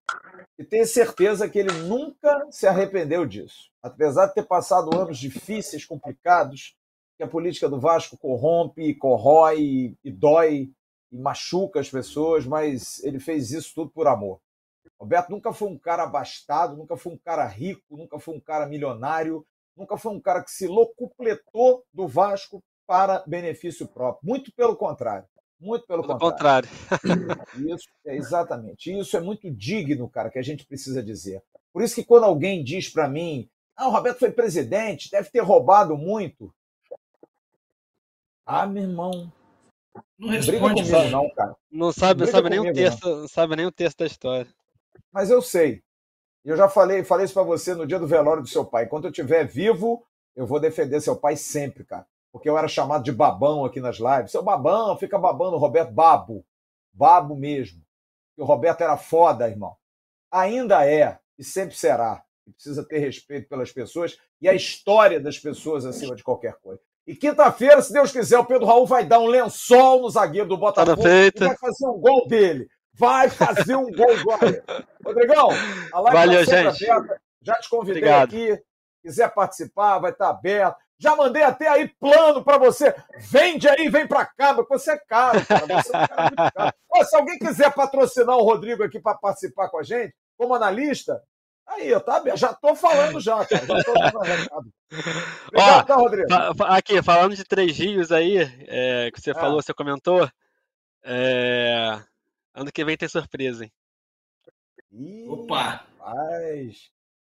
E tenho certeza que ele nunca se arrependeu disso. Apesar de ter passado anos difíceis, complicados, que a política do Vasco corrompe, corrói e dói e machuca as pessoas, mas ele fez isso tudo por amor. Roberto nunca foi um cara abastado, nunca foi um cara rico, nunca foi um cara milionário, nunca foi um cara que se locupletou do Vasco para benefício próprio. Muito pelo contrário. Muito pelo, pelo contrário. contrário. Isso, é, exatamente. Isso é muito digno, cara, que a gente precisa dizer. Por isso que quando alguém diz para mim, ah, o Roberto foi presidente, deve ter roubado muito. Ah, meu irmão. Não responde, comigo, não, cara. Não sabe, não sabe nem o texto, não. sabe nem o texto da história. Mas eu sei. Eu já falei, falei isso para você no dia do velório do seu pai. Enquanto eu estiver vivo, eu vou defender seu pai sempre, cara porque eu era chamado de babão aqui nas lives. Seu babão, fica babando o Roberto Babo. Babo mesmo. O Roberto era foda, irmão. Ainda é e sempre será. E precisa ter respeito pelas pessoas e a história das pessoas acima de qualquer coisa. E quinta-feira, se Deus quiser, o Pedro Raul vai dar um lençol no zagueiro do Botafogo e vai fazer um gol dele. Vai fazer um gol agora. Rodrigão, a live Valeu, tá gente. aberta. Já te convidei Obrigado. aqui. Quiser participar, vai estar aberto. Já mandei até aí plano para você. Vende aí, vem para cá, mas você é caro, cara. Você é um cara muito caro. Pô, se alguém quiser patrocinar o Rodrigo aqui para participar com a gente, como analista, aí, eu tá, já tô falando já, cara. Já tô. Obrigado, tá, Rodrigo? Aqui, falando de Três Rios aí, é, que você é. falou, você comentou, é, ano que vem tem surpresa, hein? Ih, Opa! Rapaz.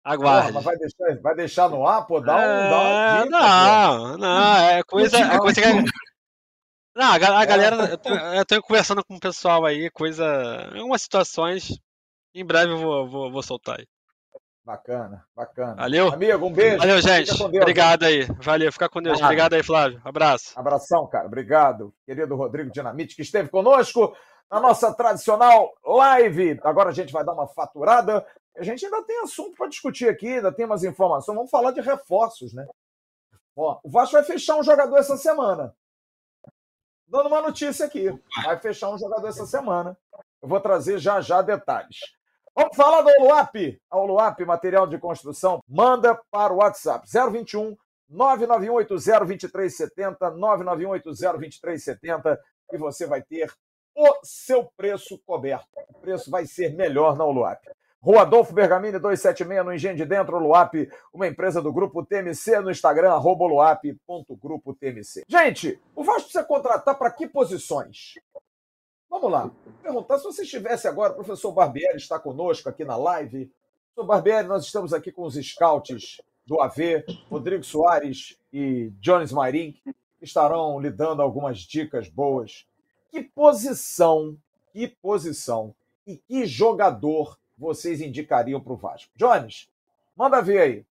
Aguarde. mas vai deixar, vai deixar no ar, pô? Dá, um, é, dá uma dica, Não, pô. não, é coisa, é coisa que... Não, a, a galera, eu tô, eu tô, conversando com o pessoal aí, coisa, algumas situações, em breve eu vou, vou, vou soltar aí. Bacana, bacana. Valeu? Amigo, um beijo. Valeu, gente. Deus, Obrigado aí. Valeu, fica com Deus. Obrigado aí, Flávio. Abraço. Abração, cara. Obrigado, querido Rodrigo Dinamite, que esteve conosco na nossa tradicional live. Agora a gente vai dar uma faturada a gente ainda tem assunto para discutir aqui, ainda tem umas informações. Vamos falar de reforços, né? Ó, o Vasco vai fechar um jogador essa semana. Dando uma notícia aqui. Vai fechar um jogador essa semana. Eu vou trazer já já detalhes. Vamos falar do Oluap. A Oluap, material de construção, manda para o WhatsApp 021 991802370, 991802370 e você vai ter o seu preço coberto. O preço vai ser melhor na Oluap. Rua Adolfo Bergamini 276, no Engenho de Dentro, Luap, uma empresa do Grupo TMC, no Instagram, arroba luap.grupo TMC. Gente, o Vasco precisa contratar para que posições? Vamos lá. Perguntar se você estivesse agora, o professor Barbieri está conosco aqui na live. Professor Barbieri, nós estamos aqui com os scouts do AV, Rodrigo Soares e Jones Marim, que estarão lhe dando algumas dicas boas. Que posição, que posição e que jogador vocês indicariam para o Vasco? Jones, manda ver aí.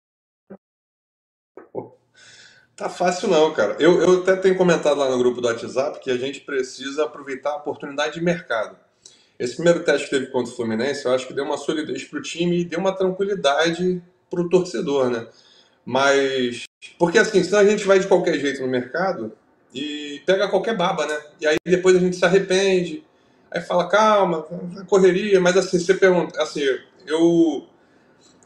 Tá fácil não, cara. Eu, eu até tenho comentado lá no grupo do WhatsApp que a gente precisa aproveitar a oportunidade de mercado. Esse primeiro teste que teve contra o Fluminense, eu acho que deu uma solidez para o time e deu uma tranquilidade para o torcedor, né? Mas. Porque assim, senão a gente vai de qualquer jeito no mercado e pega qualquer baba, né? E aí depois a gente se arrepende. Aí fala, calma, correria, mas assim, você pergunta, assim, eu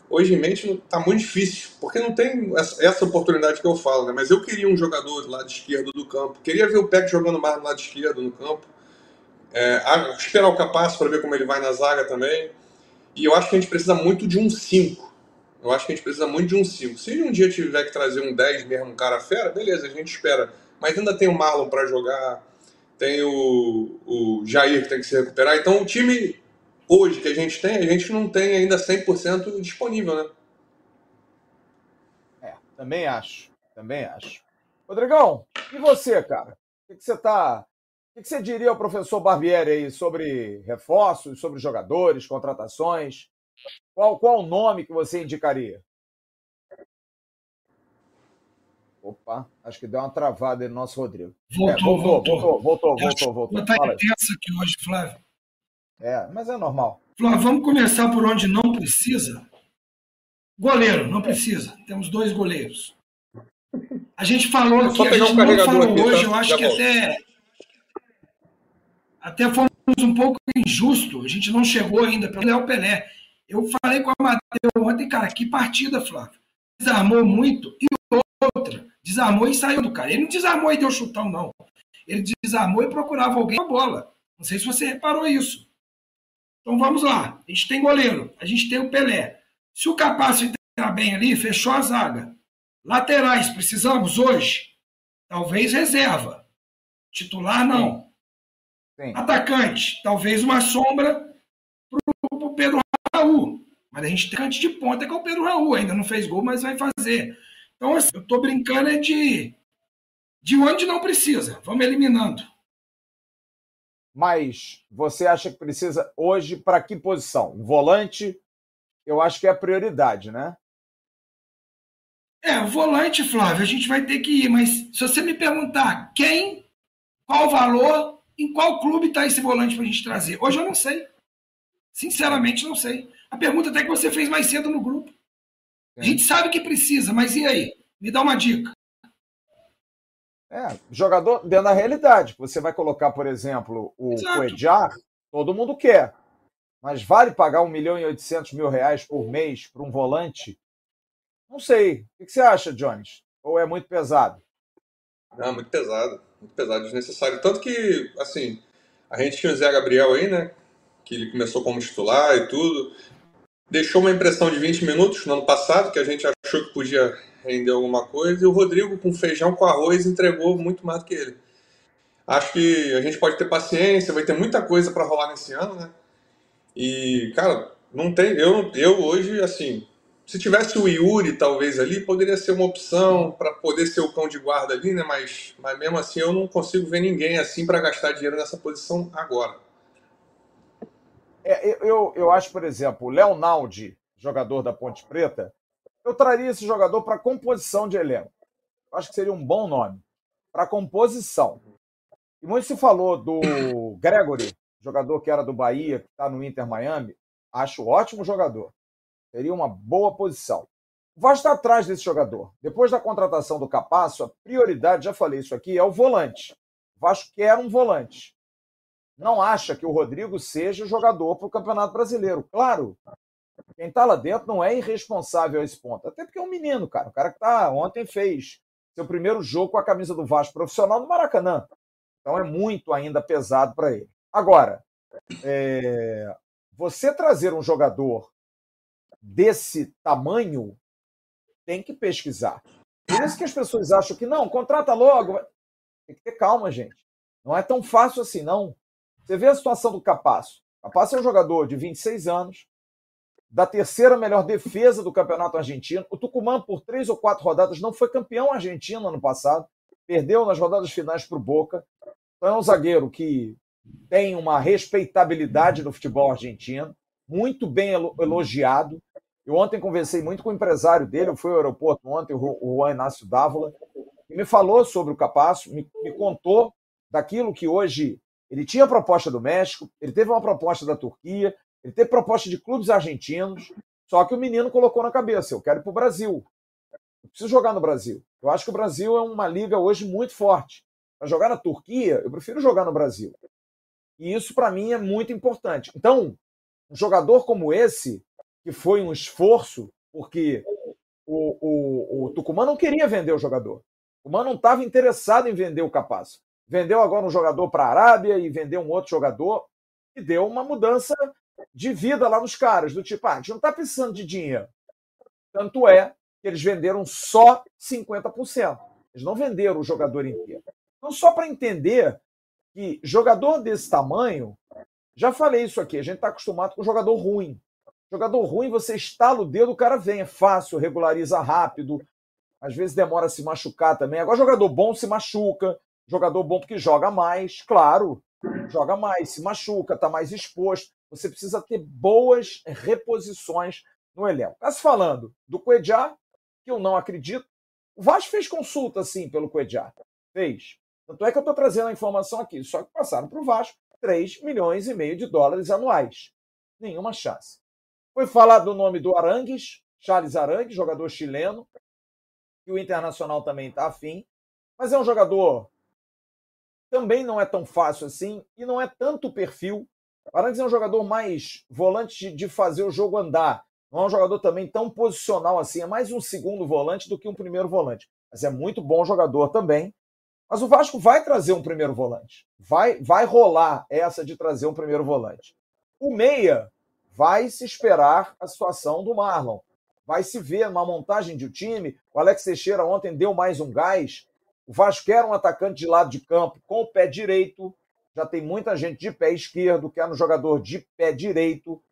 hoje em mente tá muito difícil, porque não tem essa oportunidade que eu falo, né? Mas eu queria um jogador do lado esquerdo do campo, queria ver o Peck jogando mais no lado esquerdo no campo, é, esperar o Capaz para ver como ele vai na zaga também. E eu acho que a gente precisa muito de um 5. Eu acho que a gente precisa muito de um 5. Se um dia tiver que trazer um 10 mesmo, um cara fera, beleza, a gente espera. Mas ainda tem o Marlon para jogar, tem o, o Jair que tem que se recuperar. Então o time hoje que a gente tem, a gente não tem ainda 100% disponível, né? É, também acho. Também acho. Rodrigão, e você, cara? O que, você tá. O que você diria ao professor Barbieri aí sobre reforços, sobre jogadores, contratações? Qual, qual o nome que você indicaria? Opa, acho que deu uma travada aí no nosso Rodrigo. Voltou, é, voltou, voltou, voltou, voltou, voltou, voltou. Está intensa aqui hoje, Flávio. É, mas é normal. Flávio, vamos começar por onde não precisa. Goleiro, não precisa. Temos dois goleiros. A gente falou aqui, a gente um não falou aqui, hoje, tá? eu acho Já que até até fomos um pouco injusto. A gente não chegou ainda para o Léo Pelé. Eu falei com a Matheus ontem, cara, que partida, Flávio. Desarmou muito. E desarmou e saiu do cara. Ele não desarmou e deu chutão, não. Ele desarmou e procurava alguém com a bola. Não sei se você reparou isso. Então vamos lá. A gente tem goleiro, a gente tem o Pelé. Se o Capácio entrar bem ali, fechou a zaga. Laterais, precisamos hoje? Talvez reserva. Titular, não. Sim. Atacante, talvez uma sombra para o Pedro Raul. Mas a gente tem atacante de ponta que é o Pedro Raul. Ainda não fez gol, mas vai fazer. Então, assim, eu estou brincando é de, de onde não precisa. Vamos eliminando. Mas você acha que precisa hoje para que posição? Um volante, eu acho que é a prioridade, né? É, o volante, Flávio, a gente vai ter que ir, mas se você me perguntar quem, qual valor, em qual clube está esse volante para a gente trazer, hoje eu não sei. Sinceramente, não sei. A pergunta até que você fez mais cedo no grupo. A gente sabe que precisa, mas e aí? Me dá uma dica. É, jogador dentro da realidade. Você vai colocar, por exemplo, o Coedjar, todo mundo quer. Mas vale pagar 1 milhão e 800 mil reais por mês para um volante? Não sei. O que você acha, Jones? Ou é muito pesado? Não, muito pesado. Muito pesado, desnecessário. Tanto que, assim, a gente tinha o Zé Gabriel aí, né? Que ele começou como titular e tudo deixou uma impressão de 20 minutos no ano passado, que a gente achou que podia render alguma coisa, e o Rodrigo, com feijão com arroz, entregou muito mais do que ele. Acho que a gente pode ter paciência, vai ter muita coisa para rolar nesse ano, né? E, cara, não tem. Eu, eu hoje, assim, se tivesse o Yuri, talvez ali, poderia ser uma opção para poder ser o cão de guarda ali, né? Mas, mas mesmo assim, eu não consigo ver ninguém assim para gastar dinheiro nessa posição agora. É, eu, eu acho, por exemplo, o Leonaldi, jogador da Ponte Preta, eu traria esse jogador para composição de elenco. Eu acho que seria um bom nome. Para composição. E muito se falou do Gregory, jogador que era do Bahia, que está no Inter Miami. Acho ótimo jogador. Seria uma boa posição. O Vasco está atrás desse jogador. Depois da contratação do Capasso, a prioridade, já falei isso aqui, é o volante. O Vasco quer um volante não acha que o Rodrigo seja o jogador para o Campeonato Brasileiro. Claro, quem está lá dentro não é irresponsável a esse ponto. Até porque é um menino, cara. O cara que tá, ontem fez seu primeiro jogo com a camisa do Vasco profissional no Maracanã. Então é muito ainda pesado para ele. Agora, é... você trazer um jogador desse tamanho tem que pesquisar. Por isso que as pessoas acham que não, contrata logo. Tem que ter calma, gente. Não é tão fácil assim, não. Você vê a situação do Capasso. Capasso é um jogador de 26 anos, da terceira melhor defesa do campeonato argentino. O Tucumã, por três ou quatro rodadas, não foi campeão argentino ano passado, perdeu nas rodadas finais para o Boca. Então é um zagueiro que tem uma respeitabilidade no futebol argentino, muito bem elogiado. Eu ontem conversei muito com o empresário dele, eu fui ao aeroporto ontem, o Juan Inácio Dávola, e me falou sobre o Capasso, me, me contou daquilo que hoje ele tinha proposta do México, ele teve uma proposta da Turquia, ele teve proposta de clubes argentinos, só que o menino colocou na cabeça: eu quero ir para o Brasil. Eu preciso jogar no Brasil. Eu acho que o Brasil é uma liga hoje muito forte. Para jogar na Turquia, eu prefiro jogar no Brasil. E isso, para mim, é muito importante. Então, um jogador como esse, que foi um esforço, porque o, o, o Tucumã não queria vender o jogador. O Tucumã não estava interessado em vender o Capaz. Vendeu agora um jogador para a Arábia e vendeu um outro jogador e deu uma mudança de vida lá nos caras, do tipo, ah, a gente não está precisando de dinheiro. Tanto é que eles venderam só 50%. Eles não venderam o jogador inteiro. Então, só para entender que jogador desse tamanho, já falei isso aqui, a gente está acostumado com jogador ruim. Jogador ruim, você estala o dedo, o cara vem, é fácil, regulariza rápido, às vezes demora a se machucar também. Agora, jogador bom se machuca, jogador bom porque joga mais, claro, joga mais, se machuca, está mais exposto. Você precisa ter boas reposições no elenco. Está se falando do Cuejá, que eu não acredito. O Vasco fez consulta, sim, pelo Cuejá. Fez. Tanto é que eu estou trazendo a informação aqui. Só que passaram para o Vasco 3 milhões e meio de dólares anuais. Nenhuma chance. Foi falado o nome do Arangues, Charles Arangues, jogador chileno, que o Internacional também está afim, mas é um jogador também não é tão fácil assim e não é tanto perfil. O Arangues é um jogador mais volante de fazer o jogo andar. Não é um jogador também tão posicional assim, é mais um segundo volante do que um primeiro volante. Mas é muito bom jogador também. Mas o Vasco vai trazer um primeiro volante. Vai, vai rolar essa de trazer um primeiro volante. O Meia vai se esperar a situação do Marlon. Vai se ver uma montagem de um time. O Alex Teixeira ontem deu mais um gás. O Vasco quer um atacante de lado de campo com o pé direito. Já tem muita gente de pé esquerdo, quer um jogador de pé direito.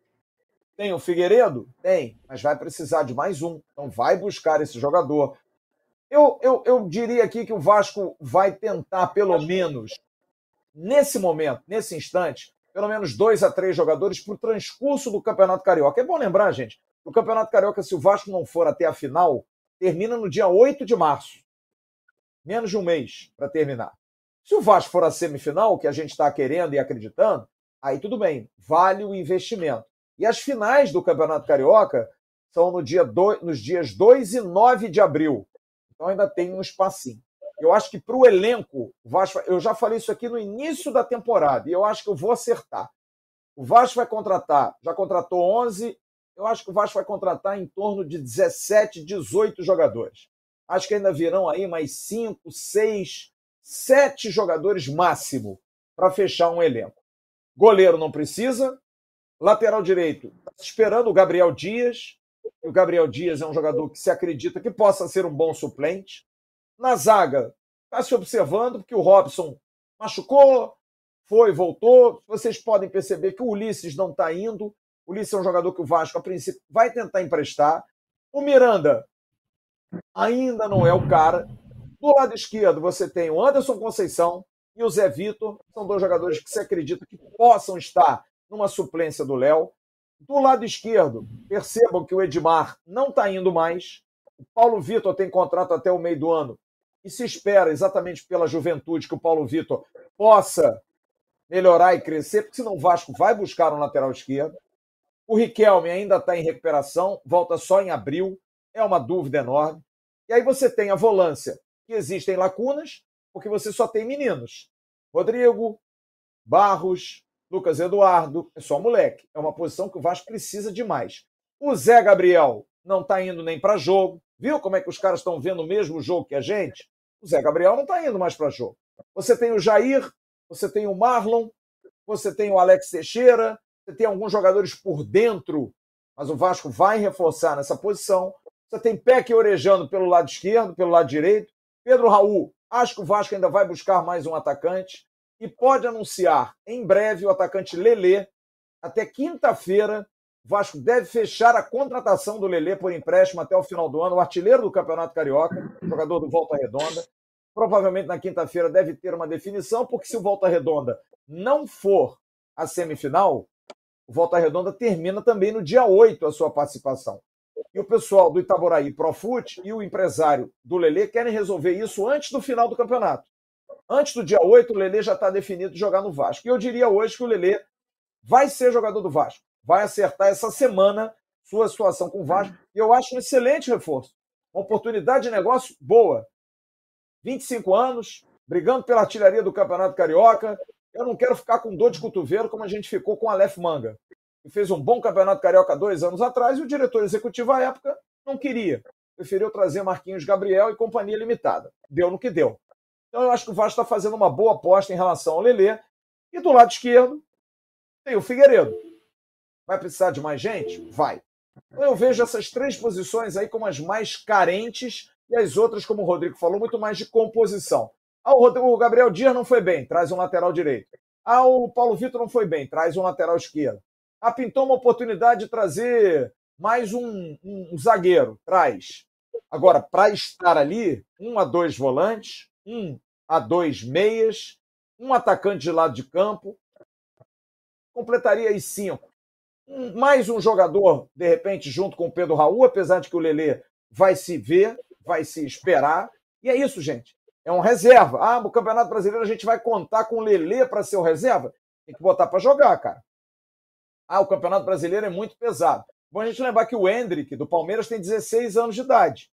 Tem o Figueiredo? Tem, mas vai precisar de mais um. Então vai buscar esse jogador. Eu, eu, eu diria aqui que o Vasco vai tentar, pelo menos, nesse momento, nesse instante, pelo menos dois a três jogadores para o transcurso do Campeonato Carioca. É bom lembrar, gente, o Campeonato Carioca, se o Vasco não for até a final, termina no dia 8 de março. Menos de um mês para terminar. Se o Vasco for a semifinal, que a gente está querendo e acreditando, aí tudo bem, vale o investimento. E as finais do Campeonato Carioca são no dia do, nos dias 2 e 9 de abril. Então ainda tem um espacinho. Eu acho que para o elenco, Vasco, eu já falei isso aqui no início da temporada, e eu acho que eu vou acertar. O Vasco vai contratar, já contratou 11, eu acho que o Vasco vai contratar em torno de 17, 18 jogadores. Acho que ainda virão aí mais 5, 6, 7 jogadores máximo para fechar um elenco. Goleiro não precisa, lateral direito, tá esperando o Gabriel Dias, o Gabriel Dias é um jogador que se acredita que possa ser um bom suplente. Na zaga, está se observando, porque o Robson machucou, foi, voltou. Vocês podem perceber que o Ulisses não está indo. O Ulisses é um jogador que o Vasco, a princípio, vai tentar emprestar. O Miranda ainda não é o cara. Do lado esquerdo, você tem o Anderson Conceição e o Zé Vitor. São dois jogadores que se acredita que possam estar numa suplência do Léo. Do lado esquerdo, percebam que o Edmar não está indo mais. O Paulo Vitor tem contrato até o meio do ano e se espera, exatamente pela juventude, que o Paulo Vitor possa melhorar e crescer, porque senão o Vasco vai buscar um lateral esquerdo. O Riquelme ainda está em recuperação, volta só em abril, é uma dúvida enorme. E aí você tem a volância, que existem lacunas, porque você só tem meninos. Rodrigo, Barros, Lucas Eduardo, é só moleque. É uma posição que o Vasco precisa demais. O Zé Gabriel não está indo nem para jogo. Viu como é que os caras estão vendo o mesmo jogo que a gente? O Zé Gabriel não está indo mais para jogo. Você tem o Jair, você tem o Marlon, você tem o Alex Teixeira, você tem alguns jogadores por dentro, mas o Vasco vai reforçar nessa posição. Você tem Peck orejando pelo lado esquerdo, pelo lado direito. Pedro Raul, acho que o Vasco ainda vai buscar mais um atacante e pode anunciar em breve o atacante Lelê. Até quinta-feira, o Vasco deve fechar a contratação do Lelê por empréstimo até o final do ano, o artilheiro do Campeonato Carioca, jogador do Volta Redonda. Provavelmente na quinta-feira deve ter uma definição, porque se o Volta Redonda não for a semifinal, o Volta Redonda termina também no dia 8 a sua participação. E o pessoal do Itaboraí Profute e o empresário do Lelê querem resolver isso antes do final do campeonato. Antes do dia 8, o Lelê já está definido de jogar no Vasco. E eu diria hoje que o Lelê vai ser jogador do Vasco. Vai acertar essa semana sua situação com o Vasco. E eu acho um excelente reforço. Uma oportunidade de negócio boa. 25 anos, brigando pela artilharia do Campeonato Carioca. Eu não quero ficar com dor de cotovelo como a gente ficou com a Aleph Manga, fez um bom Campeonato Carioca dois anos atrás e o diretor executivo à época não queria. Preferiu trazer Marquinhos Gabriel e companhia limitada. Deu no que deu. Então eu acho que o Vasco está fazendo uma boa aposta em relação ao Lelê. E do lado esquerdo tem o Figueiredo. Vai precisar de mais gente? Vai. Então eu vejo essas três posições aí como as mais carentes e as outras, como o Rodrigo falou, muito mais de composição. Ah, o Gabriel Dias não foi bem, traz um lateral direito. Ah, o Paulo Vitor não foi bem, traz um lateral esquerdo. Ah, pintou uma oportunidade de trazer mais um, um, um zagueiro, traz. Agora, para estar ali, um a dois volantes, um a dois meias, um atacante de lado de campo, completaria aí cinco. Um, mais um jogador, de repente, junto com o Pedro Raul, apesar de que o Lelê vai se ver, vai se esperar. E é isso, gente. É um reserva. Ah, no Campeonato Brasileiro a gente vai contar com o Lelê para ser o reserva? Tem que botar para jogar, cara. Ah, o Campeonato Brasileiro é muito pesado. Bom a gente lembrar que o Hendrick, do Palmeiras, tem 16 anos de idade.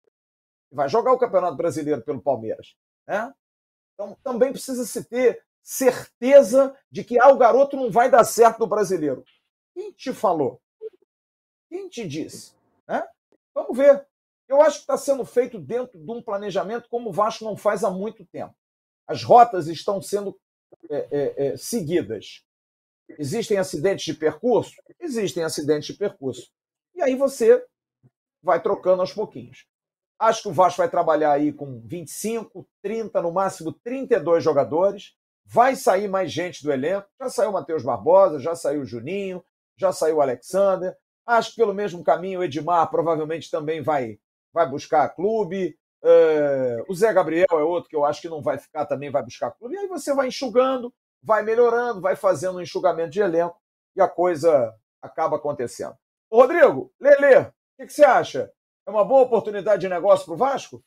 Vai jogar o Campeonato Brasileiro pelo Palmeiras. Né? Então também precisa se ter certeza de que ah, o garoto não vai dar certo no brasileiro. Quem te falou? Quem te disse? Né? Vamos ver. Eu acho que está sendo feito dentro de um planejamento como o Vasco não faz há muito tempo. As rotas estão sendo é, é, é, seguidas. Existem acidentes de percurso? Existem acidentes de percurso. E aí você vai trocando aos pouquinhos. Acho que o Vasco vai trabalhar aí com 25, 30, no máximo 32 jogadores. Vai sair mais gente do elenco. Já saiu o Matheus Barbosa, já saiu o Juninho, já saiu o Alexander. Acho que pelo mesmo caminho o Edmar provavelmente também vai vai buscar clube. Uh, o Zé Gabriel é outro que eu acho que não vai ficar também, vai buscar clube. E aí você vai enxugando, vai melhorando, vai fazendo um enxugamento de elenco e a coisa acaba acontecendo. Ô, Rodrigo, Lele, o que, que, você acha? É uma boa oportunidade de negócio para o Vasco?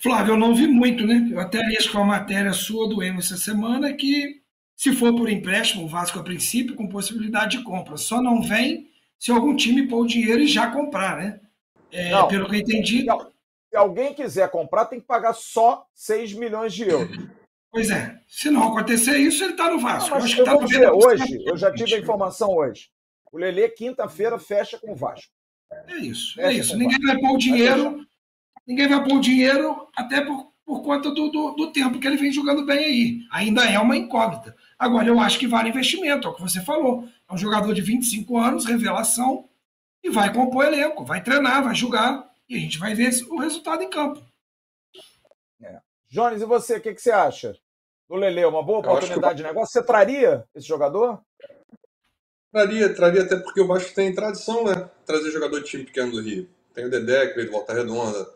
Flávio, eu não vi muito, né? Eu até li com a matéria sua do Emo essa semana que, se for por empréstimo, o Vasco, a princípio, com possibilidade de compra. Só não vem se algum time pôr o dinheiro e já comprar, né? É, não, pelo que eu entendi. Se alguém quiser comprar, tem que pagar só 6 milhões de euros. Pois é. Se não acontecer isso, ele está no Vasco. Não, eu, eu, tá dizer, hoje, eu já tive a informação hoje. O Lelê, quinta-feira, fecha com o Vasco. É isso, fecha é isso. Ninguém vai pôr o dinheiro. Ninguém vai pôr o dinheiro até por, por conta do, do, do, tempo que ele vem jogando bem aí. Ainda é uma incógnita. Agora, eu acho que vale investimento, é o que você falou. É um jogador de 25 anos, revelação, e vai compor elenco, vai treinar, vai jogar e a gente vai ver o resultado em campo. É. Jones, e você, o que, que você acha do Lele? Uma boa oportunidade que... de negócio? Você traria esse jogador? Traria, traria até porque o Vasco tem tradição, né? Trazer jogador de time pequeno do Rio. Tem o Dedé, que veio do Volta Redonda,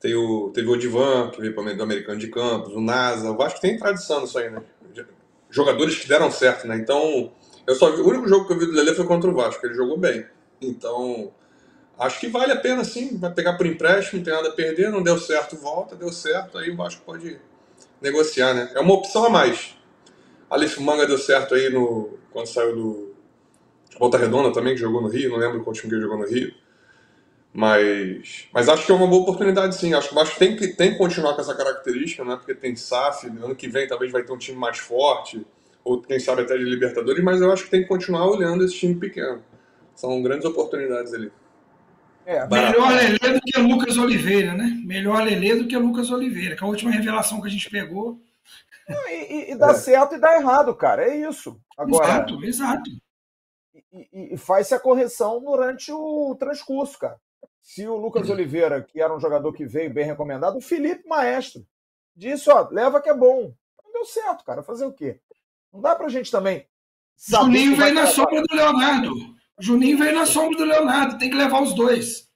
tem o, teve o Odivan, que veio do Americano de Campos, o NASA. O Vasco tem tradição nisso aí, né? Jogadores que deram certo, né? Então, eu só vi, o único jogo que eu vi do Lele foi contra o Vasco, ele jogou bem. Então, acho que vale a pena sim. Vai pegar por empréstimo, não tem nada a perder. Não deu certo, volta. Deu certo, aí o Vasco pode negociar, né? É uma opção a mais. Aleph Manga deu certo aí no, quando saiu do Volta Redonda também, que jogou no Rio. Não lembro qual time que jogou no Rio. Mas, mas acho que é uma boa oportunidade sim. Acho que o Vasco tem que, tem que continuar com essa característica, né? Porque tem SAF, ano que vem talvez vai ter um time mais forte, ou quem sabe até de Libertadores, mas eu acho que tem que continuar olhando esse time pequeno. São grandes oportunidades ali. É, melhor Lelê do que Lucas Oliveira, né? Melhor Lelê do que Lucas Oliveira, que é a última revelação que a gente pegou. E, e dá é. certo e dá errado, cara. É isso. Agora, exato, exato. E, e faz-se a correção durante o transcurso, cara. Se o Lucas uhum. Oliveira, que era um jogador que veio bem recomendado, o Felipe Maestro disse, ó, leva que é bom. Não deu certo, cara. Fazer o quê? Não dá pra gente também. Juninho veio na sombra do Leonardo. Juninho veio na sombra do Leonardo, tem que levar os dois.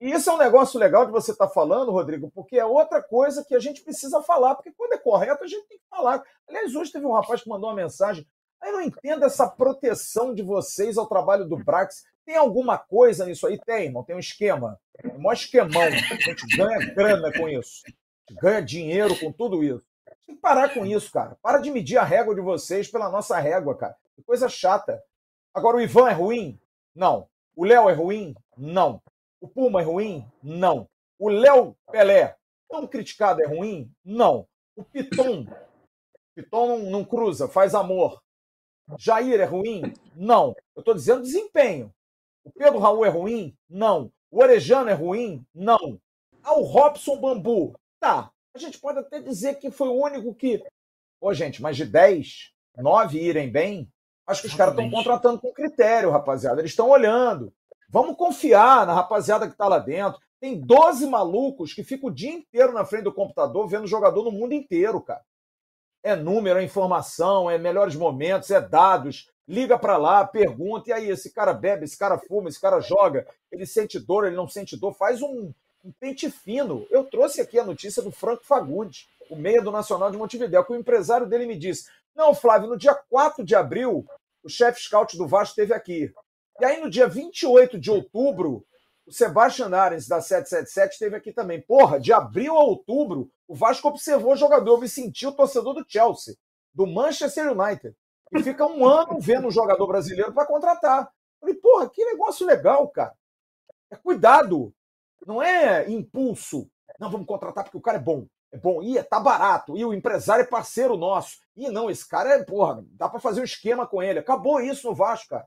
E isso é um negócio legal de você estar tá falando, Rodrigo, porque é outra coisa que a gente precisa falar, porque quando é correto a gente tem que falar. Aliás, hoje teve um rapaz que mandou uma mensagem. Eu não entendo essa proteção de vocês ao trabalho do Brax. Tem alguma coisa nisso aí? Tem, irmão, tem um esquema. Um maior esquemão. A gente ganha grana com isso. ganha dinheiro com tudo isso. Tem que parar com isso, cara. Para de medir a régua de vocês pela nossa régua, cara. Que coisa chata. Agora, o Ivan é ruim? Não. O Léo é ruim? Não. O Puma é ruim? Não. O Léo Pelé, tão criticado, é ruim? Não. O Piton, Piton não, não cruza, faz amor. Jair é ruim? Não. Eu estou dizendo desempenho. O Pedro Raul é ruim? Não. O Orejano é ruim? Não. Ah, o Robson Bambu. Tá. A gente pode até dizer que foi o único que. Ô, gente, mas de 10, 9 irem bem, acho que os caras estão contratando com critério, rapaziada. Eles estão olhando. Vamos confiar na rapaziada que está lá dentro. Tem 12 malucos que ficam o dia inteiro na frente do computador vendo jogador no mundo inteiro, cara. É número, é informação, é melhores momentos, é dados. Liga para lá, pergunta, e aí, esse cara bebe, esse cara fuma, esse cara joga, ele sente dor, ele não sente dor, faz um, um pente fino. Eu trouxe aqui a notícia do Franco Fagundes, o meia do Nacional de Montevideo, que o empresário dele me disse: Não, Flávio, no dia 4 de abril, o chefe scout do Vasco esteve aqui. E aí, no dia 28 de outubro, o Sebastian Arens, da 777, esteve aqui também. Porra, de abril a outubro, o Vasco observou o jogador. Eu me senti o torcedor do Chelsea, do Manchester United. E fica um ano vendo um jogador brasileiro para contratar. Falei, porra, que negócio legal, cara. É cuidado. Não é impulso. Não, vamos contratar porque o cara é bom. Bom. Ih, tá barato. E o empresário é parceiro nosso. Ih, não, esse cara é, porra, dá para fazer um esquema com ele. Acabou isso no Vasco, cara.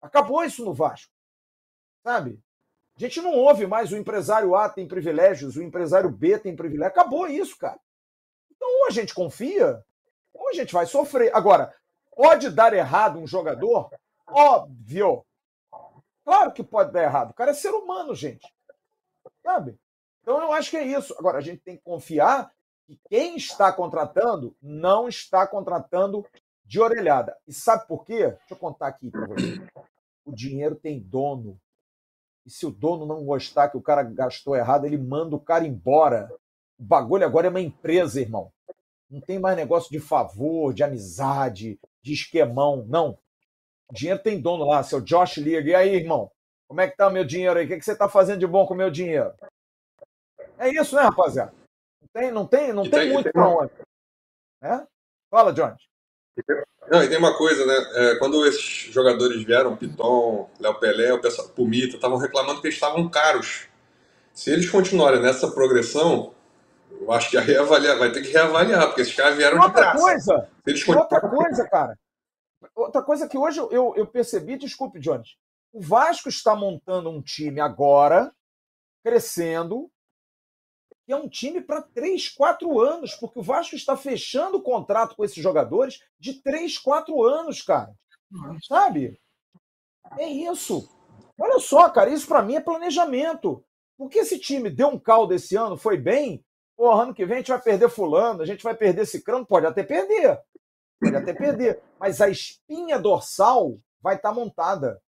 Acabou isso no Vasco. Sabe? A gente não ouve mais o empresário A tem privilégios, o empresário B tem privilégios. Acabou isso, cara. Então, ou a gente confia, ou a gente vai sofrer. Agora, pode dar errado um jogador? Óbvio. Claro que pode dar errado. O cara é ser humano, gente. Sabe? Então, eu acho que é isso. Agora, a gente tem que confiar que quem está contratando não está contratando de orelhada. E sabe por quê? Deixa eu contar aqui para você. O dinheiro tem dono. E se o dono não gostar que o cara gastou errado, ele manda o cara embora. O bagulho agora é uma empresa, irmão. Não tem mais negócio de favor, de amizade, de esquemão. Não. O dinheiro tem dono lá, seu Josh liga. E aí, irmão? Como é que tá o meu dinheiro aí? O que, que você tá fazendo de bom com o meu dinheiro? É isso, né, rapaziada? Não tem, não tem, não tem, tem, muito para onde. É? Fala, Jones. Não, e tem uma coisa, né? É, quando esses jogadores vieram, Piton, Léo Pelé, o pessoal, Pumita, estavam reclamando que eles estavam caros. Se eles continuarem nessa progressão, eu acho que reavaliar, vai ter que reavaliar, porque esses caras vieram outra de graça. Coisa, outra coisa, cara. Outra coisa que hoje eu, eu percebi, desculpe, Jones. O Vasco está montando um time agora, crescendo, que é um time para 3, 4 anos, porque o Vasco está fechando o contrato com esses jogadores de 3, 4 anos, cara. Sabe? É isso. Olha só, cara, isso para mim é planejamento. Porque esse time deu um caldo esse ano, foi bem. Pô, ano que vem a gente vai perder fulano, a gente vai perder esse crânio, pode até perder. Pode até perder. Mas a espinha dorsal vai estar tá montada.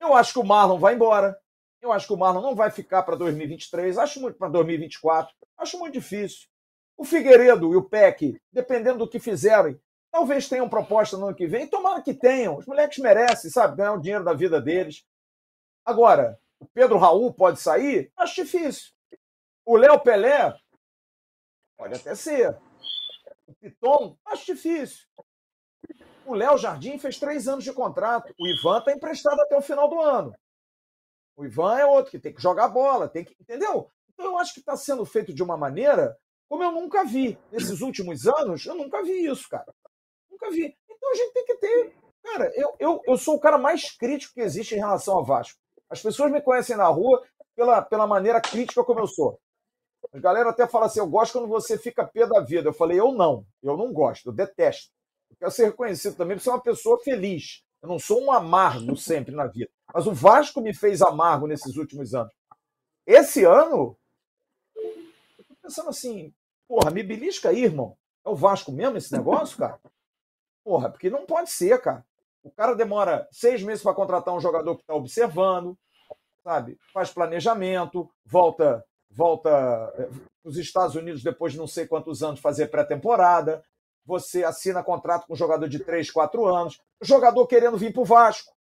Eu acho que o Marlon vai embora. Eu acho que o Marlon não vai ficar para 2023, acho muito para 2024, acho muito difícil. O Figueiredo e o Peck, dependendo do que fizerem, talvez tenham proposta no ano que vem. Tomara que tenham. Os moleques merecem, sabe, ganhar o dinheiro da vida deles. Agora, o Pedro Raul pode sair? Acho difícil. O Léo Pelé? Pode até ser. O Piton? Acho difícil. O Léo Jardim fez três anos de contrato. O Ivan está emprestado até o final do ano. O Ivan é outro que tem que jogar bola, tem que. Entendeu? Então eu acho que está sendo feito de uma maneira como eu nunca vi. Nesses últimos anos, eu nunca vi isso, cara. Nunca vi. Então a gente tem que ter. Cara, eu, eu, eu sou o cara mais crítico que existe em relação ao Vasco. As pessoas me conhecem na rua pela, pela maneira crítica como eu sou. A galera até fala assim: eu gosto quando você fica pé da vida. Eu falei: eu não. Eu não gosto. Eu detesto. Eu quero ser reconhecido também por ser uma pessoa feliz. Eu não sou um amargo sempre na vida. Mas o Vasco me fez amargo nesses últimos anos. Esse ano, eu tô pensando assim, porra, me belisca aí, irmão. É o Vasco mesmo esse negócio, cara? Porra, porque não pode ser, cara. O cara demora seis meses para contratar um jogador que está observando, sabe? Faz planejamento, volta volta eh, os Estados Unidos depois de não sei quantos anos fazer pré-temporada, você assina contrato com um jogador de 3, 4 anos, o jogador querendo vir para o Vasco,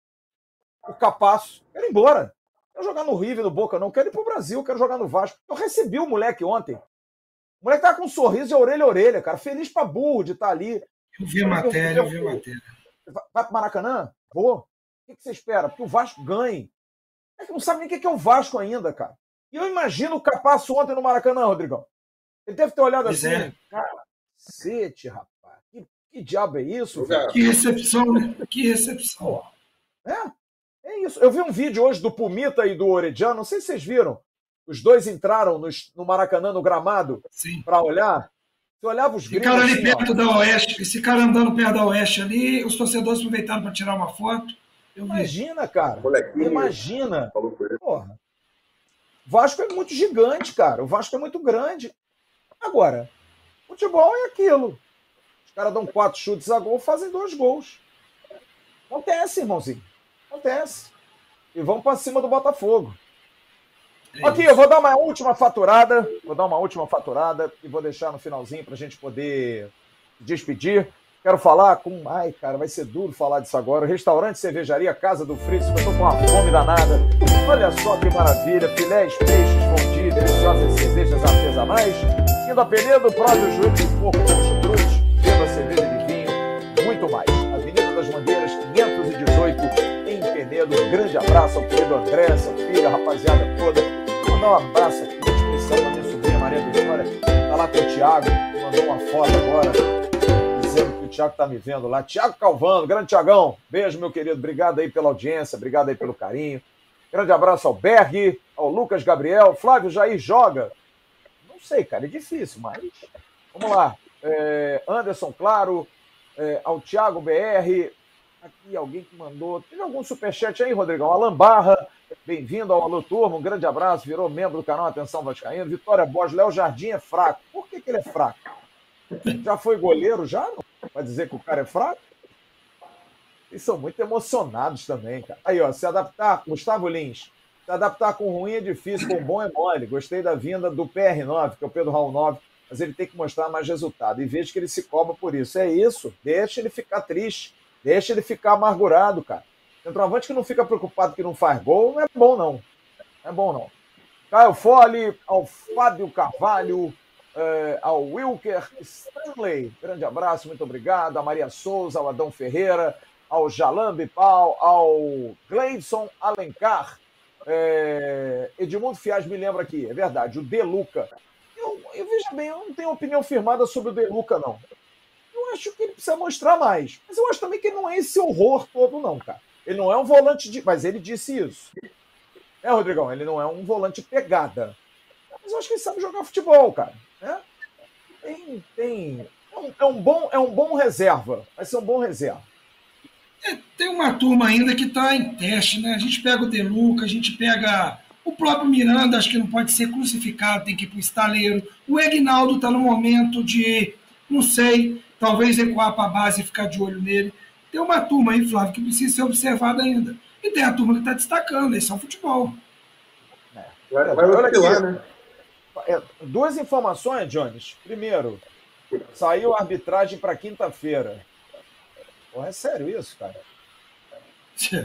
o Capasso, quero ir embora. Quero jogar no River, no Boca, não. Quero ir para o Brasil, quero jogar no Vasco. Eu recebi o moleque ontem. O moleque tava com um sorriso e orelha a orelha, cara. Feliz para burro de estar tá ali. Eu vi a matéria, eu vi a matéria. Vai para Maracanã? Vou. O que você espera? Que o Vasco ganhe. É que não sabe nem o que é o Vasco ainda, cara. E eu imagino o Capasso ontem no Maracanã, Rodrigão. Ele deve ter olhado Pois assim, é. cara, cacete, rapaz. Que, que diabo é isso? Cara, Que recepção, né? Que recepção. É, é isso. Eu vi um vídeo hoje do Pumita e do Orediano, não sei se vocês viram. Os dois entraram no, no Maracanã, no gramado, para olhar. Você olhava os gringos Ficaram ali assim, ó. perto da Oeste, esse cara andando perto da Oeste ali, os torcedores aproveitaram para tirar uma foto. Eu vi. Imagina, cara. Molequinho. Imagina. Falou. Porra. Vasco é muito gigante, cara. O Vasco é muito grande. Agora, futebol é aquilo. Os caras dão quatro chutes a gol, fazem dois gols. Acontece, irmãozinho. Acontece. E vão pra cima do Botafogo. É Aqui, eu vou dar uma última faturada. Vou dar uma última faturada e vou deixar no finalzinho pra gente poder despedir. Quero falar com. Ai, cara, vai ser duro falar disso agora. Restaurante, cervejaria, Casa do Fritz, que eu tô com uma fome danada. Olha só que maravilha. Filés, peixes, fondue, deliciosas cervejas artesanais. Indo a Penedo, prove o joelho de porco Um grande abraço ao querido André, sua filha, a rapaziada toda. Vou mandar um abraço aqui especial pra minha sobrinha Maria Vitória. Tá lá com o Thiago, mandou uma foto agora dizendo que o Thiago tá me vendo lá. Thiago Calvano, grande Thiagão. Beijo, meu querido. Obrigado aí pela audiência, obrigado aí pelo carinho. Grande abraço ao Berg, ao Lucas Gabriel. Flávio Jair joga. Não sei, cara, é difícil, mas. Vamos lá. É, Anderson, claro. É, ao Thiago BR. Aqui alguém que mandou. Teve algum superchat aí, Rodrigão? Alan Barra, bem-vindo ao Alô Turma. Um grande abraço. Virou membro do canal Atenção Vascaíno. Vitória Borges, Léo Jardim é fraco. Por que, que ele é fraco? Já foi goleiro, já? Vai dizer que o cara é fraco? Eles são muito emocionados também, cara. Aí, ó, se adaptar, Gustavo Lins, se adaptar com ruim é difícil, com bom é mole. Gostei da vinda do PR9, que é o Pedro Raul 9, mas ele tem que mostrar mais resultado. E vejo que ele se cobra por isso. É isso, deixa ele ficar triste, deixa ele ficar amargurado, cara. Centroavante que não fica preocupado que não faz gol, não é bom, não. Não é bom, não. Caio Fole, ao Fábio Carvalho, eh, ao Wilker Stanley, grande abraço, muito obrigado. A Maria Souza, ao Adão Ferreira, ao Jalan Bipal, ao Gleidson Alencar. Eh, Edmundo Fiaz me lembra aqui, é verdade, o Deluca. Eu, eu veja bem, eu não tenho opinião firmada sobre o Deluca, não. Acho que ele precisa mostrar mais. Mas eu acho também que ele não é esse horror todo, não, cara. Ele não é um volante de. Mas ele disse isso. É, Rodrigão, ele não é um volante pegada. Mas eu acho que ele sabe jogar futebol, cara. Né? Tem. tem é, um, é, um bom, é um bom reserva. Vai ser um bom reserva. É, tem uma turma ainda que está em teste, né? A gente pega o Deluca, a gente pega o próprio Miranda, acho que não pode ser crucificado, tem que ir para o estaleiro. O Egnaldo está no momento de, não sei, talvez recuar para a base e ficar de olho nele. Tem uma turma aí, Flávio, que precisa ser observada ainda. E tem a turma que está destacando, esse é o futebol. Vai, vai Olha aqui. né? É, duas informações, Jones. Primeiro, saiu a arbitragem para quinta-feira. É sério isso, cara?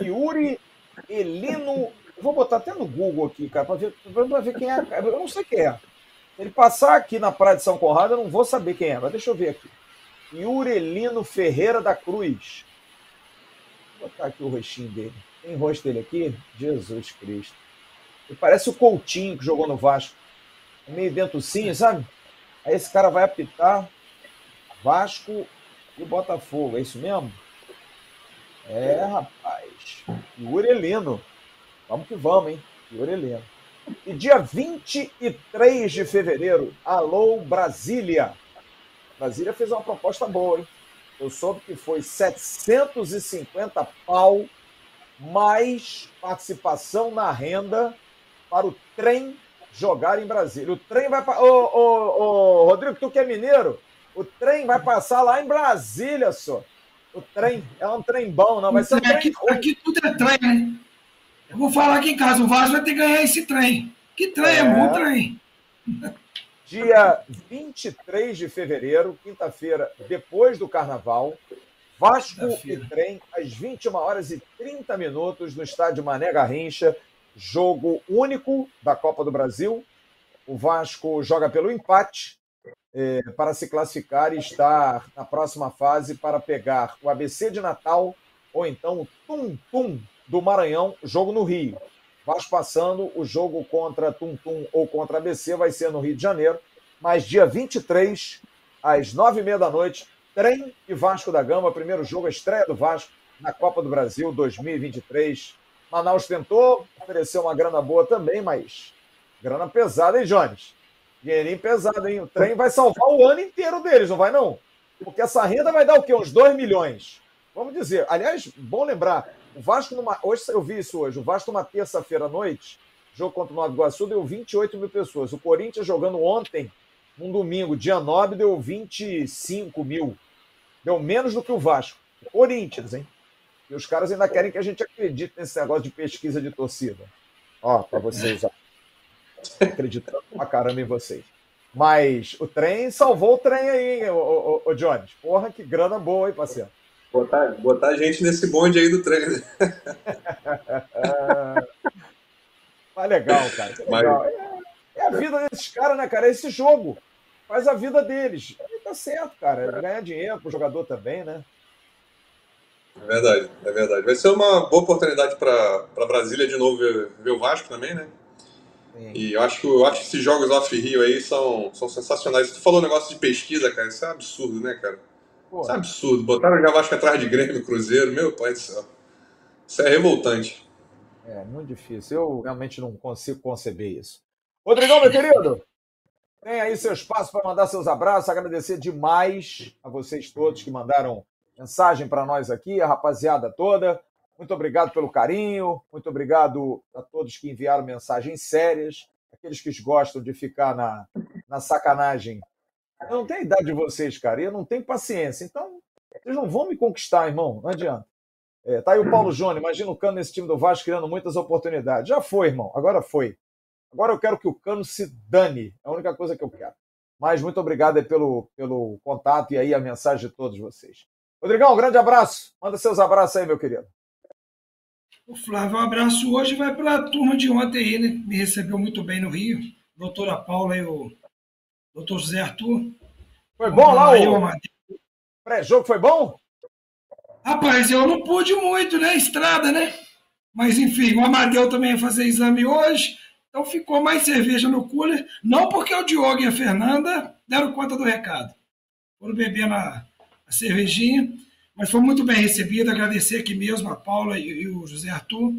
Yuri Elino. Vou botar até no Google aqui, cara, para ver, pra ver quem é. Eu não sei quem é. Se ele passar aqui na Praia de São Conrado, eu não vou saber quem é, mas deixa eu ver aqui. Yuri Elino Ferreira da Cruz. Vou botar aqui o rostinho dele. Tem rosto dele aqui? Jesus Cristo. Ele parece o Coutinho que jogou no Vasco. É meio dentucinho, sabe? Aí esse cara vai apitar Vasco e Botafogo. É isso mesmo? É, rapaz. Yuri Elino. Vamos que vamos, hein? Yuri Elino. E dia 23 de fevereiro, alô Brasília. Brasília fez uma proposta boa, hein? Eu soube que foi 750 pau mais participação na renda para o trem jogar em Brasília. O trem vai para. Ô, ô, ô, Rodrigo, tu que é mineiro? O trem vai passar lá em Brasília, só. O trem é um trem bom, não vai ser um trem aqui, ruim. aqui tudo é trem, né? Eu vou falar aqui em casa, o Vasco vai ter que ganhar esse trem. Que trem, é, É. bom trem. Dia 23 de fevereiro, quinta-feira, depois do carnaval, Vasco e. Trem, às 21 horas e 30 minutos, no estádio Mané Garrincha, jogo único da Copa do Brasil. O Vasco joga pelo empate eh, para se classificar e estar na próxima fase para pegar o ABC de Natal ou então o Tum Tum do Maranhão, jogo no Rio. Vasco passando, o jogo contra Tum Tum ou contra ABC vai ser no Rio de Janeiro, mas dia 23, às nove e meia da noite, Trem e Vasco da Gama, primeiro jogo, a estreia do Vasco na Copa do Brasil 2023. Manaus tentou, ofereceu uma grana boa também, mas grana pesada, hein, Jones? Dinheirinho pesado, hein? O trem vai salvar o ano inteiro deles, não vai não? Porque essa renda vai dar o quê? Uns 2 milhões. Vamos dizer. Aliás, bom lembrar, o Vasco, numa, hoje eu vi isso hoje, o Vasco numa terça-feira à noite, jogo contra o Nova Iguaçu, deu 28 mil pessoas. O Corinthians jogando ontem, num domingo, dia 9, deu 25 mil. Deu menos do que o Vasco. Corinthians, hein? E os caras ainda querem que a gente acredite nesse negócio de pesquisa de torcida. Ó, para vocês, ó. Acreditando pra caramba em vocês. Mas o trem salvou o trem aí, hein, ô, ô, ô Jones. Porra, que grana boa, hein, parceiro? Botar, botar gente nesse bonde aí do trem. Mas legal, cara. Legal. Mas... É, é, a vida desses caras, né, cara? É esse jogo. Faz a vida deles. E tá certo, cara. Ganhar dinheiro pro jogador também, né? É verdade, é verdade. Vai ser uma boa oportunidade para Brasília de novo ver, ver, o Vasco também, né? Sim. E eu acho, que, eu acho que esses jogos off-Rio aí são, são sensacionais. Tu falou um negócio de pesquisa, cara. Isso é absurdo, né, cara? Pô. Isso é absurdo. Botaram o Vasco atrás de Grêmio, Cruzeiro. Meu pai do céu. Isso é revoltante. É, muito difícil. Eu realmente não consigo conceber isso. Rodrigão, meu querido, tem aí seu espaço para mandar seus abraços. Agradecer demais a vocês todos que mandaram mensagem para nós aqui, a rapaziada toda. Muito obrigado pelo carinho, muito obrigado a todos que enviaram mensagens sérias, aqueles que gostam de ficar na, na sacanagem. Eu não tenho a idade de vocês, cara, e eu não tenho paciência. Então, vocês não vão me conquistar, irmão, não adianta. É, tá aí o Paulo Júnior, imagina o Cano nesse time do Vasco criando muitas oportunidades. Já foi, irmão, agora foi. Agora eu quero que o Cano se dane, é a única coisa que eu quero. Mas muito obrigado pelo, pelo contato e aí a mensagem de todos vocês. Rodrigão, um grande abraço. Manda seus abraços aí, meu querido. O Flávio, um abraço hoje vai para a turma de ontem aí, né? Me recebeu muito bem no Rio. Doutora Paula e o doutor José Arthur. Foi bom lá o pré-jogo? Foi bom? Rapaz, eu não pude muito, né? Estrada, né? Mas enfim, o Amadeu também ia fazer exame hoje. Então ficou mais cerveja no cooler. Não porque o Diogo e a Fernanda deram conta do recado. Foram beber na, a cervejinha, mas foi muito bem recebido. Agradecer aqui mesmo a Paula e, e o José Arthur,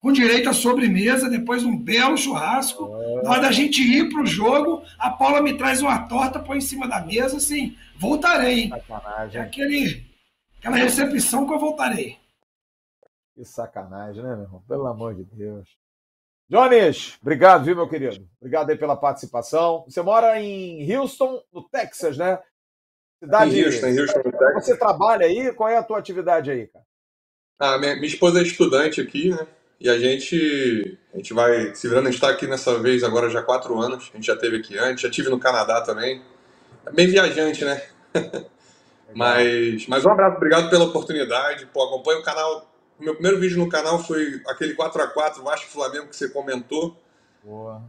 com direito à sobremesa, depois um belo churrasco. É. Na hora da gente ir para o jogo, a Paula me traz uma torta, põe em cima da mesa, assim, voltarei. Sacanagem. É aquele, aquela recepção que eu voltarei. Que sacanagem, né, meu irmão? Pelo amor de Deus. Jones, obrigado, viu, meu querido? Obrigado aí pela participação. Você mora em Houston, no Texas, né? Cidade. Em Houston, em Houston, Texas. Você trabalha aí? Qual é a tua atividade aí, cara? Ah, minha, minha esposa é estudante aqui, né? E a gente, a gente vai se virando. A gente está aqui nessa vez agora já há quatro anos. A gente já teve aqui antes, já tive no Canadá também. É bem viajante, né? mas, mas um abraço, obrigado pela oportunidade. Pô, acompanha o canal. O meu primeiro vídeo no canal foi aquele 4x4 Vasco Flamengo que você comentou. Boa.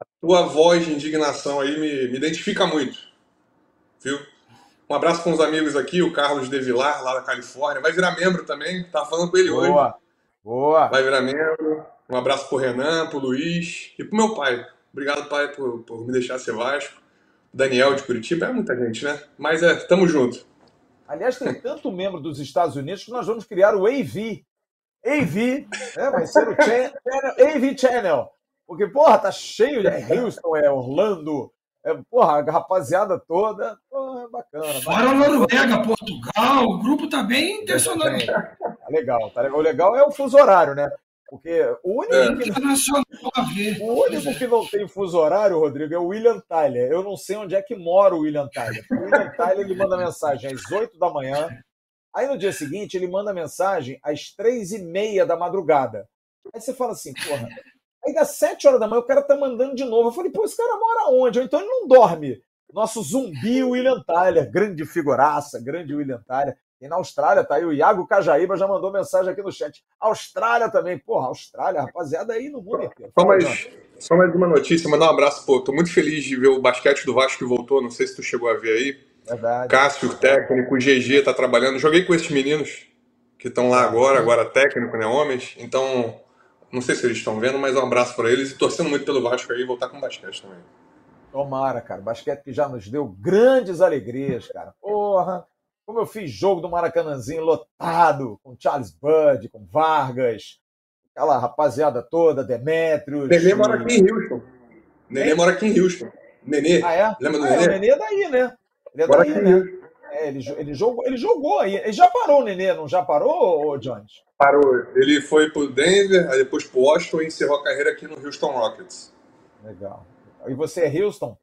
A tua voz de indignação aí me, me identifica muito. Viu? Um abraço com os amigos aqui, o Carlos De Vilar, lá da Califórnia. Vai virar membro também, tá falando com ele Boa. hoje. Boa. Vai virar membro. Um abraço pro Renan, pro Luiz e pro meu pai. Obrigado, pai, por, por me deixar ser Vasco. Daniel de Curitiba, é muita gente, né? Mas é, tamo junto. Aliás, tem tanto membro dos Estados Unidos que nós vamos criar o AV. AV, né? vai ser o channel, AV Channel. Porque, porra, tá cheio de é Houston, é Orlando, é, porra, a rapaziada toda, porra, bacana. Fora Noruega, Portugal, o grupo tá bem intencionado. Tá legal, tá legal. O legal é o fuso horário, né? Porque o único, é. que, o único que não tem fuso horário, Rodrigo, é o William Tyler. Eu não sei onde é que mora o William Tyler. O William Tyler ele manda mensagem às 8 da manhã. Aí no dia seguinte ele manda mensagem às três e meia da madrugada. Aí você fala assim, porra, Aí das 7 horas da manhã o cara tá mandando de novo. Eu falei, pô, esse cara mora onde? Ou então ele não dorme. Nosso zumbi William Tyler, grande figuraça, grande William Tyler. E na Austrália, tá aí o Iago Cajaíba já mandou mensagem aqui no chat. Austrália também, porra, Austrália, rapaziada, aí no mundo inteiro. Só mais, só mais uma notícia, mandar um abraço, pô, tô muito feliz de ver o basquete do Vasco que voltou, não sei se tu chegou a ver aí. Verdade. Cássio, técnico, o GG tá trabalhando. Joguei com esses meninos que estão lá agora, agora técnico, né, homens. Então, Não sei se eles estão vendo, mas um abraço para eles e torcendo muito pelo Vasco aí voltar com basquete também. Tomara, cara. Basquete que já nos deu grandes alegrias, cara. Porra! Como eu fiz jogo do Maracanãzinho lotado, com Charles Bud, com Vargas, aquela rapaziada toda, Demetrios. Nenê mora aqui em Houston. Nenê mora aqui em Houston. Nenê. Ah, é? Lembra do ah, Nenê? É, o Nenê é daí, né? Ele é Mora daí, né? É, ele, ele, jogou, ele jogou aí. Ele já parou o Nenê, não já parou, ô Jones? Parou. Ele foi pro Denver, aí depois pro Washington e encerrou a carreira aqui no Houston Rockets. Legal. E você é Houston?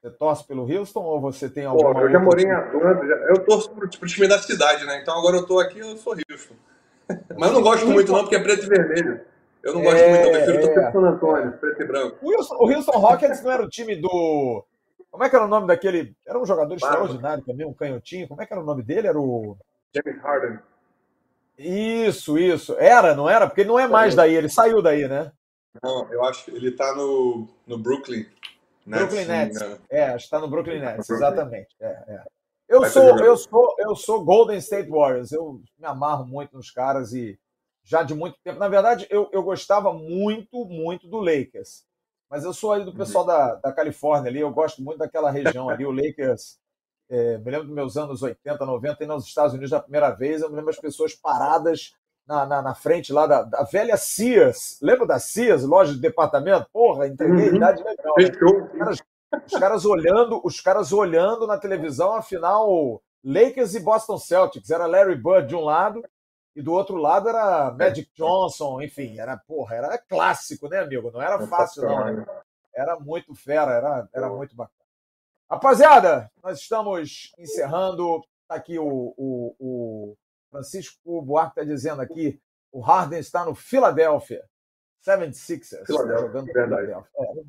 Você torce pelo Houston ou você tem Pô, alguma eu já morei em Atlanta, eu torço pro, pro time da cidade, né? Então agora eu tô aqui, eu sou Houston. Mas eu não gosto muito não, porque é preto e vermelho. Eu não gosto É, muito, eu prefiro é. torcer San Antônio, preto e branco. O Houston, o Houston Rockets não era o time do. Como é que era o nome daquele. Era um jogador Barba. extraordinário também, um canhotinho. Como é que era o nome dele? Era o. James Harden. Isso, isso. Era, não era? Porque ele não é mais daí, ele saiu daí, né? Não, eu acho que ele tá no, no Brooklyn. Brooklyn Nets. né? É, está no Brooklyn Nets, Brooklyn. exatamente. É, é. Eu Vai sou, eu sou, eu sou Golden State Warriors. Eu me amarro muito nos caras e já de muito tempo. Na verdade, eu, eu gostava muito, muito do Lakers. Mas eu sou ali do pessoal da, da Califórnia ali, eu gosto muito daquela região ali. O Lakers, é, me lembro dos meus anos 80, 90, e nos Estados Unidos da primeira vez, eu me lembro as pessoas paradas na, na, na frente lá da, da velha Sears. Lembra da Sears, loja de departamento? Porra, entreguei a Uhum. idade legal. né? Fechou. Os caras olhando, os caras olhando na televisão, afinal, Lakers e Boston Celtics. Era Larry Bird de um lado e do outro lado era Magic Johnson, enfim, era porra, era clássico, né, amigo? Não era fácil, não. Né? Era muito fera, era, era muito bacana. Rapaziada, nós estamos encerrando. Tá aqui o, o, o Francisco Buarque está dizendo aqui: o Harden está no Philadelphia 76ers. Philadelphia, jogando verdade. Philadelphia. É,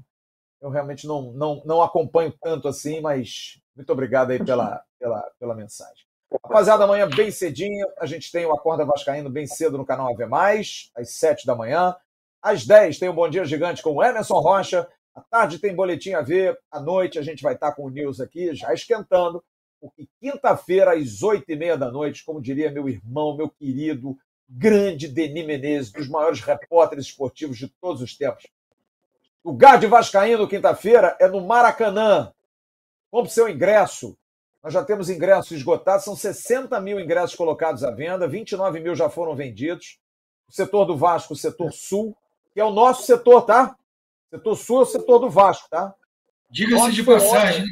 eu realmente não, não, não acompanho tanto assim, mas muito obrigado aí pela, pela, pela mensagem. Rapaziada, amanhã bem cedinho, a gente tem o Acorda Vascaíno bem cedo no canal AV+, às 7 da manhã. Às 10 tem o Bom Dia Gigante com o Emerson Rocha. À tarde tem Boletim AV. À noite a gente vai estar com o News aqui, já esquentando. Porque quinta-feira, às 8h30 da noite, como diria meu irmão, meu querido, grande Denis Menezes, dos maiores repórteres esportivos de todos os tempos. O Gade Vascaíno, quinta-feira, é no Maracanã. Compre seu ingresso. Nós já temos ingressos esgotados, são 60 mil ingressos colocados à venda, 29 mil já foram vendidos. O setor do Vasco, o setor sul, que é o nosso setor, tá? O setor sul é o setor do Vasco, tá? Diga-se de passagem,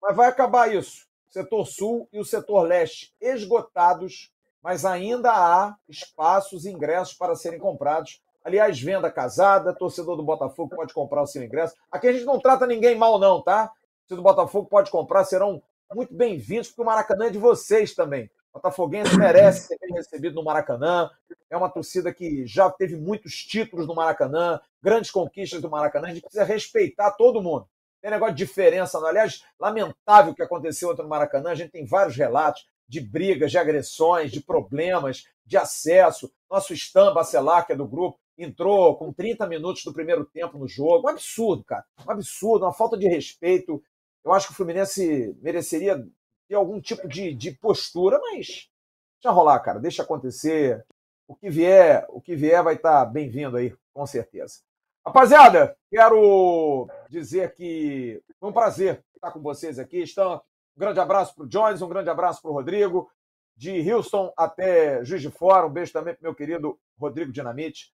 Mas vai acabar isso. Setor sul e o setor leste esgotados, mas ainda há espaços e ingressos para serem comprados. Aliás, venda casada, torcedor do Botafogo pode comprar o seu ingresso. Aqui a gente não trata ninguém mal, não, tá? Se do Botafogo pode comprar, serão muito bem-vindos, porque o Maracanã é de vocês também. O Botafoguense merece ser bem recebido no Maracanã. É uma torcida que já teve muitos títulos no Maracanã, grandes conquistas do Maracanã. A gente precisa respeitar todo mundo. Tem negócio de diferença. não. Aliás, lamentável o que aconteceu ontem no Maracanã. A gente tem vários relatos de brigas, de agressões, de problemas, de acesso. Nosso Stan Bacelar, que é do grupo, entrou com 30 minutos do primeiro tempo no jogo. Um absurdo, cara. Um absurdo, uma falta de respeito. Eu acho que o Fluminense mereceria ter algum tipo de, de postura, mas deixa rolar, cara. Deixa acontecer. O que vier, o que vier vai estar bem-vindo aí, com certeza. Rapaziada, quero dizer que foi um prazer estar com vocês aqui. Então, um grande abraço para o Jones, um grande abraço para o Rodrigo. De Houston até Juiz de Fora, um beijo também para meu querido Rodrigo Dinamite.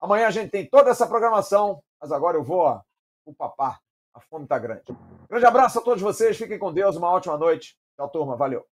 Amanhã a gente tem toda essa programação, mas agora eu vou o papá. A fome está grande. Grande abraço a todos vocês, fiquem com Deus, uma ótima noite. Tchau, turma, valeu.